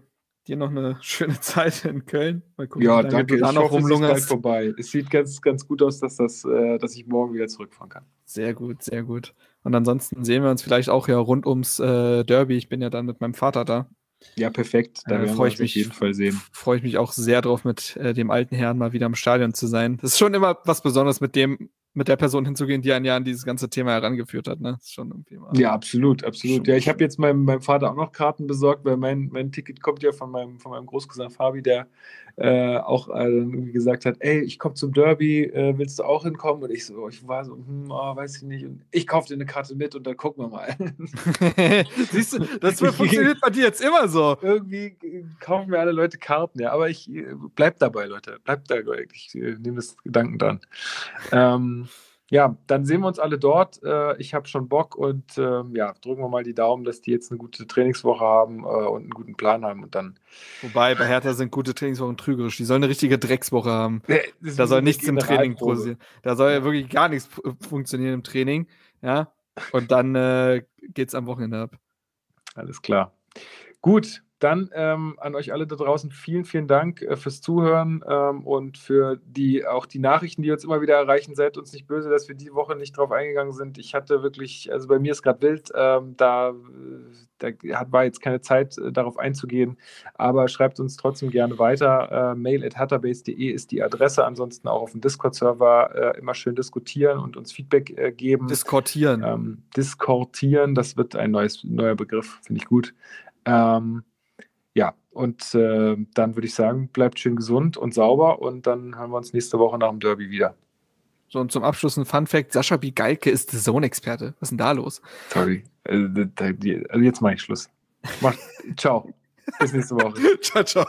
dir noch eine schöne Zeit in Köln. Mal gucken, ja, danke. Da ich noch hoffe, es ist bald vorbei. Es sieht ganz, ganz gut aus, dass, das, äh, dass ich morgen wieder zurückfahren kann. Sehr gut, sehr gut. Und ansonsten sehen wir uns vielleicht auch ja rund ums äh, Derby. Ich bin ja dann mit meinem Vater da. Ja, perfekt. Da äh, freue ich mich auf jeden Fall sehen. Freue ich mich auch sehr drauf, mit äh, dem alten Herrn mal wieder im Stadion zu sein. Das ist schon immer was Besonderes, mit dem mit der Person hinzugehen, die ein Jahr an dieses ganze Thema herangeführt hat. Ne? Das ist schon irgendwie mal ja, absolut, absolut. Ja, ich habe jetzt meinem, meinem Vater auch noch Karten besorgt, weil mein, mein Ticket kommt ja von meinem, von meinem Großcousin Fabi, der äh, auch äh, irgendwie gesagt hat, ey, ich komme zum Derby, äh, willst du auch hinkommen? Und ich so, ich war so, hm, oh, weiß ich nicht. Und ich kaufe dir eine Karte mit und dann gucken wir mal. Siehst du, das funktioniert bei dir jetzt immer so. Irgendwie kaufen mir alle Leute Karten, ja. Aber ich äh, bleib dabei, Leute. Bleib dabei. Ich äh, nehme das Gedanken dann. Ähm, ja, dann sehen wir uns alle dort. Äh, ich habe schon Bock und ähm, ja, drücken wir mal die Daumen, dass die jetzt eine gute Trainingswoche haben äh, und einen guten Plan haben und dann. Wobei bei Hertha sind gute Trainingswochen trügerisch. Die sollen eine richtige Dreckswoche haben. Nee, da soll nichts im Training passieren. Da soll ja wirklich gar nichts funktionieren im Training. Ja, und dann äh, es am Wochenende ab. Alles klar. Gut, dann ähm, an euch alle da draußen vielen, vielen Dank äh, fürs Zuhören ähm, und für die auch die Nachrichten, die uns immer wieder erreichen. Seid uns nicht böse, dass wir die Woche nicht drauf eingegangen sind. Ich hatte wirklich, also bei mir ist gerade wild, ähm, da, da hat, war jetzt keine Zeit, äh, darauf einzugehen. Aber schreibt uns trotzdem gerne weiter. Äh, mail at hatterbase.de ist die Adresse. Ansonsten auch auf dem Discord-Server äh, immer schön diskutieren und uns Feedback äh, geben. Diskortieren. Ähm, diskortieren, das wird ein neues, neuer Begriff, finde ich gut. Ähm, und äh, dann würde ich sagen, bleibt schön gesund und sauber und dann hören wir uns nächste Woche nach dem Derby wieder. So, und zum Abschluss ein Fun-Fact: Sascha Bigalke ist der Zone-Experte. Was ist denn da los? Sorry. Also, also jetzt mache ich Schluss. Mach, ciao. Bis nächste Woche. ciao, ciao.